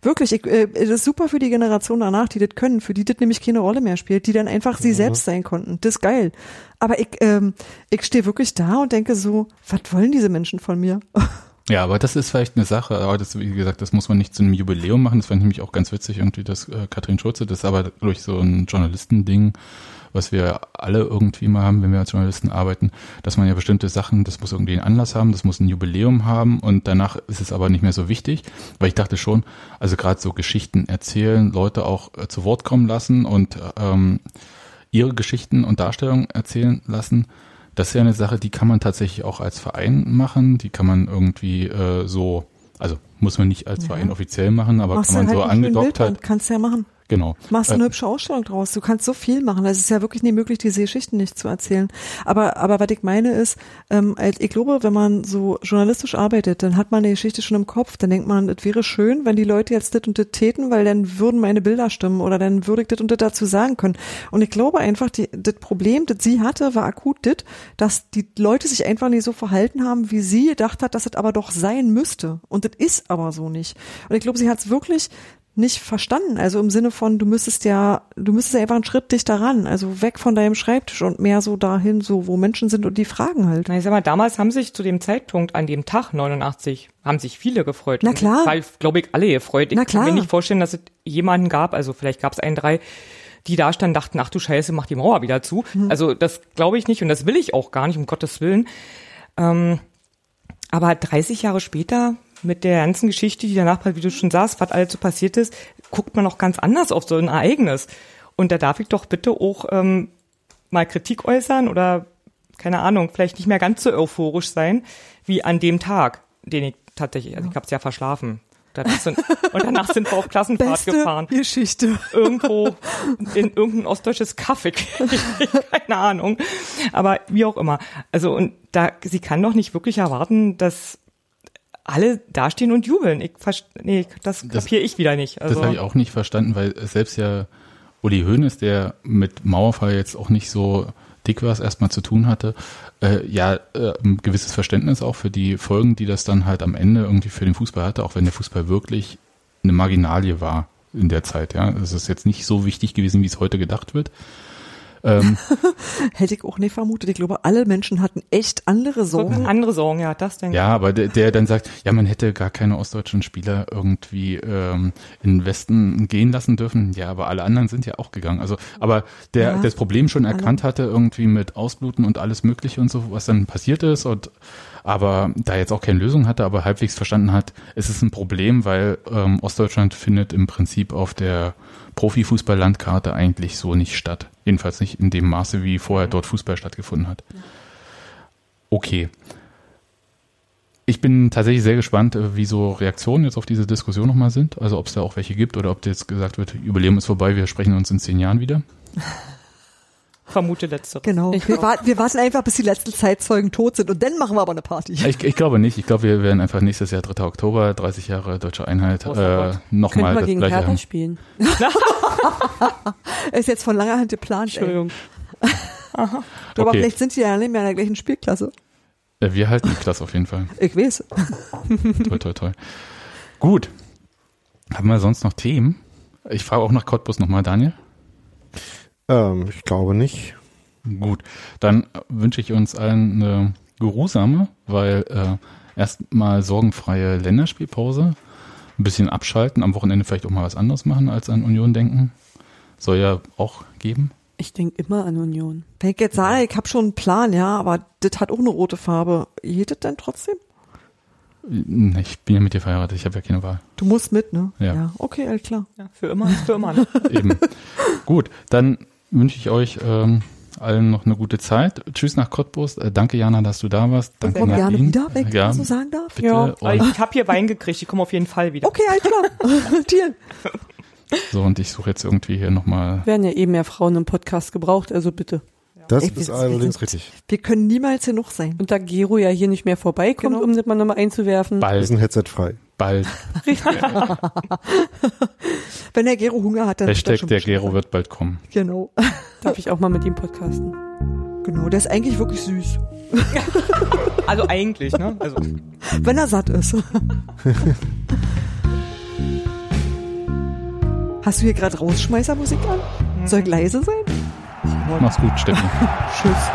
Wirklich, ich, äh, das ist super für die Generation danach, die das können, für die das nämlich keine Rolle mehr spielt, die dann einfach sie mhm. selbst sein konnten. Das ist geil. Aber ich, ähm, ich stehe wirklich da und denke so, was wollen diese Menschen von mir? Ja, aber das ist vielleicht eine Sache, aber das, wie gesagt, das muss man nicht zu einem Jubiläum machen. Das fand ich nämlich auch ganz witzig, irgendwie, dass äh, Katrin Schulze, das ist aber durch so ein Journalistending, was wir alle irgendwie mal haben, wenn wir als Journalisten arbeiten, dass man ja bestimmte Sachen, das muss irgendwie einen Anlass haben, das muss ein Jubiläum haben und danach ist es aber nicht mehr so wichtig, weil ich dachte schon, also gerade so Geschichten erzählen, Leute auch äh, zu Wort kommen lassen und ähm, ihre Geschichten und Darstellungen erzählen lassen, das ist ja eine Sache, die kann man tatsächlich auch als Verein machen, die kann man irgendwie äh, so, also muss man nicht als ja. Verein offiziell machen, aber Machst kann man halt so angedockt halt. Kannst du ja machen. Genau. Machst du eine äh, hübsche Ausstellung draus. Du kannst so viel machen. Es ist ja wirklich nicht möglich, diese Geschichten nicht zu erzählen. Aber, aber was ich meine ist, ähm, ich glaube, wenn man so journalistisch arbeitet, dann hat man eine Geschichte schon im Kopf. Dann denkt man, es wäre schön, wenn die Leute jetzt das und das täten, weil dann würden meine Bilder stimmen oder dann würde ich das und das dazu sagen können. Und ich glaube einfach, die, das Problem, das sie hatte, war akut das, dass die Leute sich einfach nicht so verhalten haben, wie sie gedacht hat, dass es aber doch sein müsste. Und das ist aber so nicht. Und ich glaube, sie hat es wirklich nicht verstanden. Also im Sinne von, du müsstest ja, du müsstest ja einfach einen Schritt dichter ran, also weg von deinem Schreibtisch und mehr so dahin, so wo Menschen sind und die fragen halt. Na, ich sag mal, damals haben sich zu dem Zeitpunkt an dem Tag 89 haben sich viele gefreut. Na klar. Weil, glaube ich, alle gefreut. Ich Na klar. kann mir nicht vorstellen, dass es jemanden gab, also vielleicht gab es einen, drei, die da standen, dachten, ach du Scheiße, mach die Mauer wieder zu. Mhm. Also das glaube ich nicht und das will ich auch gar nicht, um Gottes Willen. Ähm, aber 30 Jahre später mit der ganzen Geschichte, die danach, wie du schon sagst, was alles so passiert ist, guckt man auch ganz anders auf so ein Ereignis. Und da darf ich doch bitte auch ähm, mal Kritik äußern oder keine Ahnung, vielleicht nicht mehr ganz so euphorisch sein wie an dem Tag, den ich tatsächlich, also ich habe es ja verschlafen. Danach sind, und danach sind wir auf Klassenfahrt Beste gefahren. Geschichte. Irgendwo in irgendein ostdeutsches Kaffee. Keine Ahnung. Aber wie auch immer. Also, und da, sie kann doch nicht wirklich erwarten, dass alle dastehen und jubeln. Ich nee, das kapiere ich wieder nicht. Also, Das habe ich auch nicht verstanden, weil selbst ja Uli Hoeneß, der mit Mauerfall jetzt auch nicht so dick was erstmal zu tun hatte, äh, ja, äh, ein gewisses Verständnis auch für die Folgen, die das dann halt am Ende irgendwie für den Fußball hatte, auch wenn der Fußball wirklich eine Marginalie war in der Zeit. Ja, es ist jetzt nicht so wichtig gewesen, wie es heute gedacht wird. Ähm, Hätte ich auch nicht vermutet. Ich glaube, alle Menschen hatten echt andere Sorgen. andere Sorgen, ja, das denke Ja, aber der, der dann sagt, ja, man hätte gar keine ostdeutschen Spieler irgendwie ähm, in den Westen gehen lassen dürfen. Ja, aber alle anderen sind ja auch gegangen. Also, aber der Ja, das Problem schon alle. erkannt hatte, irgendwie mit Ausbluten und alles Mögliche und so, was dann passiert ist und aber da jetzt auch keine Lösung hatte, aber halbwegs verstanden hat, es ist ein Problem, weil ähm, Ostdeutschland findet im Prinzip auf der Profifußball-Landkarte eigentlich so nicht statt. Jedenfalls nicht in dem Maße, wie vorher dort Fußball stattgefunden hat. Okay. Ich bin tatsächlich sehr gespannt, äh, wie so Reaktionen jetzt auf diese Diskussion nochmal sind. Also ob es da auch welche gibt oder ob jetzt gesagt wird, Überleben ist vorbei, wir sprechen uns in zehn Jahren wieder. Vermute letztere. Genau. Wir, wa wir warten einfach, bis die letzten Zeitzeugen tot sind und dann machen wir aber eine Party. Ich, ich glaube nicht. Ich glaube, wir werden einfach nächstes Jahr 3. Oktober, 30 Jahre deutsche Einheit, Großer äh, nochmal das gegen gleiche Hertha haben. spielen. Ist jetzt von langer Hand geplant. Entschuldigung. Ey. Du, aber Okay. vielleicht sind die ja nicht mehr in der gleichen Spielklasse. Äh, Wir halten die Klasse auf jeden Fall. Ich weiß. Toi, toi, toi. Gut. Haben wir sonst noch Themen? Ich frage auch nach Cottbus nochmal, Daniel. Ähm, ich glaube nicht. Gut, dann wünsche ich uns allen eine geruhsame, weil äh, erstmal sorgenfreie Länderspielpause, ein bisschen abschalten, am Wochenende vielleicht auch mal was anderes machen als an Union denken. Soll ja auch geben. Ich denke immer an Union. Wenn ich jetzt sage, ich habe schon einen Plan, ja, aber das hat auch eine rote Farbe. Geht das denn trotzdem? Ich bin ja mit dir verheiratet, ich habe ja keine Wahl. Du musst mit, ne? Ja. Okay, alles klar. Ja, für immer ist für immer. Ne? Eben. Gut, dann wünsche ich euch ähm, allen noch eine gute Zeit. Tschüss nach Cottbus. Äh, danke, Jana, dass du da warst. Danke, Komm gerne wieder, wenn ich ja, so sagen darf. bitte. Ja, Und- ich habe hier Wein gekriegt, ich komme auf jeden Fall wieder. Okay, alles klar. Tieren. So, und ich suche jetzt irgendwie hier nochmal. Werden ja eh mehr Frauen im Podcast gebraucht, also bitte. Das Ey, ist wir- allerdings wir- richtig. Wir können niemals genug sein. Und da Gero ja hier nicht mehr vorbeikommt, Genau. um das mal nochmal einzuwerfen. Wir Bald, sind Headset frei. Bald. Wenn der Gero Hunger hat, dann ist Hashtag das schon der. Gero wird bald kommen. Genau. Darf ich auch mal mit ihm podcasten? Genau, der ist eigentlich wirklich süß. Also eigentlich, ne? Also Wenn er satt ist. Hast du hier gerade Rausschmeißermusik an? Soll ich leise sein? Mach's gut, Steffi. Tschüss.